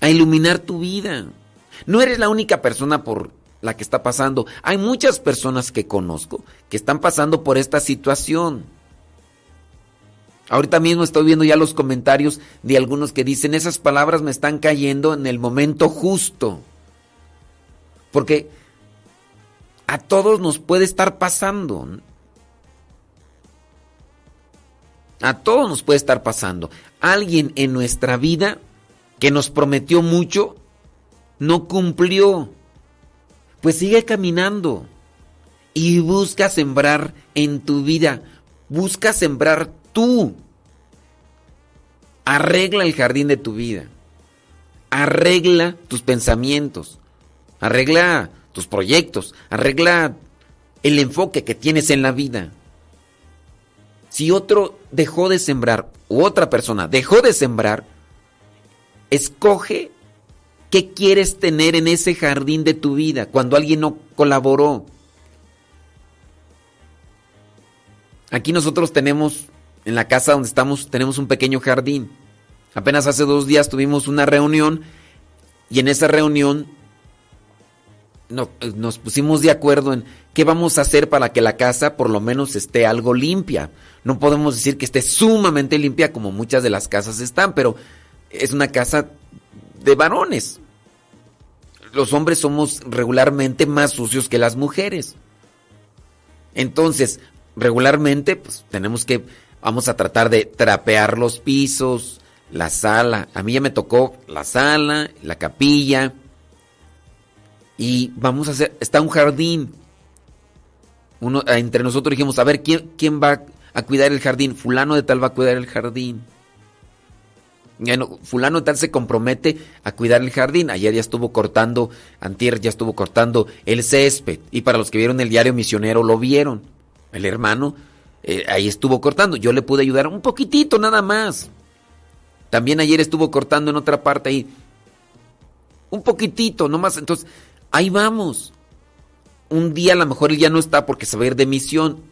a iluminar tu vida. No eres la única persona por la que está pasando. Hay muchas personas que conozco que están pasando por esta situación. Ahorita mismo estoy viendo ya los comentarios de algunos que dicen, esas palabras me están cayendo en el momento justo. Porque a todos nos puede estar pasando. A todos nos puede estar pasando. Alguien en nuestra vida que nos prometió mucho, no cumplió. Pues sigue caminando y busca sembrar en tu vida. Busca sembrar tú. Arregla el jardín de tu vida. Arregla tus pensamientos. Arregla tus proyectos. Arregla el enfoque que tienes en la vida. Si otro dejó de sembrar, u otra persona dejó de sembrar, escoge qué quieres tener en ese jardín de tu vida cuando alguien no colaboró. Aquí nosotros tenemos, en la casa donde estamos, tenemos un pequeño jardín. Apenas hace dos días tuvimos una reunión y en esa reunión no, nos pusimos de acuerdo en qué vamos a hacer para que la casa por lo menos esté algo limpia. No podemos decir que esté sumamente limpia como muchas de las casas están, pero es una casa de varones. Los hombres somos regularmente más sucios que las mujeres. Entonces, regularmente, pues tenemos que, vamos a tratar de trapear los pisos, la sala. A mí ya me tocó la sala, la capilla. Y vamos a hacer, está un jardín. Uno, entre nosotros dijimos, a ver, ¿quién, quién va a cuidar el jardín? Fulano de tal va a cuidar el jardín. Bueno, fulano de tal se compromete a cuidar el jardín. Ayer ya estuvo cortando, antier ya estuvo cortando el césped. Y para los que vieron el diario misionero lo vieron. El hermano eh, ahí estuvo cortando. Yo le pude ayudar un poquitito nada más. También ayer estuvo cortando en otra parte ahí. Un poquitito, nomás. Entonces, ahí vamos. Un día a lo mejor él ya no está porque se va a ir de misión.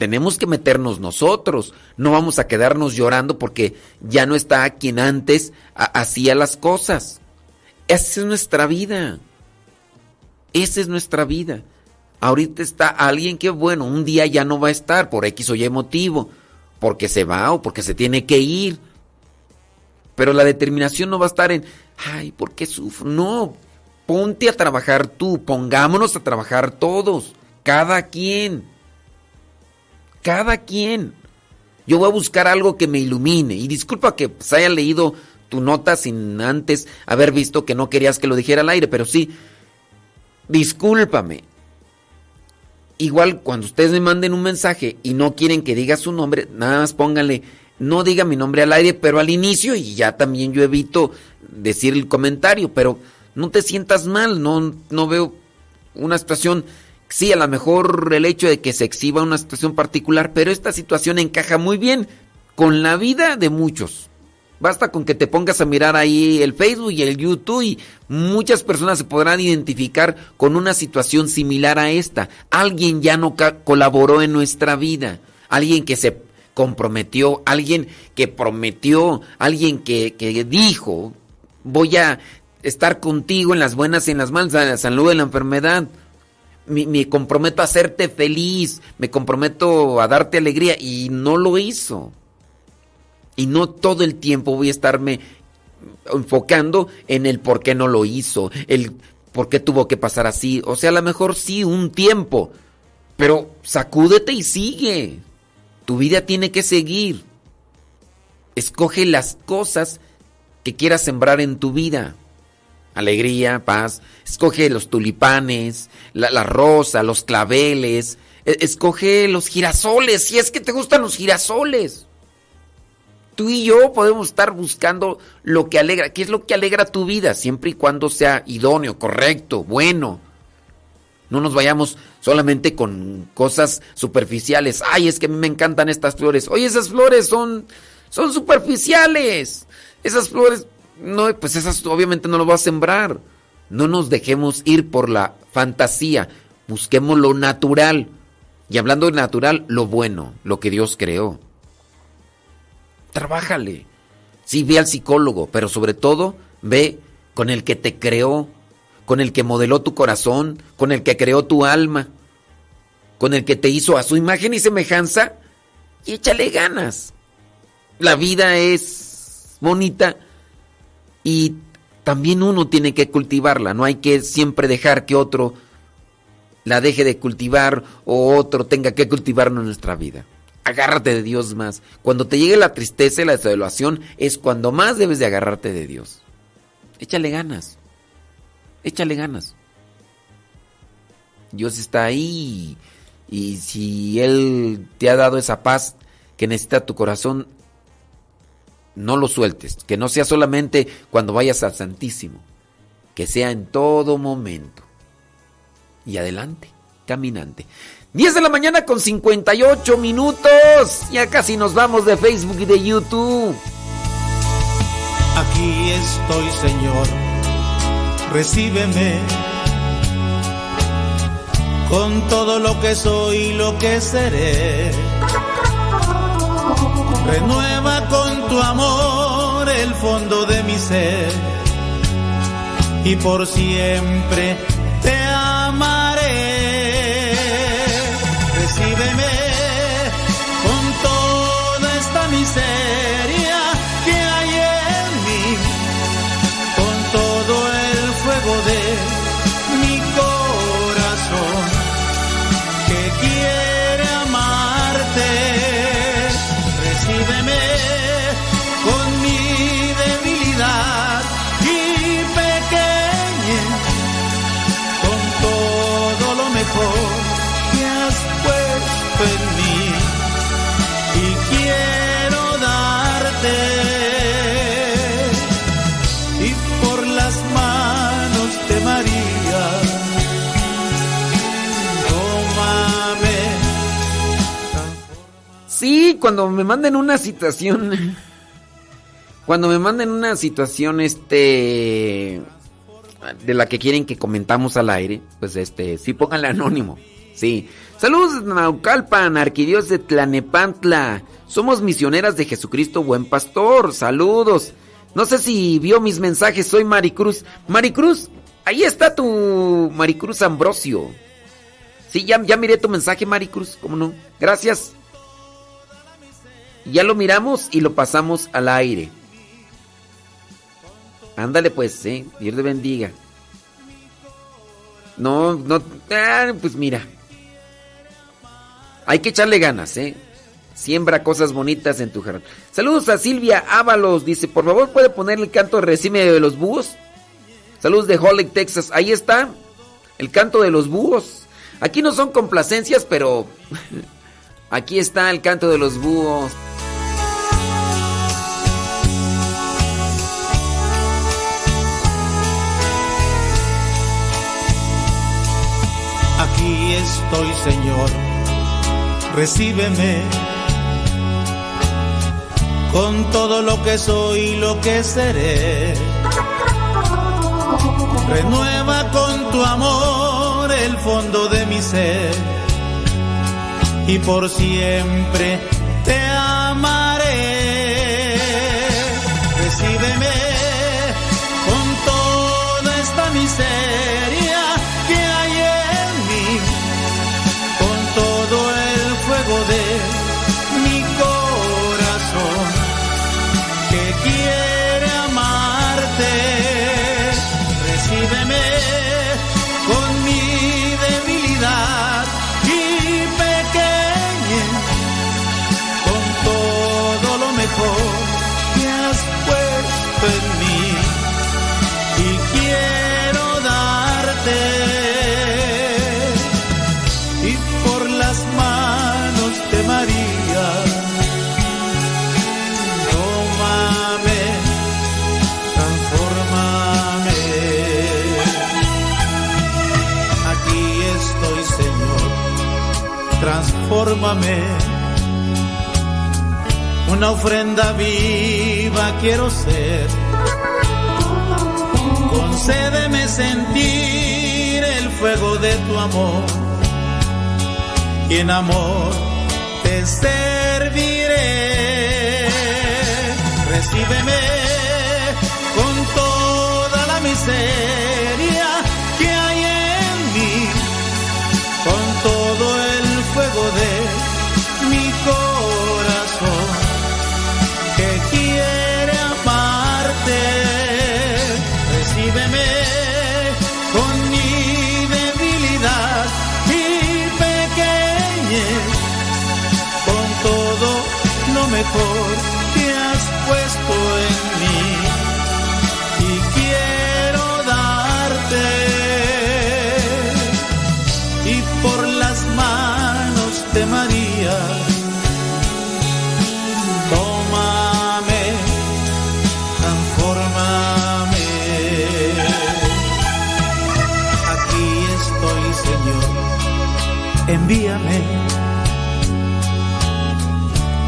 Tenemos que meternos nosotros. No vamos a quedarnos llorando porque ya no está quien antes hacía las cosas. Esa es nuestra vida. Esa es nuestra vida. Ahorita está alguien que, bueno, un día ya no va a estar por X o Y motivo. Porque se va o porque se tiene que ir. Pero la determinación no va a estar en, ay, ¿por qué sufro? No, ponte a trabajar tú, pongámonos a trabajar todos, cada quien. Cada quien. Yo voy a buscar algo que me ilumine. Y disculpa que se haya leído tu nota sin antes haber visto que no querías que lo dijera al aire, pero sí, discúlpame. Igual cuando ustedes me manden un mensaje y no quieren que diga su nombre, nada más pónganle, no diga mi nombre al aire, pero al inicio y ya también yo evito decir el comentario, pero no te sientas mal, no, no veo una situación Sí, a lo mejor el hecho de que se exhiba una situación particular, pero esta situación encaja muy bien con la vida de muchos. Basta con que te pongas a mirar ahí el Facebook y el YouTube y muchas personas se podrán identificar con una situación similar a esta. Alguien ya no colaboró en nuestra vida, alguien que se comprometió, alguien que prometió, alguien que, que dijo, voy a estar contigo en las buenas y en las malas, en la salud, en la enfermedad me, comprometo a hacerte feliz, me comprometo a darte alegría y no lo hizo. Y no todo el tiempo voy a estarme enfocando en el por qué no lo hizo, el por qué tuvo que pasar así. O sea, a lo mejor sí, un tiempo, pero sacúdete y sigue. Tu vida tiene que seguir. Escoge las cosas que quieras sembrar en tu vida alegría, paz. Escoge los tulipanes, la, rosa, los claveles. E, escoge los girasoles, si es que te gustan los girasoles. Tú y yo podemos estar buscando lo que alegra. ¿Qué es lo que alegra tu vida? Siempre y cuando sea idóneo, correcto, bueno. No nos vayamos solamente con cosas superficiales. Ay, es que a mí me encantan estas flores. Oye, esas flores son, son superficiales. Esas flores no, pues esas obviamente no lo va a sembrar. No nos dejemos ir por la fantasía. Busquemos lo natural. Y hablando de natural, lo bueno, lo que Dios creó. Trabájale. Sí, ve al psicólogo, pero sobre todo ve con el que te creó, con el que modeló tu corazón, con el que creó tu alma, con el que te hizo a su imagen y semejanza, y échale ganas. La vida es bonita y también uno tiene que cultivarla, no hay que siempre dejar que otro la deje de cultivar o otro tenga que cultivarlo en nuestra vida. Agárrate de Dios más. Cuando te llegue la tristeza y la desolación es cuando más debes de agarrarte de Dios. Échale ganas. Échale ganas. Dios está ahí y si Él te ha dado esa paz que necesita tu corazón, no lo sueltes. Que no sea solamente cuando vayas al Santísimo. Que sea en todo momento. Y adelante, caminante. 10 de la mañana con 58 minutos. Ya casi nos vamos de Facebook y de YouTube. Aquí estoy, Señor. Recíbeme con todo lo que soy y lo que seré. Renueva con tu amor el fondo de mi ser. Y por siempre Cuando me manden una situación. Cuando me manden una situación, este. De la que quieren que comentamos al aire, pues este, sí pónganle anónimo. Sí. Saludos Naucalpan, arquidios de Tlanepantla. Somos misioneras de Jesucristo, buen pastor. Saludos. No sé si vio mis mensajes, soy Maricruz. Maricruz, ahí está tu Maricruz Ambrosio. Sí, ya, ya miré tu mensaje, Maricruz, ¿cómo no? Gracias. Ya lo miramos y lo pasamos al aire. Ándale pues, eh. Dios te bendiga. No, no. ah, pues mira. Hay que echarle ganas, eh. Siembra cosas bonitas en tu jardín. Saludos a Silvia Ábalos. Dice, por favor, ¿puede poner el canto de Resime de los búhos? Saludos de Holly, Texas. Ahí está. El canto de los búhos. Aquí no son complacencias, pero aquí está el canto de los búhos. Estoy, Señor. Recíbeme con todo lo que soy y lo que seré. Renueva con tu amor el fondo de mi ser y por siempre transfórmame. Una ofrenda viva quiero ser. Concédeme sentir el fuego de tu amor. Y en amor te serviré. Recíbeme con toda la miseria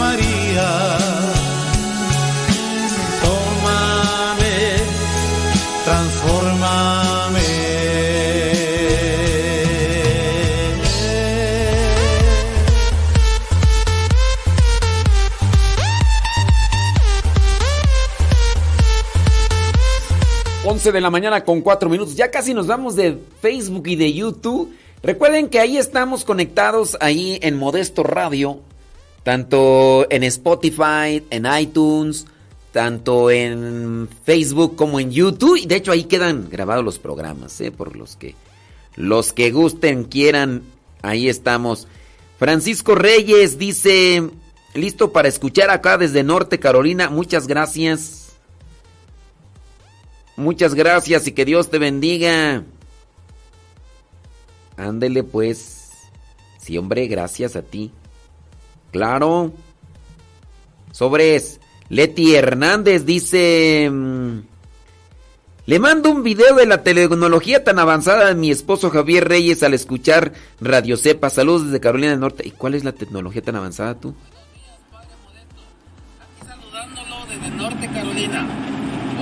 María. Tómame, transfórmame. Once de la mañana con 4 minutos. Ya casi nos vamos de Facebook y de YouTube. Recuerden que ahí estamos conectados ahí en Modesto Radio, tanto en Spotify, en iTunes, tanto en Facebook como en YouTube. Y de hecho ahí quedan grabados los programas, ¿eh? por los que los que gusten, quieran, ahí estamos. Francisco Reyes dice, listo para escuchar acá desde Norte Carolina. Muchas gracias. Muchas gracias y que Dios te bendiga. Ándele pues. Sí, hombre, gracias a ti. Claro. Sobres. Leti Hernández dice... mm, Le mando un video de la tecnología tan avanzada de mi esposo Javier Reyes al escuchar Radio Cepa. Saludos desde Carolina del Norte. ¿Y cuál es la tecnología tan avanzada tú? desde Norte Carolina.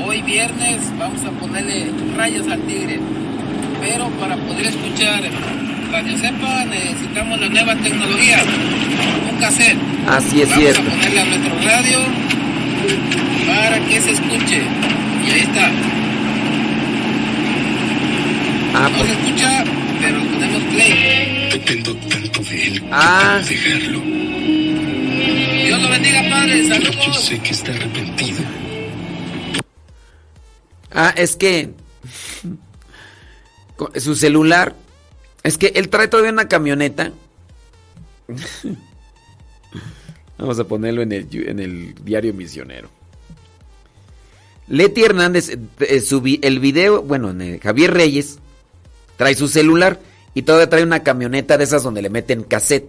Hoy viernes vamos a ponerle rayos al tigre. Pero para poder escuchar Radio Cepa necesitamos la nueva tecnología. Un cassette. Así es vamos cierto. a ponerle a nuestro radio para que se escuche. Y ahí está. Ah, no se escucha, pero le ponemos play. Dependo tanto de él. Ah. Dejarlo. Dios lo bendiga, Padre. Yo Saludos. sé que está arrepentido. Ah, es que su celular, es que él trae todavía una camioneta. Vamos a ponerlo en el, en el diario misionero. Leti Hernández, eh, eh, el video, bueno, Javier Reyes, trae su celular y todavía trae una camioneta de esas donde le meten cassette.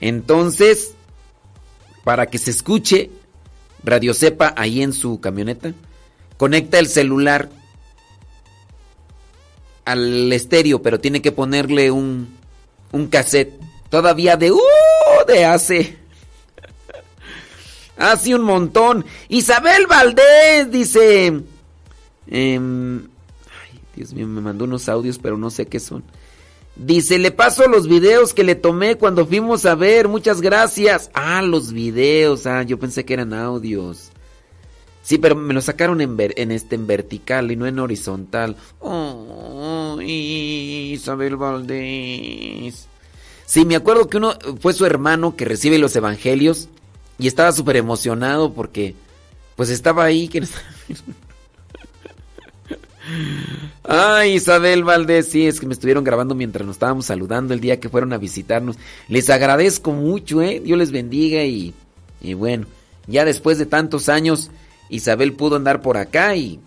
Entonces, para que se escuche Radio Cepa ahí en su camioneta, conecta el celular al estéreo, pero tiene que ponerle un, un cassette. Todavía de... ¡Uh! De hace... Hace un montón. Isabel Valdés dice... ay, Dios mío, me mandó unos audios, pero no sé qué son. Dice, le paso los videos que le tomé cuando fuimos a ver. Muchas gracias. Ah, los videos. Ah, yo pensé que eran audios. Sí, pero me lo sacaron en, ver- en este en vertical y no en horizontal. Oh, Isabel Valdés. Sí, me acuerdo que uno fue su hermano que recibe los evangelios y estaba súper emocionado porque pues estaba ahí Ay, Isabel Valdés, sí, es que me estuvieron grabando mientras nos estábamos saludando el día que fueron a visitarnos. Les agradezco mucho, ¿eh? Dios les bendiga y, y bueno, ya después de tantos años, Isabel pudo andar por acá y,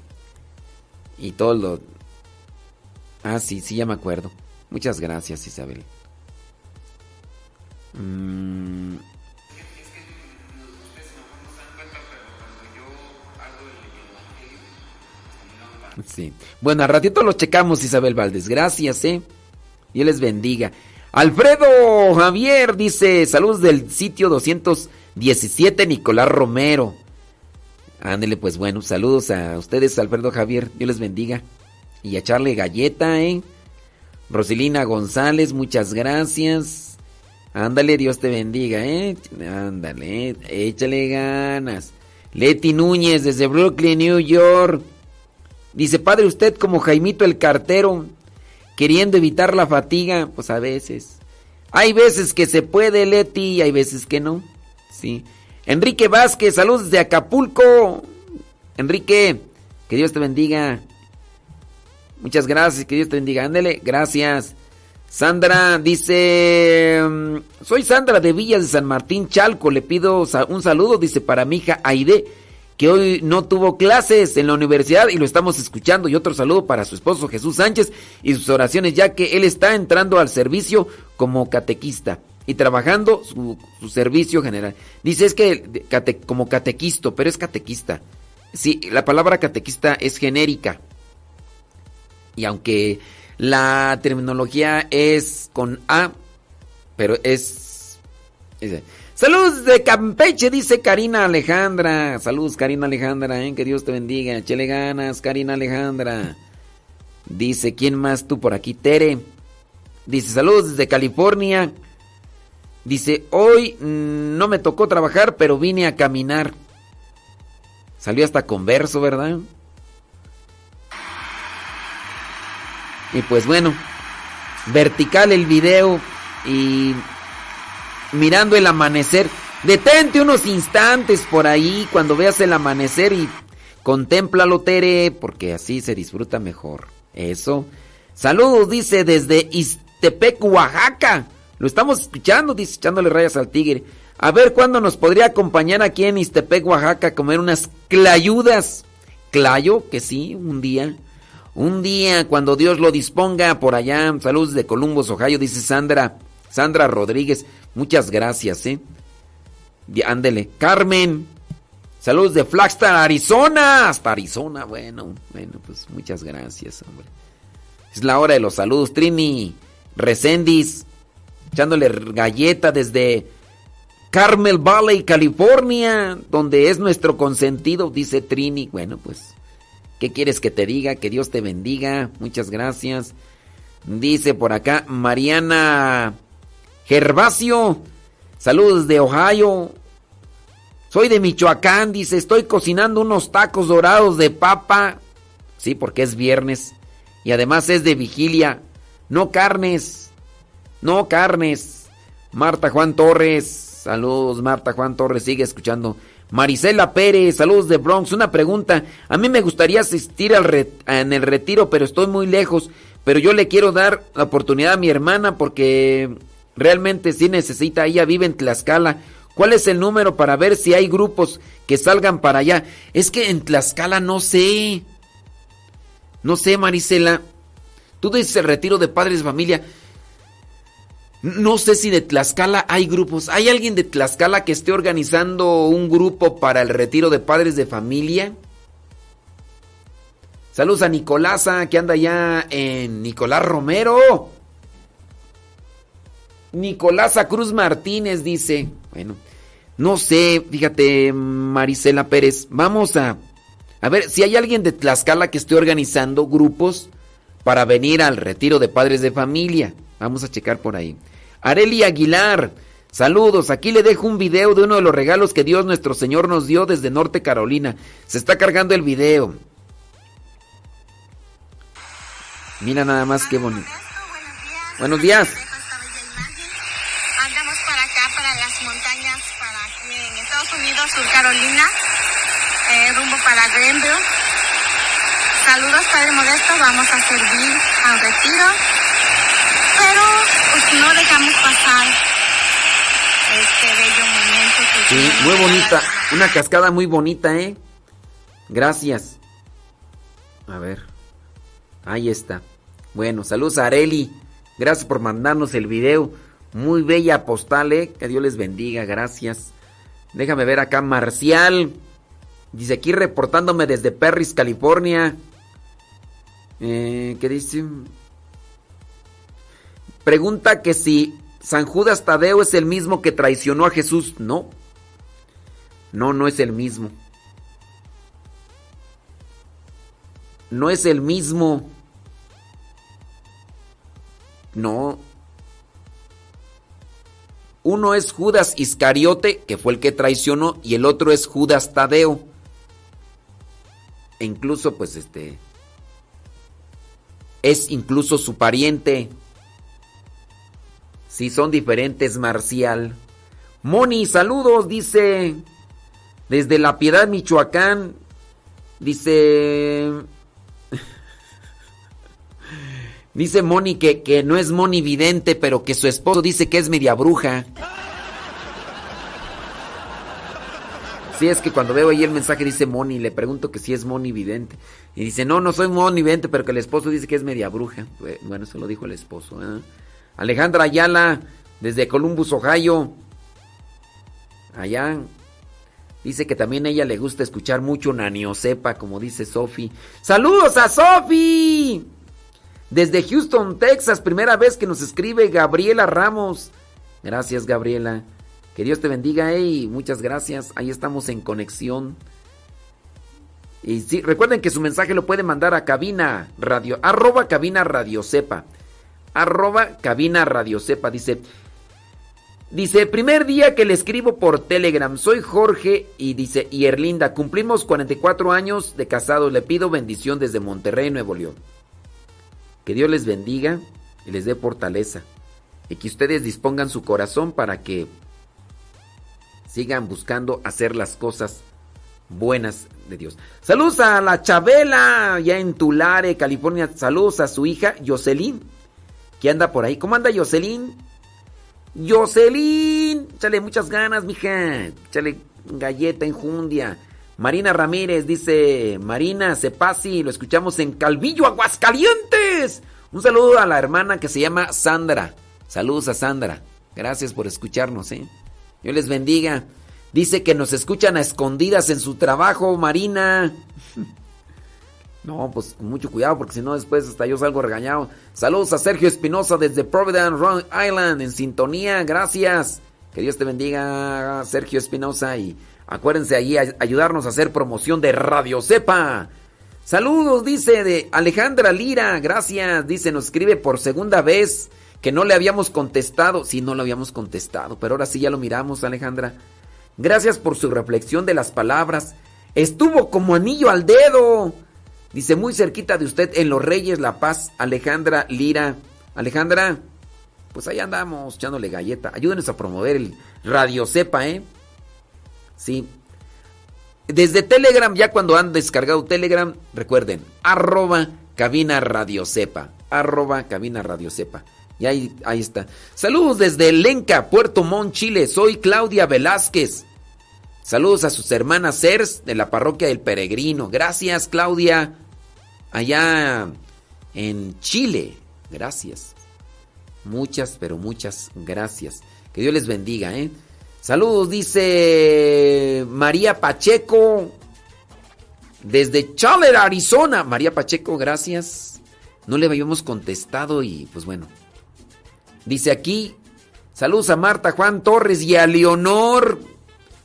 y todo lo... Ah, sí, sí, ya me acuerdo. Muchas gracias, Isabel. Mm. Sí. Bueno, al ratito lo checamos, Isabel Valdés. Gracias, ¿eh? Dios les bendiga. Alfredo Javier dice, saludos del sitio 217 Nicolás Romero. Ándele, pues bueno, saludos a ustedes, Alfredo Javier. Dios les bendiga. Y a echarle galleta, ¿eh? Rosilina González, muchas gracias. Ándale, Dios te bendiga, ¿eh? Ándale, échale ganas. Leti Núñez desde Brooklyn, New York. Dice, padre, usted como Jaimito el cartero, queriendo evitar la fatiga, pues a veces. Hay veces que se puede, Leti, y hay veces que no. Sí. Enrique Vázquez, saludos de Acapulco. Enrique, que Dios te bendiga. Muchas gracias, que Dios te bendiga. Ándele, gracias. Sandra dice, mm, soy Sandra de Villas de San Martín Chalco, le pido un saludo, dice, para mi hija Aide, que hoy no tuvo clases en la universidad y lo estamos escuchando, y otro saludo para su esposo Jesús Sánchez y sus oraciones, ya que él está entrando al servicio como catequista y trabajando su, su servicio general. Dice, es que cate- como catequisto, pero es catequista. Sí, la palabra catequista es genérica. Y aunque la terminología es con A, pero es... Saludos de Campeche, dice Karina Alejandra. Saludos, Karina Alejandra, ¿eh? que Dios te bendiga. Chele ganas, Karina Alejandra. Dice, ¿quién más tú por aquí? Tere. Dice, saludos desde California. Dice, hoy mm, no me tocó trabajar, pero vine a caminar. Salió hasta converso, ¿verdad? Y pues bueno, vertical el video y mirando el amanecer. Detente unos instantes por ahí cuando veas el amanecer y contémplalo, Tere, porque así se disfruta mejor. Eso. Saludos, dice, desde Iztepec, Oaxaca. Lo estamos escuchando, dice, echándole rayas al tigre. A ver cuándo nos podría acompañar aquí en Iztepec, Oaxaca, a comer unas clayudas. Clayo, que sí, un día. Un día, cuando Dios lo disponga, por allá. Saludos de Columbus, Ohio, dice Sandra. Sandra Rodríguez. Muchas gracias, ¿eh? Ándele. Carmen. Saludos de Flagstaff, Arizona. Hasta Arizona. Bueno, bueno, pues muchas gracias, hombre. Es la hora de los saludos. Trini Recendis. Echándole galleta desde Carmel Valley, California. Donde es nuestro consentido, dice Trini. Bueno, pues. ¿Qué quieres que te diga? Que Dios te bendiga. Muchas gracias. Dice por acá Mariana Gervasio. Saludos de Ohio. Soy de Michoacán, dice, estoy cocinando unos tacos dorados de papa. Sí, porque es viernes. Y además es de vigilia. No carnes. No carnes. Marta Juan Torres. Saludos, Marta Juan Torres. Sigue escuchando. Marisela Pérez, saludos de Bronx. Una pregunta. A mí me gustaría asistir al en el retiro, pero estoy muy lejos. Pero yo le quiero dar la oportunidad a mi hermana porque realmente sí necesita. Ella vive en Tlaxcala. ¿Cuál es el número para ver si hay grupos que salgan para allá? Es que en Tlaxcala no sé. No sé, Marisela. Tú dices el retiro de padres familia. No sé si de Tlaxcala hay grupos. ¿Hay alguien de Tlaxcala que esté organizando un grupo para el retiro de padres de familia? Saludos a Nicolasa que anda allá en Nicolás Romero. Nicolasa Cruz Martínez dice. Bueno, no sé, fíjate, Marisela Pérez. Vamos a, a ver si hay alguien de Tlaxcala que esté organizando grupos para venir al retiro de padres de familia. Vamos a checar por ahí. Areli Aguilar, saludos. Aquí le dejo un video de uno de los regalos que Dios nuestro Señor nos dio desde Norte Carolina. Se está cargando el video. Mira nada más qué bonito. Buenos días. Andamos para acá, para las montañas, para aquí en Estados Unidos, Sur Carolina, eh, rumbo para Greenville. Saludos, Padre Modesto, vamos a servir al retiro, pero pues, no dejamos pasar este bello momento que Sí, muy bonita. Una cascada muy bonita, ¿eh? Gracias. A ver. Ahí está. Bueno, saludos a Areli. Gracias por mandarnos el video. Muy bella postal, ¿eh? Que Dios les bendiga. Gracias. Déjame ver acá. Marcial. Dice aquí reportándome desde Perris, California. Eh, ¿Qué dice? Pregunta que si San Judas Tadeo es el mismo que traicionó a Jesús. No. No, no es el mismo. No es el mismo. No. Uno es Judas Iscariote, que fue el que traicionó, y el otro es Judas Tadeo. E incluso, pues, este. Es incluso su pariente. Si son diferentes, Marcial. Moni, saludos, dice. Desde La Piedad, Michoacán. Dice. Dice Moni que, que no es Moni vidente, pero que su esposo dice que es media bruja. Sí, es que cuando veo ahí el mensaje dice Moni, le pregunto que si es Moni vidente. Y dice, no, no soy Moni vidente, pero que el esposo dice que es media bruja. Bueno, eso lo dijo el esposo. ¿eh? Alejandra Ayala, desde Columbus, Ohio. Allá. Dice que también a ella le gusta escuchar mucho Naniosepa, como dice Sofi. ¡Saludos a Sofi! Desde Houston, Texas, primera vez que nos escribe Gabriela Ramos. Gracias, Gabriela. Que Dios te bendiga, y muchas gracias. Ahí estamos en conexión. Y sí, recuerden que su mensaje lo pueden mandar a cabina radio, arroba cabina radio sepa. Arroba cabina radio sepa. Dice, dice, primer día que le escribo por Telegram. Soy Jorge y dice, y Erlinda, cumplimos 44 años de casados. Le pido bendición desde Monterrey, Nuevo León. Que Dios les bendiga y les dé fortaleza. Y que ustedes dispongan su corazón para que sigan buscando hacer las cosas buenas de Dios. Saludos a la Chabela, ya en Tulare, California. Saludos a su hija Jocelyn, que anda por ahí. ¿Cómo anda Jocelyn? Jocelyn, échale muchas ganas, mija. Échale galleta, enjundia. Marina Ramírez dice, Marina Cepasi, lo escuchamos en Calvillo, Aguascalientes. Un saludo a la hermana que se llama Sandra. Saludos a Sandra. Gracias por escucharnos, ¿eh? Dios les bendiga. Dice que nos escuchan a escondidas en su trabajo, Marina. No, pues con mucho cuidado porque si no después hasta yo salgo regañado. Saludos a Sergio Espinosa desde Providence, Rhode Island, en sintonía. Gracias. Que Dios te bendiga, Sergio Espinosa. Y acuérdense ahí a ayudarnos a hacer promoción de Radio Cepa. Saludos, dice de Alejandra Lira. Gracias. Dice, nos escribe por segunda vez que no le habíamos contestado. Sí, no lo habíamos contestado, pero ahora sí ya lo miramos, Alejandra. Gracias por su reflexión de las palabras. Estuvo como anillo al dedo. Dice muy cerquita de usted en Los Reyes La Paz, Alejandra Lira. Alejandra, pues ahí andamos echándole galleta. Ayúdenos a promover el Radio Cepa, ¿eh? Sí. Desde Telegram, ya cuando han descargado Telegram, recuerden, arroba cabina Radio Cepa. Arroba cabina Radio Cepa. Y ahí, ahí está. Saludos desde Lenca, Puerto Montt, Chile. Soy Claudia Velázquez. Saludos a sus hermanas Cers de la parroquia del Peregrino. Gracias, Claudia. Allá en Chile. Gracias. Muchas, pero muchas gracias. Que Dios les bendiga, ¿eh? Saludos, dice María Pacheco. Desde Chandler, Arizona. María Pacheco, gracias. No le habíamos contestado y pues bueno. Dice aquí, saludos a Marta, Juan Torres y a Leonor.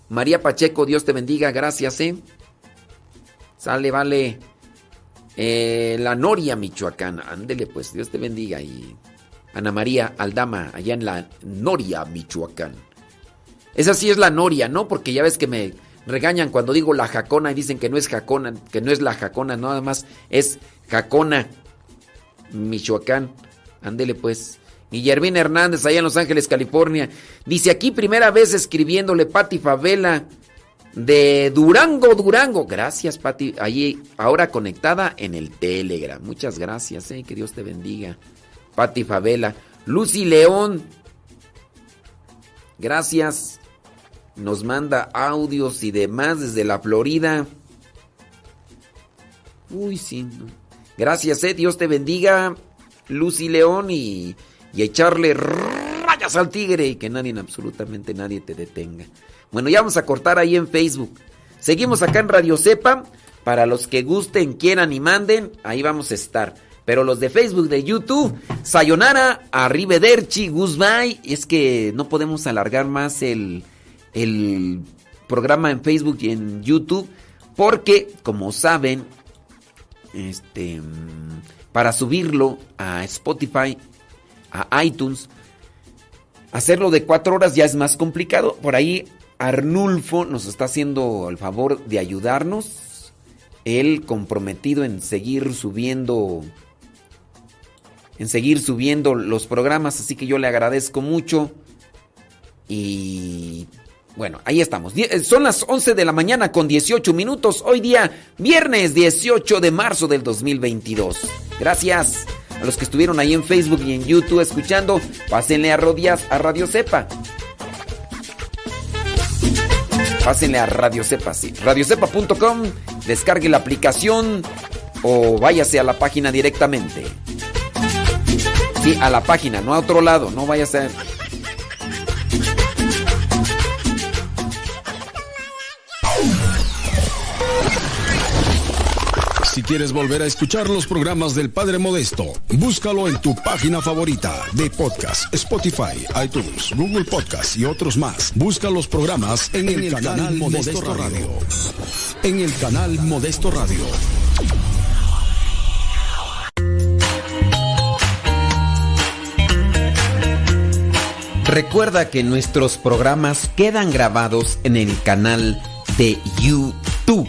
María Pacheco, Dios te bendiga, gracias, ¿eh? Sale, vale. Eh, la Noria, Michoacán. Ándele, pues, Dios te bendiga. Y Ana María Aldama, allá en la Noria, Michoacán. Esa sí es la Noria, ¿no? Porque ya ves que me regañan cuando digo la Jacona y dicen que no es Jacona, que no es la Jacona, nada más es Jacona, Michoacán. Ándele, pues. Guillermina Hernández, allá en Los Ángeles, California. Dice aquí primera vez escribiéndole Pati Favela de Durango, Durango. Gracias, Pati. Allí ahora conectada en el Telegram. Muchas gracias, eh. que Dios te bendiga. Pati Favela. Lucy León. Gracias. Nos manda audios y demás desde la Florida. Uy, sí. Gracias, eh. Dios te bendiga. Lucy León y y echarle rayas al tigre y que nadie, absolutamente nadie te detenga. Bueno, ya vamos a cortar ahí en Facebook. Seguimos acá en Radio Cepa. Para los que gusten, quieran y manden, ahí vamos a estar. Pero los de Facebook, de YouTube, Sayonara, Arrivederci, Goodbye. Es que no podemos alargar más el, el programa en Facebook y en YouTube. Porque, como saben, este, para subirlo a Spotify, a iTunes, hacerlo de cuatro horas ya es más complicado. Por ahí Arnulfo nos está haciendo el favor de ayudarnos. Él comprometido en seguir subiendo en seguir subiendo los programas, así que yo le agradezco mucho. Y bueno, ahí estamos. Die- Son las 11 de la mañana con 18 minutos. Hoy día, viernes 18 de marzo del 2022. Gracias a los que estuvieron ahí en Facebook y en YouTube escuchando. Pásenle a Rodias, a Radio Cepa. Pásenle a Radio Cepa, sí. Radiocepa.com, descargue la aplicación o váyase a la página directamente. Sí, a la página, no a otro lado, no vaya a quieres volver a escuchar los programas del Padre Modesto, búscalo en tu página favorita de podcast, Spotify, iTunes, Google Podcast y otros más. Busca los programas en, el, canal, Modesto, Radio. En el canal Modesto Radio. Recuerda que nuestros programas quedan grabados en el canal de YouTube.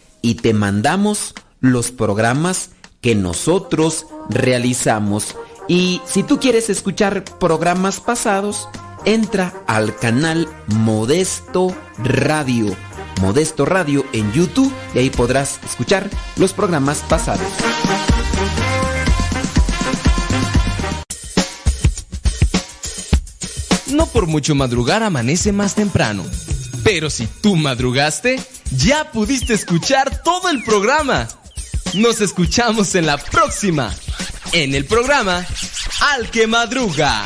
y te mandamos los programas que nosotros realizamos. Y si tú quieres escuchar programas pasados, entra al canal Modesto Radio. Modesto Radio en YouTube y ahí podrás escuchar los programas pasados. No por mucho madrugar amanece más temprano. Pero si tú madrugaste, ya pudiste escuchar todo el programa. Nos escuchamos en la próxima. En el programa Al que Madruga.